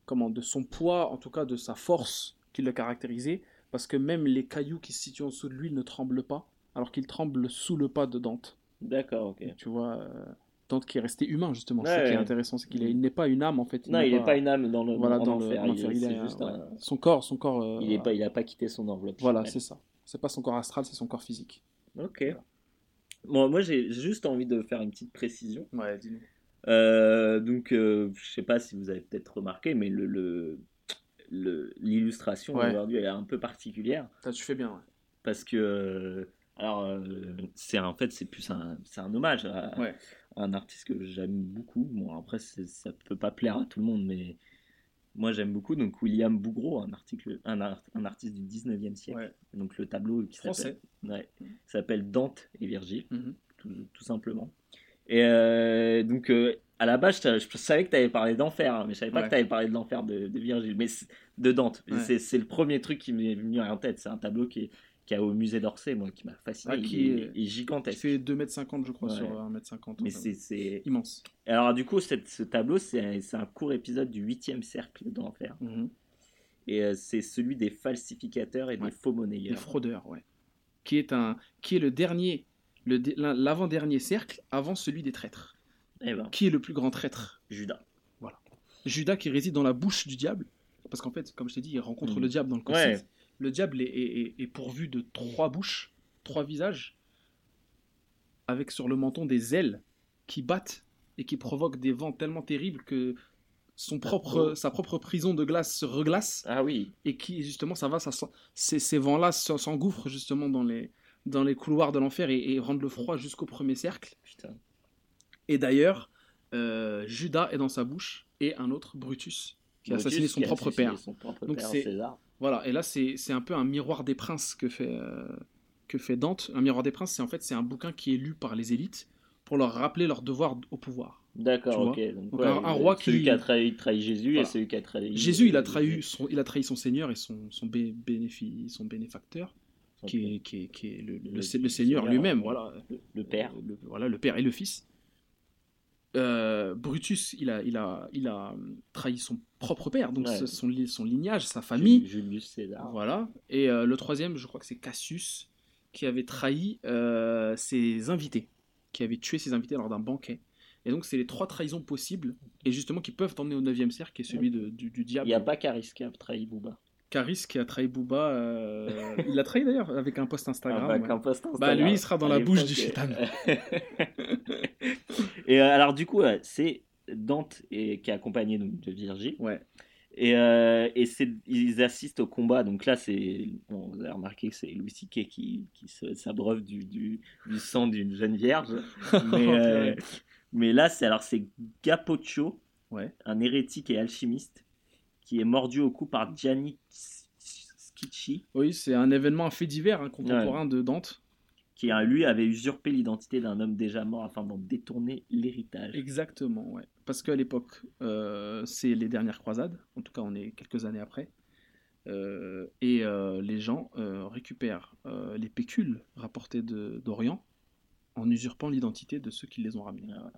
comment de son poids en tout cas de sa force qui le caractérisait parce que même les cailloux qui se situent en dessous de lui ne tremblent pas alors qu'il tremble sous le pas de Dante
D'accord, ok.
tu vois euh, Dante qui est resté humain justement
Ouais,
ça qui est intéressant c'est qu'il est- il n'est pas une âme en fait
Non,
n'est
il n'est pas une âme dans le
voilà dans le
enfer. il,
il
c'est
est-
juste
ouais.
un-
son corps son corps euh,
il est pas, il quitté son enveloppe.
voilà c'est ça c'est pas son corps astral c'est son corps physique
Ok. Bon, moi j'ai juste envie de faire une petite précision.
ouais dis-nous
Euh, donc, euh, je sais pas si vous avez peut-être remarqué, mais le- l'illustration
Ouais.
aujourd'hui elle est un peu particulière
tu fais bien ouais.
parce que euh, alors euh, c'est en fait c'est plus un c'est un hommage à,
Ouais.
à un artiste que j'aime beaucoup. Bon après ça peut pas plaire à tout le monde, mais moi j'aime beaucoup donc William Bougreau, un article un, art- un artiste du 19e siècle.
Ouais.
Donc le tableau qui s'appelle ouais, s'appelle Dante et Virgile
Mhm.
tout, tout simplement. Et euh, donc, euh, à la base, je, je savais que tu avais parlé d'enfer, hein, mais je savais pas
Ouais.
que tu avais parlé de l'enfer de, de Virgile, mais de Dante.
Ouais.
C'est, le premier truc qui m'est venu en tête. C'est un tableau qui est, qui est au musée d'Orsay, moi, qui m'a fasciné.
Ah,
il,
qui
est,
est-
il est gigantesque.
fait 2m50 je crois
Ouais.
sur 1m50
Mais
enfin,
c'est, c'est...
immense
Alors, du coup, cette- ce tableau, c'est, un court épisode du 8 cercle de l'enfer.
Mhm.
Et euh, c'est celui des falsificateurs et des faux monnayeurs.
fraudeurs, ouais. Qui est, un, qui est le dernier, l'avant-dernier cercle avant celui des traîtres.
Eh ben,
Qui est le plus grand traître
Judas.
Judas qui réside dans la bouche du diable. Parce qu'en fait, comme je t'ai dit, il rencontre
Mhm.
le diable dans le
Ouais.
Cossite. Le diable est, est- est- est pourvu de trois bouches, trois visages, avec sur le menton des ailes qui battent et qui provoquent des vents tellement terribles que son propre, sa propre prison de glace se reglace
Ah oui.
et qui justement ça va ça ces, ces vents là s'engouffrent justement dans les dans les couloirs de l'enfer et, et rendent le froid jusqu'au premier cercle
Putain.
Et d'ailleurs euh, Judas est dans sa bouche et un autre Brutus qui a assassiné son
qui
propre
assassiné
père
Son propre
Donc
père,
c'est-
César.
voilà et là c'est c'est un peu un miroir des princes que fait euh, que fait Dante un miroir des princes c'est en fait c'est un bouquin qui est lu par les élites pour leur rappeler leur devoir au pouvoir
D'accord, ok. Donc,
Donc
ouais,
un- un roi
celui
qui-
qui a trahi, trahi Jésus
Voilà.
et celui qui a trahi.
Jésus il a
euh,
trahi son il a trahi son seigneur et son son bé- bénéfi- son bénéfacteur qui est, qui est, qui est le, le-
Le-
le Seigneur lui-même,
euh,
voilà.
le- père.
Le- voilà, le père et le fils. Euh, Brutus, il a, il, a, il a trahi son propre père, donc
Ouais.
son, son lignage, sa famille.
Julius César.
Voilà. Et euh, le troisième, je crois que c'est Cassius, qui avait trahi euh, ses invités, qui avait tué ses invités lors d'un banquet. Et donc, c'est les trois trahisons possibles, et justement qui peuvent t'emmener au 9 cercle, qui est celui de- du, du
Il
diable.
n'y a pas Caris qui a trahi Booba.
Caris qui a trahi Booba. euh, il l'a trahi d'ailleurs avec un post Instagram.
Ah, bah,
ouais.
qu'un post
Bah,
Instagram.
lui, il sera dans la bouche du chétan. [LAUGHS]
et euh, alors, du coup, ouais, c'est Dante et, qui est accompagné donc, de Virgile.
Ouais.
Et, euh, et ils assistent au combat. Donc là, c'est, bon, vous avez remarqué que c'est Louis C.K. qui, qui s'abreuve du, du, du sang d'une jeune vierge. [LAUGHS] Mais, euh, mais là, c'est, alors, c'est
Ouais.
un hérétique et alchimiste, qui est mordu au cou par Gianni Schicchi,
Oui, c'est un événement, un fait divers hein, contemporain de Dante.
Qui euh, lui avait usurpé l'identité d'un homme déjà mort afin d'en détourner l'héritage.
Exactement, ouais. Parce qu'à l'époque, euh, c'est les dernières croisades. En tout cas, on est quelques années après. Euh, et euh, les gens récupèrent les pécules rapportées de- d'Orient en usurpant l'identité de ceux qui les ont ramenés.
Voilà.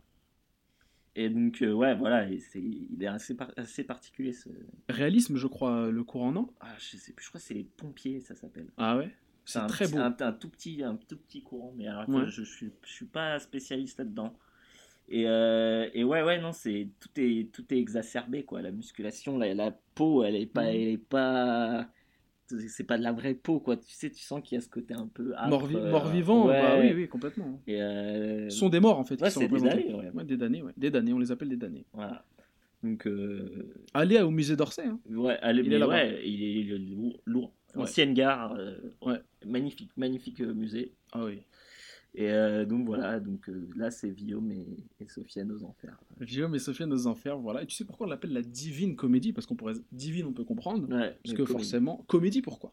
Et donc, ouais, voilà, et c'est, il est assez, par- assez particulier. Ce...
Réalisme, je crois, le courant, non?
Ah, je sais plus, je crois que c'est les pompiers, ça s'appelle.
Ah ouais? C'est
un
très beau.
Un, un tout petit, un tout petit courant, mais alors,
Ouais.
je, je suis, je suis pas spécialiste là-dedans. Et, euh, et ouais, ouais, non, c'est tout est tout est exacerbé quoi. La musculation, la, la peau, elle est pas,
Mhm.
elle est pas, c'est pas de la vraie peau quoi tu sais tu sens qu'il y a ce côté un peu
mort, mort vivant bah oui oui complètement et Ce sont des morts en fait
ouais, c'est des damnés
ouais. des damnés ouais. des damnés on les appelle des damnés
voilà donc
allez au musée d'Orsay hein.
ouais allez il est ouais il est lourd ancienne gare ouais magnifique magnifique musée
ah oui
et euh, donc voilà, donc euh, là c'est Guillaume et, et, Sofiane aux enfers.
Guillaume et Sofiane aux enfers, voilà. Et tu sais pourquoi on l'appelle la divine comédie? Parce qu'on pourrait divine, on peut comprendre. parce que forcément, comédie pourquoi?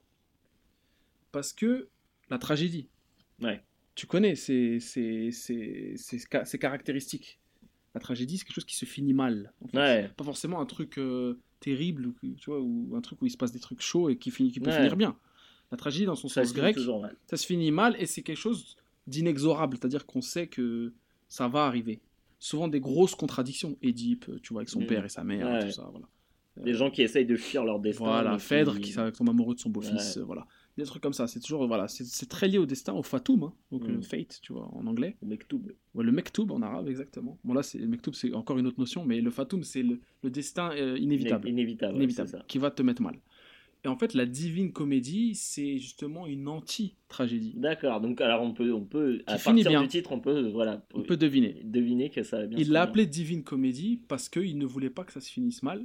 Parce que la tragédie.
Ouais.
Tu connais, c'est c'est caractéristique. La tragédie, c'est quelque chose qui se finit mal.
ouais.
Pas forcément un truc euh, terrible, ou, tu vois, ou un truc où il se passe des trucs chauds et qui, finit, qui peut finir bien. La tragédie, dans son sens grec, ça se finit mal et c'est quelque chose d'inexorable, c'est-à-dire qu'on sait que ça va arriver. Souvent des grosses contradictions. Édipe, tu vois, avec son mm. père et sa mère, tout ça, voilà.
Des gens qui essayent de fuir leur destin.
Voilà, Phèdre qui, qui tombe amoureux de son beau-fils, euh, voilà. Des trucs comme ça, c'est toujours, voilà, c'est très lié au destin, au fatum, hein, donc le mm. fate, tu vois, en anglais.
Le mektoub.
Ouais, le mektoub en arabe, exactement. Bon là, le mektoub, c'est encore une autre notion, mais le fatum, c'est le, destin euh, inévitable.
Inévitable,
inévitable qui va te mettre mal. Et en fait, la divine comédie, c'est justement une anti-tragédie.
D'accord. Donc, alors on peut, on peut à partir bien. du titre, on peut, voilà,
on peut deviner,
deviner que ça va bien.
Il l'a appelé divine comédie parce qu'il ne voulait pas que ça se finisse mal,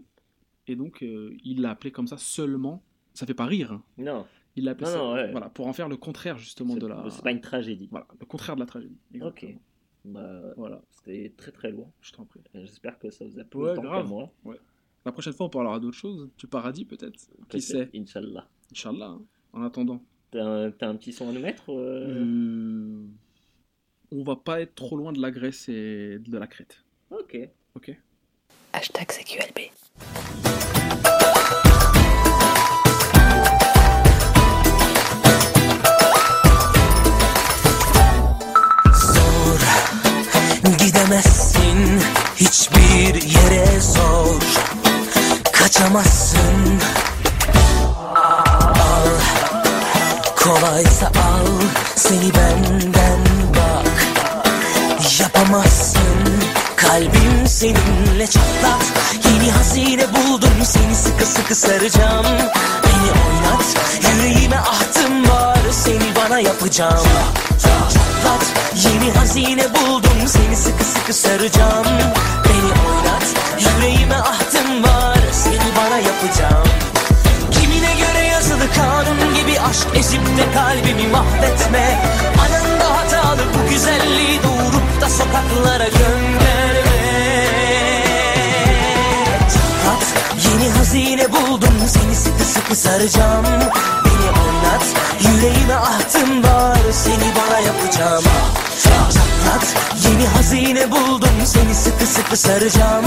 et donc euh, il l'a appelé comme ça seulement. Ça fait pas rire. Hein.
Non.
Il l'a appelé ça, voilà, pour en faire le contraire justement de la.
C'est pas une tragédie.
Voilà, le contraire de la tragédie.
Ok. Bah, voilà, c'était très très lourd.
Je t'en prie.
J'espère que ça vous a plu ouais, autant moi.
Ouais. La prochaine fois, on parlera d'autres choses. Du paradis, peut-être? Qui sait?
Inch'Allah.
Inch'Allah, hein. en attendant.
T'as un, un, petit son à nous mettre euh...
Euh... On va pas être trop loin de la Grèce et de la Crète.
Ok.
Ok?
Hashtag CQLB. Gidemezsin hiçbir yere zor kaçamazsın. Al kolaysa al seni benden bak. Yapamazsın kalbim seninle çatlat. Yeni hazine buldum seni sıkı sıkı saracağım. Beni oynat yüreğime ahtım var seni bana yapacağım. Çatlat yeni hazine buldum. Seni sıkı sıkı saracağım. Beni oynat yüreğime ahtım var. Seni bana yapacağım. Kimine göre yazılı kanun gibi aşk ezip de kalbimi mahvetme. Anında hatalı bu güzelliği doğurup da sokaklara gönderme. Çatlat yeni hazine buldum. Seni sıkı sıkı saracağım Beni oynat yüreğime ahtım var. Seni bana yapacağım. Çatlat yeni hazine buldum. Seni sıkı sıkı saracağım.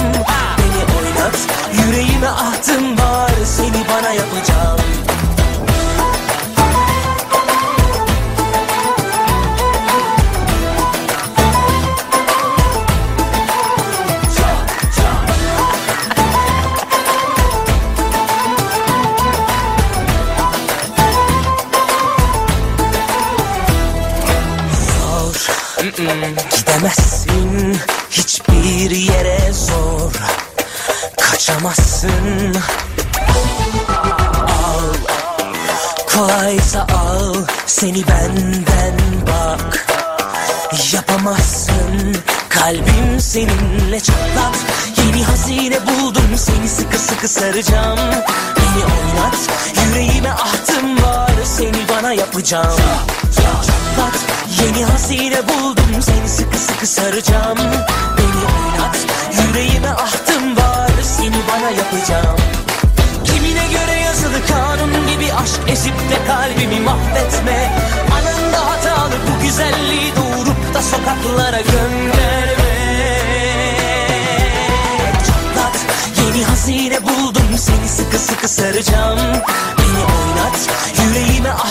Beni oynat yüreğime ahtım var. Seni bana yapacağım Gidemezsin hiçbir yere zor. Kaçamazsın. Al Kolaysa al seni benden bak. Yapamazsın kalbim seninle çatlat. Yeni hazine buldum seni sıkı sıkı saracağım. Beni oynat yüreğime ahtım var seni bana yapacağım. Çatlat yeni hazine buldum. Seni sıkı sıkı saracağım. Beni oynat yüreğime ahtım var. Seni bana yapacağım. Kimine göre yazılı kanun gibi aşk ezip de kalbimi mahvetme. Anında hatalı bu güzelliği doğurup da sokaklara gönderme. Çatlat yeni hazine buldum. Seni sıkı sıkı saracağım. Beni oynat yüreğime ahtım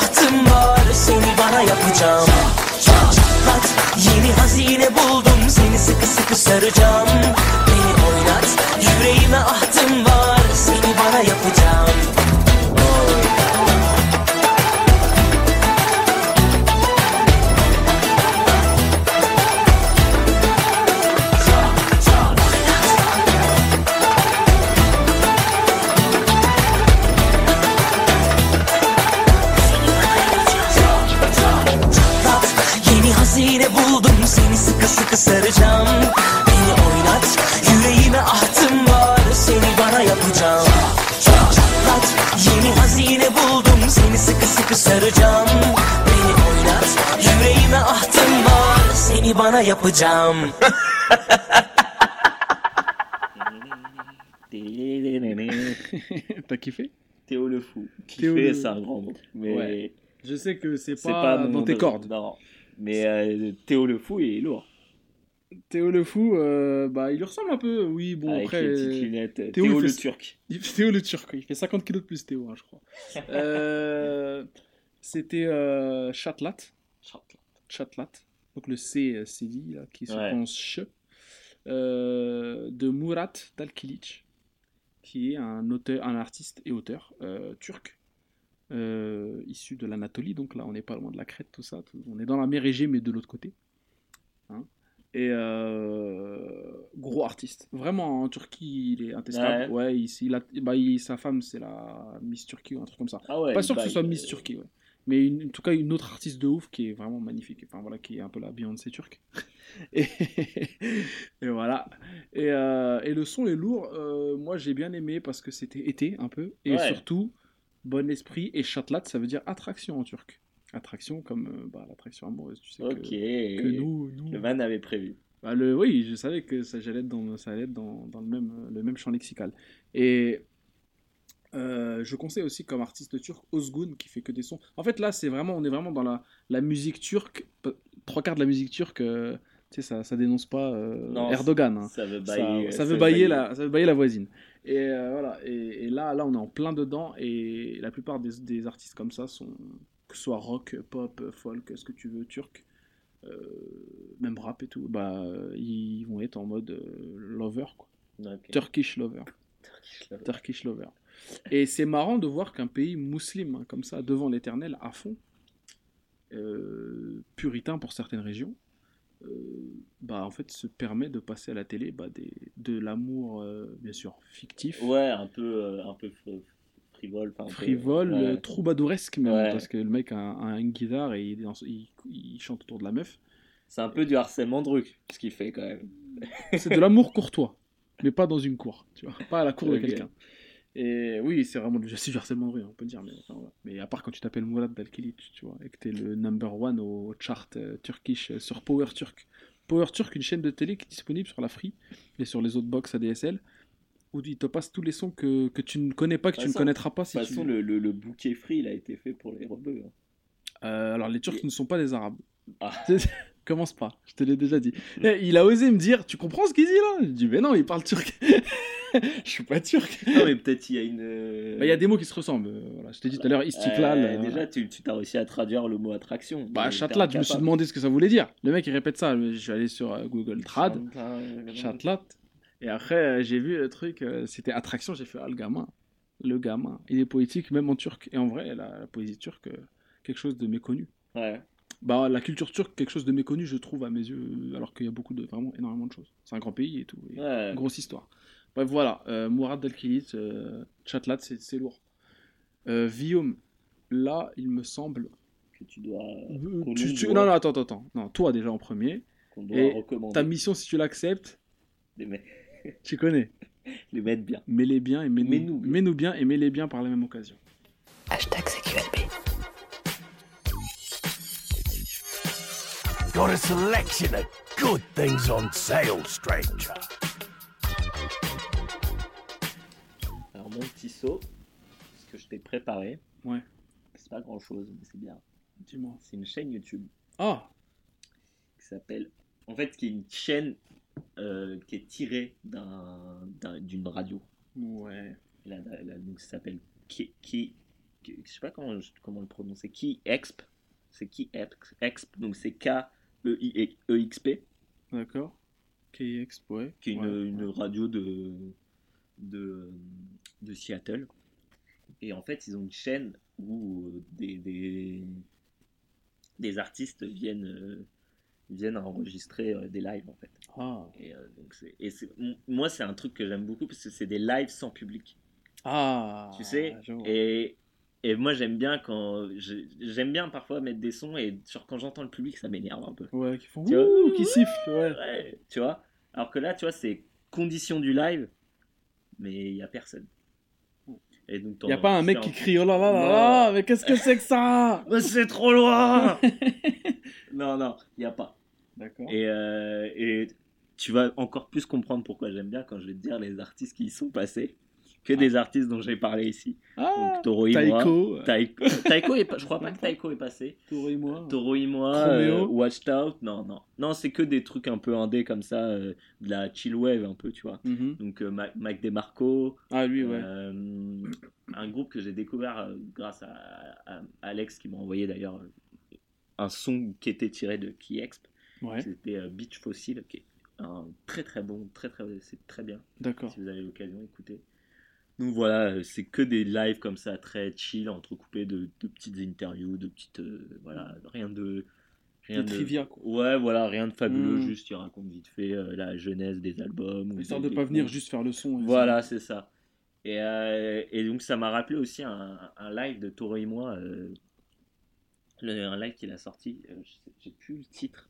buldu Yapacağım [LAUGHS]
T'as kiffé?
Théo le fou.
Théo
Kiffer,
le-
c'est un grand mot. Mais
Ouais. Je sais que c'est pas,
pas,
dans tes cordes.
Non. Mais euh, Théo le fou, il est lourd.
Théo le fou, euh, bah, il lui ressemble un peu, oui, bon,
Avec
après.
les petites
euh,
lunettes.
Théo,
le
fait-
turc.
il- Théo le turc, il fait 50 kilos de plus Théo, hein, je crois. [LAUGHS] Euh, C'était euh, Chatlat. Chatlat. Donc le C, euh, c'est dit, là, qui se
Ouais.
prononce ch. Euh, de Murat Dalkilic, qui est un auteur, un artiste et auteur euh, turc, issu de l'Anatolie. Donc là, on n'est pas loin de la Crète, tout ça. tout- on est dans la mer Égée, mais de l'autre côté. Hein. et euh, gros artiste. Vraiment, en Turquie, il est intestable. Ouais, il, il a, bah, il- sa femme, c'est la Miss Turquie ou un truc comme ça.
Ah ouais,
Pas sûr que
bah,
ce soit
il-
Miss Turquie, ouais. Mais une- en tout cas, une autre artiste de ouf qui est vraiment magnifique. Enfin voilà, qui est un peu la Beyoncé turque. [LAUGHS] Et, et voilà. Et, euh, et le son est lourd. Euh, moi, j'ai bien aimé parce que c'était été un peu. Et
Ouais.
surtout, bon esprit. Et chatlat, ça veut dire attraction en turc. Attraction comme euh, bah, l'attraction amoureuse. Tu sais que-
Ok.
que, nous, nous-
Le van avait prévu.
bah, le, oui, je savais que ça, j'allais être dans, ça allait être dans, dans le, même, le même champ lexical. Et euh, je conseille aussi comme artiste turc Ozgun qui fait que des sons. En fait, là, c'est vraiment, on est vraiment dans la, la musique turque. Trois quarts de la musique turque, euh, tu sais, ça, ça dénonce pas euh,
Non,
Erdogan. hein.
Ça veut bailler.
ça veut bailler la, ça veut bailler la voisine. Et voilà. Et, et là, là, on est en plein dedans. Et la plupart des, des artistes comme ça sont que ce soit rock, pop, folk, ce que tu veux, turc, même rap et tout. Bah, ils vont être en mode lover, quoi.
Ok.
Turkish lover. Turkish lover. Et c'est marrant de voir qu'un pays musulman, hein, comme ça, devant l'éternel, à fond, euh, puritain pour certaines régions, euh, bah, en fait, se permet de passer à la télé bah, des, de l'amour, euh, bien sûr, fictif,
Ouais, un peu, un peu fr- frivole. enfin,
frivole,
ouais.
troubadouresque même,
Ouais.
parce que le mec a, un- a une guitare et il, danse- il- il chante autour de la meuf.
C'est un peu du harcèlement de rue, ce qu'il fait quand même.
C'est de l'amour courtois, mais pas dans une cour, tu vois, pas à la cour de [LAUGHS] quelqu'un. Et oui, c'est vraiment du c'est du harcèlement de rue, on peut dire. Mais, enfin, mais à part quand tu t'appelles Mourad Dalkilic, tu vois, et que t'es le number one au chart euh, turkish euh, sur Power Turk. Power Turk, une chaîne de télé qui est disponible sur la Free et sur les autres box ADSL, où il te passe tous les sons que, que tu ne connais pas, que
De
tu ne connaîtras pas.
De
Si
toute façon,
tu...
le, le, le bouquet free, il a été fait pour les rebeux. hein.
Euh, alors les Turcs ne sont pas des Arabes.
Ah. [LAUGHS]
Commence pas, je te l'ai déjà dit. Eh, Il a osé me dire, tu comprends ce qu'il dit là? Je dis, mais non, il parle turc. [LAUGHS] [LAUGHS] je suis pas turc.
Non, mais peut-être il y a une. euh,
Bah, Il y a des mots qui se ressemblent. euh, voilà. Je t'ai dit tout à l'heure, Istiklal.
Euh,
euh,
déjà, tu t'as réussi à traduire le mot attraction.
Bah, Chatlat, je me suis demandé ce que ça voulait dire. Le mec, il répète ça. Je suis allé sur euh, Google Trad, Chatlat. Et après, euh, j'ai vu le truc, euh, c'était attraction. J'ai fait, ah, le gamin. Le gamin. Il est poétique, même en turc. Et en vrai, la, la poésie turque, euh, quelque chose de méconnu.
Ouais.
Bah, la culture turque, quelque chose de méconnu, je trouve, à mes yeux, euh, alors qu'il y a beaucoup de, vraiment énormément de choses. C'est un grand pays et tout. et
Ouais.
Grosse histoire. Bref, voilà. Euh, Mourad Delkilit, euh, Chatlat, c'est c'est lourd. Euh, là, il me semble.
Que tu dois,
Euh,
qu'on
tu-
nous
tu-
doit-
Non, non, attends, attends, attends. Non, toi déjà en premier.
qu'on doit
Et
recommander.
Ta mission, si tu l'acceptes, tu connais. [LAUGHS]
les mettre bien.
Mets-les bien et mets-nous
Mets-nous bien.
mets-nous bien et mets-les bien par la même occasion.
Hashtag CQLB
Got a selection of good things on sale, stranger.
Mon petit saut, ce que je t'ai préparé,
Ouais.
c'est pas grand chose, mais c'est bien.
Dis-moi.
C'est une chaîne YouTube
Ah
qui s'appelle. En fait, qui est une chaîne euh, qui est tirée d'un- d'un- d'une radio.
Ouais.
Là, là, là, donc, ça s'appelle. Ki- Ki- je sais pas comment, comment le prononcer. Ki Exp. C'est Ki Exp. Exp, donc c'est K-E-I-E-X-P.
D'accord. KX, ouais.
qui est une,
Ouais.
une radio de, de, de Seattle. Et en fait, ils ont une chaîne où euh, des, des, des artistes viennent, euh, viennent enregistrer euh, des lives, en fait.
Ah.
Et, euh, donc c'est, et moi, c'est un truc que j'aime beaucoup parce que c'est des lives sans public.
Ah.
Tu sais. Et Et moi, j'aime bien quand. j'ai- J'aime bien parfois mettre des sons et genre quand j'entends le public, ça m'énerve un peu.
Ouais, qui font qui sifflent. Ouais.
Ouais, tu vois. Alors que là, tu vois, c'est condition du live, mais il y a personne. Et donc,
Y a pas un mec qui crie oh là là là là, mais qu'est-ce que c'est que ça [LAUGHS]
c'est trop loin [LAUGHS] Non, non, il n'y a pas.
D'accord.
Et, euh, et tu vas encore plus comprendre pourquoi j'aime bien quand je vais te dire les artistes qui y sont passés que des artistes dont j'ai parlé ici.
Ah,
Donc Toro et moi.
Taiko,
Taiko, Taiko est je crois pas que Taiko est passé.
Toro et moi.
Toro et moi, euh, Watched Out, non, non. Non, c'est que des trucs un peu indés comme ça, euh, de la chill wave un peu, tu vois.
Mhm.
Donc euh, Ma- Mac DeMarco,
Ah, lui, ouais.
euh, un groupe que j'ai découvert euh, grâce à, à Alex qui m'a envoyé d'ailleurs un son qui était tiré de Key Exp.
Ouais,
C'était Beach Fossil, qui est un très très bon, très très, c'est très bien.
d'accord.
Si vous avez l'occasion, écoutez. Donc voilà, euh, c'est que des lives comme ça, très chill, entrecoupés de, de petites interviews, de petites. euh, voilà, rien de. Rien de
trivia, quoi.
Ouais, voilà, rien de fabuleux,
Mm.
juste il raconte vite fait euh, la genèse des albums. ou
Histoire de pas
des-
venir juste faire le son.
Voilà, c'est ça. Et, euh, et donc ça m'a rappelé aussi un, un live de Toro et moi, le- un live qu'il a sorti, j'ai plus le titre,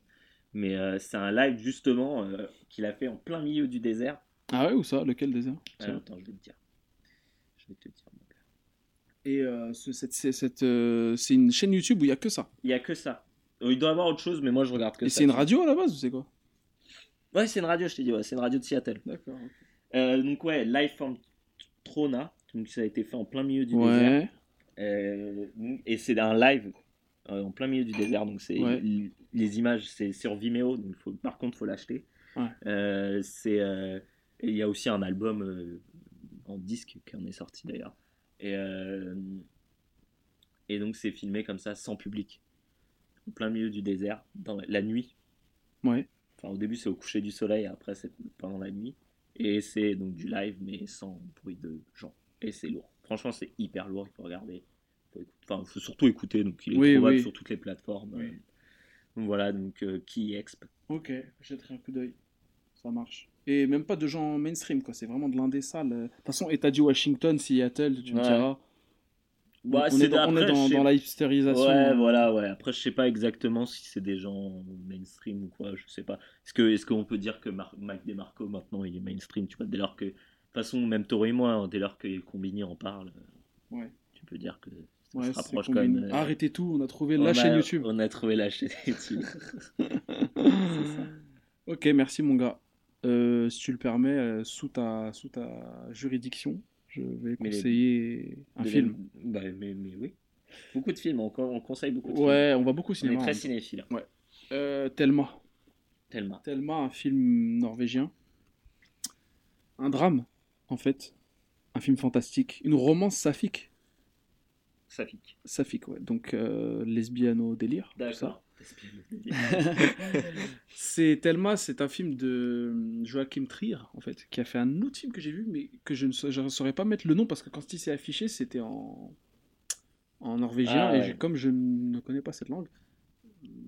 mais c'est un live justement qu'il a fait en plein milieu du désert.
Ah ouais, où ça? Lequel désert?
Ah, attends, je vais te dire. Je vais te dire. mon gars.
Et euh, ce- cette, euh, c'est une chaîne YouTube où il y a que ça.
Il y a que ça. Il doit y avoir autre chose, mais moi je regarde que
Et
ça.
c'est une radio à la base ou c'est quoi?
Ouais, c'est une radio, je t'ai dit, ouais, c'est une radio de Seattle.
D'accord.
Euh, donc ouais, live from Trona, donc ça a été fait en plein milieu du désert.
Ouais.
Euh, et c'est un live en plein milieu du désert, donc c'est
Ouais.
les images c'est sur Vimeo, donc faut, par contre faut l'acheter.
Ouais.
Euh, c'est euh, et il y a aussi un album euh, en disque qui en est sorti d'ailleurs. Et euh, et donc c'est filmé comme ça sans public, en plein milieu du désert, dans la, nuit.
Ouais.
Enfin au début c'est au coucher du soleil, après c'est pendant la nuit. Et c'est donc du live mais sans bruit de gens. Et c'est lourd. Franchement, c'est hyper lourd, il faut regarder. Enfin, faut surtout écouter, donc il est
Oui,
trouvable
oui.
sur toutes les plateformes.
Oui.
Euh, Donc voilà, donc euh, Key Exp.
Ok, je jetterai un coup d'œil. Ça marche. Et même pas de gens mainstream, quoi. C'est vraiment de l'indé sale. De toute façon, et t'as dit Washington, Seattle, tu me
Ouais.
diras.
Bah,
on, est dans, on est dans,
je sais-
dans la hipstérisation.
Ouais, voilà, ouais. Après, je sais pas exactement si c'est des gens mainstream ou quoi, je sais pas. Est-ce que est-ce qu'on peut dire que Mar Mac DeMarco maintenant il est mainstream, tu vois, dès lors que de toute façon même Toro et moi, hein, dès lors que Combini en parle,
Ouais.
tu peux dire que ça
Ouais,
se rapproche
qu'on
quand même. euh,
Arrêtez tout, on a trouvé
on
la
a-
chaîne YouTube.
On a trouvé la chaîne [LAUGHS] YouTube. [LAUGHS]
ok, merci mon gars. Euh, si tu le permets, euh, sous, ta, sous ta juridiction, je vais
Mais les-
conseiller un film.
Bah, mais, mais oui. Beaucoup de films, on, con- on conseille beaucoup de
Ouais, on va beaucoup au
films. On est
cinéma.
très
hein.
cinéphile,
Euh, Thelma.
tellement.
Thelma, un film norvégien. Un drame, en fait. Un film fantastique. Une romance saphique.
Ça pique.
Saphique, ouais. Donc, euh, lesbiano-délire. tout ça.
D'accord. [LAUGHS]
C'est Thelma, c'est un film de Joachim Trier, en fait, qui a fait un autre film que j'ai vu, mais que je ne sa- je ne saurais pas mettre le nom parce que quand il s'est affiché, c'était en, en norvégien,
Ah,
et comme je ne connais pas cette langue,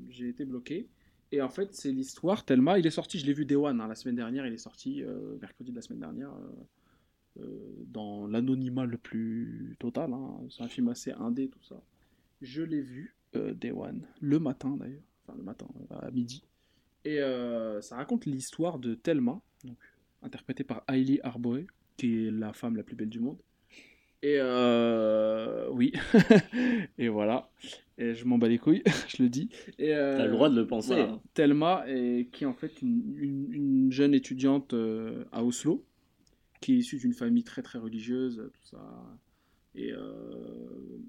j'ai été bloqué. Et en fait, c'est l'histoire, Thelma, il est sorti, je l'ai vu Day One, hein, la semaine dernière, il est sorti, euh, mercredi de la semaine dernière, euh, euh, dans l'anonymat le plus total, hein. c'est un film assez indé, tout ça. Je l'ai vu, euh, Day One, le matin d'ailleurs, enfin le matin, euh, à midi. Et euh, ça raconte l'histoire de Thelma, donc, interprétée par Hailey Arbore, qui est la femme la plus belle du monde. Et euh, oui, [LAUGHS] et voilà. Et je m'en bats les couilles, [LAUGHS] je le dis. Et, euh,
T'as le droit de le penser.
voilà.
hein.
Thelma, est, qui est en fait une, une- une jeune étudiante euh, à Oslo, qui est issue d'une famille très très religieuse, tout ça. Et euh,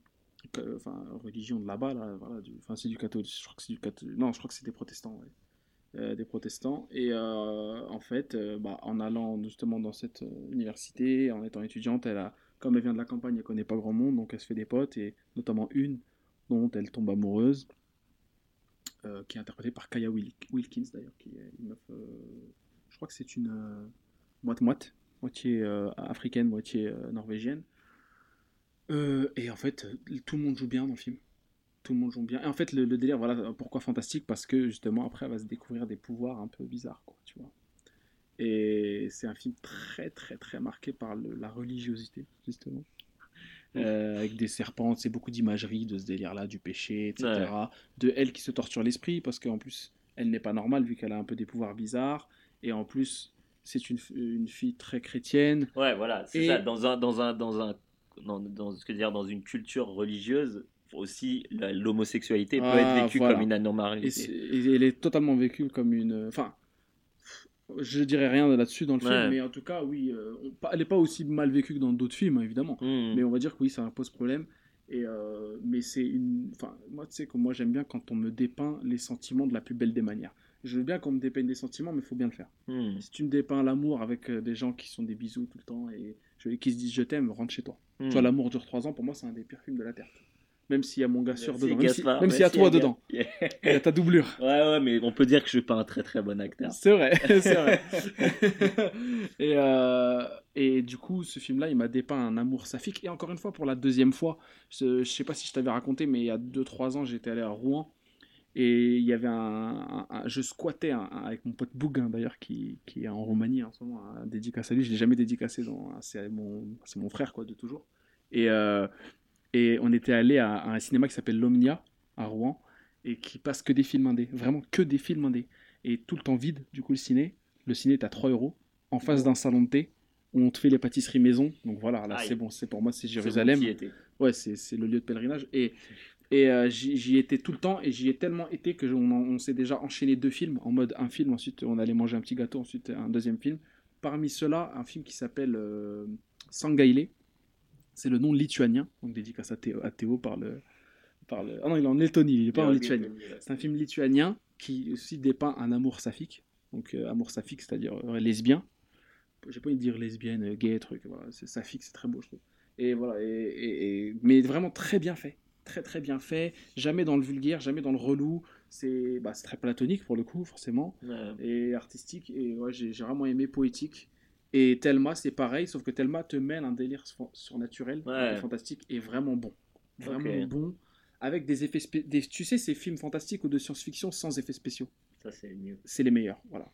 enfin, religion de là-bas, là, voilà, enfin, c'est du catholique, je crois que c'est du catholique, non, je crois que c'est des protestants. Euh, des protestants. Et euh, en fait, euh, bah, en allant justement dans cette euh, université, en étant étudiante, elle a, comme elle vient de la campagne, elle connaît pas grand monde, donc elle se fait des potes, et notamment une dont elle tombe amoureuse, euh, qui est interprétée par Kaya Wil- Wilkins d'ailleurs, qui est une meuf, euh, je crois que c'est une euh, moite-moite, moitié euh, africaine, moitié euh, norvégienne. Euh, et en fait, tout le monde joue bien dans le film. Tout le monde joue bien. Et en fait, le, le délire, voilà, pourquoi fantastique? Parce que justement, après, elle va se découvrir des pouvoirs un peu bizarres, quoi, tu vois. Et c'est un film très, très, très marqué par le- la religiosité, justement. euh, avec des serpents, c'est beaucoup d'imagerie de ce délire-là, du péché, etc.
Ouais.
De elle qui se torture l'esprit, parce qu'en plus, elle n'est pas normale vu qu'elle a un peu des pouvoirs bizarres. Et en plus, c'est une, une fille très chrétienne.
Ouais, voilà, c'est ça. Dans un, dans un, dans un, dans, dans ce que dire, dans une culture religieuse, aussi l'homosexualité peut
Ah,
être vécue
voilà.
comme une
Et,
anormalité.
c'est- et elle est totalement vécue comme une. Enfin, je dirais rien là-dessus dans le film, mais en tout cas, oui, euh, on- elle n'est pas aussi mal vécue que dans d'autres films, évidemment.
Hmm.
Mais on va dire que oui, ça pose problème. Et euh, mais c'est une. Enfin, moi, tu sais que moi, j'aime bien quand on me dépeint les sentiments de la plus belle des manières. Je veux bien qu'on me dépeigne des sentiments, mais il faut bien le faire.
Hmm.
Si tu me dépeins l'amour avec euh, des gens qui sont des bisous tout le temps et qui se disent je t'aime, rentre chez toi.
Hmm.
Tu vois, l'amour dure 3 ans, pour moi, c'est un des pires films de la Terre. Même s'il y a mon gars sûr dedans. Même si-
Gaspard.
même s'il y a toi dedans. [LAUGHS] Il y a ta doublure.
Ouais, ouais, mais on peut dire que je suis pas un très très bon acteur.
C'est vrai, [LAUGHS] c'est vrai. [LAUGHS] et, euh, et du coup, ce film-là, il m'a dépeint un amour saphique. Et encore une fois, pour la deuxième fois, je, je sais pas si je t'avais raconté, mais il y a 2-3 ans, j'étais allé à Rouen. Et il y avait un, un- un- je squattais un- avec mon pote Bouguin d'ailleurs qui, qui est en Roumanie en ce moment, un dédicace à lui. Je l'ai jamais dédicacé, c'est mon, c'est mon frère quoi de toujours. Et, euh, et on était allé à, à un cinéma qui s'appelle l'Omnia à Rouen et qui passe que des films indés, vraiment que des films indés et tout le temps vide, du coup, le ciné. Le ciné est à 3 euros, en face d'un salon de thé, où on te fait les pâtisseries maison. Donc voilà, là, c'est bon, c'est pour moi, c'est
bon,
Jérusalem.
étais.
Ouais, c'est c'est le lieu de pèlerinage. Et, et euh, j'y étais tout le temps, et j'y ai tellement été que on, s'est déjà enchaîné deux films, en mode un film, ensuite on allait manger un petit gâteau, ensuite un deuxième film. Parmi ceux-là, un film qui s'appelle euh, Sangaile. C'est le nom lituanien, donc dédicace à Théo, à Théo par le, par le... Ah non, il est en Lettonie, il n'est pas en Lituanie. C'est un film lituanien qui aussi dépeint un amour saphique. Donc euh, amour saphique, c'est-à-dire euh, lesbien. J'ai pas envie de dire lesbienne, gay, truc. Voilà. C'est saphique, c'est très beau, je trouve. Et voilà, et, et- et- mais vraiment très bien fait. Très très bien fait. Jamais dans le vulgaire, jamais dans le relou. C'est bah, très platonique pour le coup, forcément.
Ouais.
Et artistique. Et ouais, j'ai vraiment aimé poétique. Et Thelma, c'est pareil, sauf que Thelma te mêle un délire sur- surnaturel,
Ouais.
fantastique, et vraiment bon. Vraiment bon. Avec des effets des Tu sais, ces films fantastiques ou de science-fiction sans effets spéciaux
Ça, c'est mieux.
c'est les meilleurs, voilà.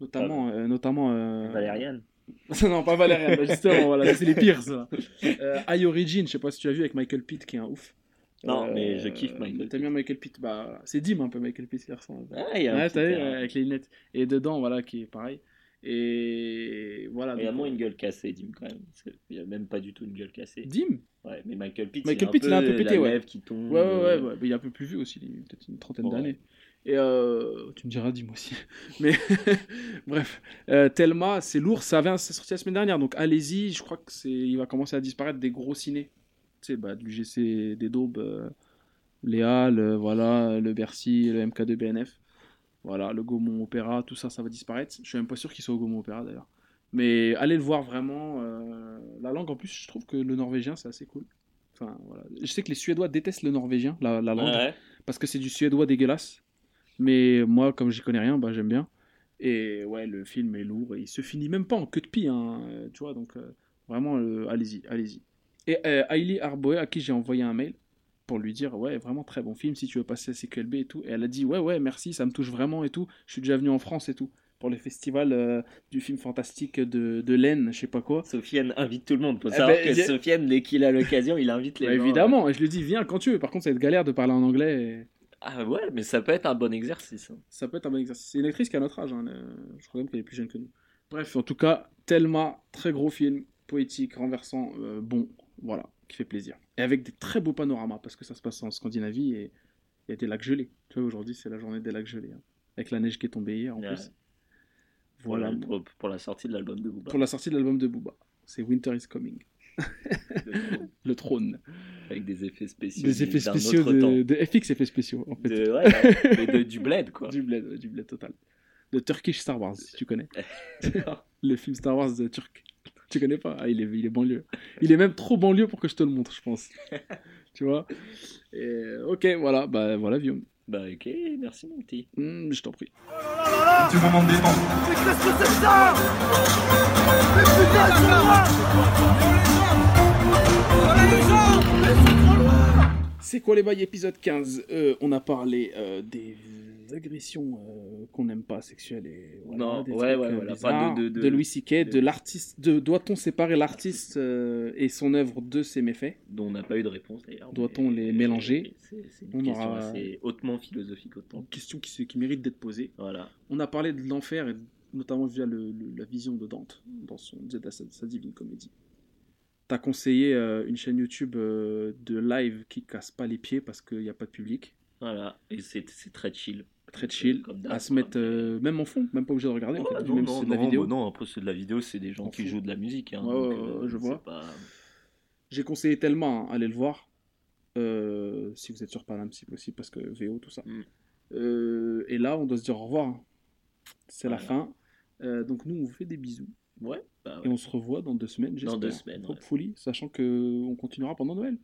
Notamment, euh, notamment. euh,
Valériane [LAUGHS]
non, pas Valérian, bah, justement, voilà, c'est les pires, ça. [LAUGHS] Euh, High Origin, je sais pas si tu as vu avec Michael Pitt, qui est un ouf.
Non, mais je kiffe Michael
T'aimes bien Michael Pitt Bah, c'est Dim un peu Michael Pitt qui ressemble.
Ah, il y a un
Ouais, t'as vu, ouais, avec les lunettes. Et dedans, voilà, qui est pareil. Et voilà.
Il y a moins une gueule cassée, Dim, quand même. Il y a même pas du tout une gueule cassée.
Dim?
Ouais, mais Michael Pitt,
Michael
il,
Pitt, il est un peu pété,
la
ouais.
qui tombe.
Ouais, ouais, ouais,
euh,
ouais, mais il est un peu plus vieux aussi, il a peut-être une trentaine d'années. Et euh, tu me diras, dis-moi aussi. [LAUGHS] Mais [LAUGHS] bref, euh, Thelma, c'est lourd, ça c'est sorti la semaine dernière, donc allez-y, je crois que c'est, il va commencer à disparaître des gros ciné. Tu sais, bah, de l'UGC, des Daubes, euh, les Halles, euh, voilà, le Bercy, le MK2 BNF, voilà, le Gaumont Opéra, tout ça, ça va disparaître. Je suis même pas sûr qu'il soit au Gaumont Opéra d'ailleurs. Mais allez le voir vraiment. euh, la langue, en plus, je trouve que le norvégien, c'est assez cool. Enfin, voilà. Je sais que les Suédois détestent le norvégien, la, la langue,
Ouais.
parce que c'est du suédois dégueulasse. Mais moi, comme j'y connais rien, bah, j'aime bien. Et ouais, le film est lourd. Et il se finit même pas en queue de pie, hein, tu vois. Donc, euh, vraiment, euh, allez-y, allez-y. Et euh, Hailey Arboe, à qui j'ai envoyé un mail pour lui dire, ouais, vraiment très bon film, si tu veux passer à CQLB et tout. Et elle a dit, ouais, ouais, merci, ça me touche vraiment et tout. Je suis déjà venu en France et tout. Pour le festival euh, du film fantastique de, de l'Aisne, je sais pas quoi.
Sofiane invite tout le monde. Faut
Eh
savoir
ben,
que
y
Sofiane, dès qu'il a l'occasion, il invite les
Bah,
gens.
évidemment, et je lui dis, viens quand tu veux. Par contre, ça va être galère de parler en anglais. et-
Ah ouais, mais ça peut être un bon exercice. hein.
Ça peut être un bon exercice. C'est une actrice qui a notre âge. hein, le- Je crois même qu'elle est plus jeune que nous. Bref, en tout cas, Thelma, très gros film, poétique, renversant, euh, bon, voilà, qui fait plaisir. Et avec des très beaux panoramas, parce que ça se passe en Scandinavie et il y a des lacs gelés. Tu vois, aujourd'hui, c'est la journée des lacs gelés. hein. Avec la neige qui est tombée hier en
Ouais.
plus.
Voilà, pour, pour la sortie de l'album de Booba.
pour la sortie de l'album de Booba. C'est Winter is Coming. Le trône. [LAUGHS]
Avec des effets spéciaux.
Des effets spéciaux de, de FX effets spéciaux, en fait.
De- ouais, mais de- du bled, quoi.
Du bled, ouais, du bled total. De Turkish Star Wars, si tu connais. [LAUGHS] [LAUGHS] le film Star Wars de turc. [LAUGHS] Tu connais pas? Ah, il est, il est banlieue. Il est même trop banlieue pour que je te le montre, je pense. [LAUGHS] tu vois? Et, Ok, voilà, bah voilà, Guillaume.
Bah ok, merci mon petit.
Hmm, je t'en prie. C'est quoi les bails épisode 15 Euh, On a parlé euh, des agressions euh, qu'on n'aime pas sexuel et voilà,
Non,
des
ouais,
trucs,
ouais,
euh,
voilà, pas de- de- de-
Louis C.K., de, l'artiste, de doit-on séparer l'artiste euh, et son œuvre de ses méfaits?
Dont on n'a pas eu de réponse d'ailleurs.
Doit-on les mélanger?
C'est
On
une question
aura-
assez hautement philosophique autant.
Une question qui, mérite d'être posée.
Voilà.
On a parlé de l'enfer, et notamment via le- le- la vision de Dante dans son sa, sa divine comédie. T'as conseillé euh, une chaîne YouTube euh, de live qui casse pas les pieds parce qu'il n'y a pas de public.
Voilà. Et c'est très chill.
Très chill, à se mettre euh, même en fond, même pas obligé de regarder, en fait,
non,
même
non,
si c'est de la
non,
vidéo.
bah non, après c'est de la vidéo, c'est des gens qui jouent de la musique. Hein,
Ouais,
donc,
ouais,
euh,
ouais, je vois.
pas-
J'ai conseillé tellement, hein, allez le voir, euh, si vous êtes sur Paname, si possible, parce que VO, tout ça.
Mm.
Euh, et là, on doit se dire au revoir. C'est la fin. Donc nous, on vous fait des bisous.
Ouais, bah
Et
ouais.
on se revoit dans deux semaines, j'espère.
Dans deux semaines, ouais.
Hopefully, sachant que on continuera pendant Noël.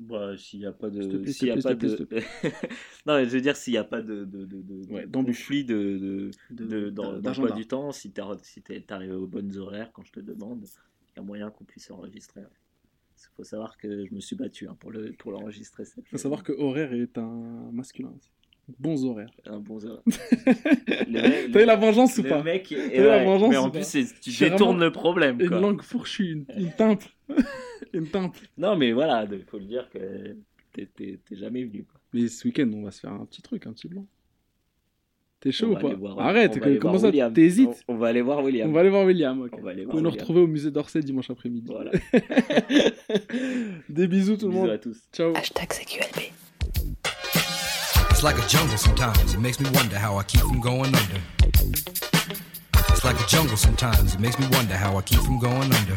Bah, s'il n'y a pas de.
S'il te plaît,
s'il y a pas de... [LAUGHS] non, mais je veux dire, s'il n'y a pas de, de, de, de,
Ouais,
conflit de, de,
De-
de, dans, dans
d'agenda.
l'emploi du temps, si tu si arrivé aux bonnes horaires quand je te demande, il y a moyen qu'on puisse enregistrer. Il faut savoir que je me suis battu hein, pour le pour l'enregistrer.
Il faut savoir que horaire est un masculin aussi. Bons horaires.
un bon horaire. [LAUGHS]
T'as eu la vengeance ou pas
mec,
eu la
ouais,
vengeance
mais en plus, tu détournes le problème.
Une langue fourchue, une, une teinte. [LAUGHS] [LAUGHS] une.
Non, mais voilà, il faut le dire que t'es- jamais venu. Quoi.
Mais ce week-end, on va se faire un petit truc, un petit blanc. T'es chaud
On
ou
va
pas
aller voir-
Arrête,
on va aller
comment
voir
ça
William.
T'hésites
On, on va aller voir William.
On va aller voir William.
On va aller
Vous
voir
nous
William.
retrouver au musée d'Orsay dimanche après-midi.
Voilà. [LAUGHS]
Des bisous tout le
Bisous
monde.
à tous.
Ciao.
Hashtag CQLB.
It's like a jungle sometimes. It makes me wonder how I keep from going under. It's like a jungle sometimes. It makes me wonder how I keep from going under.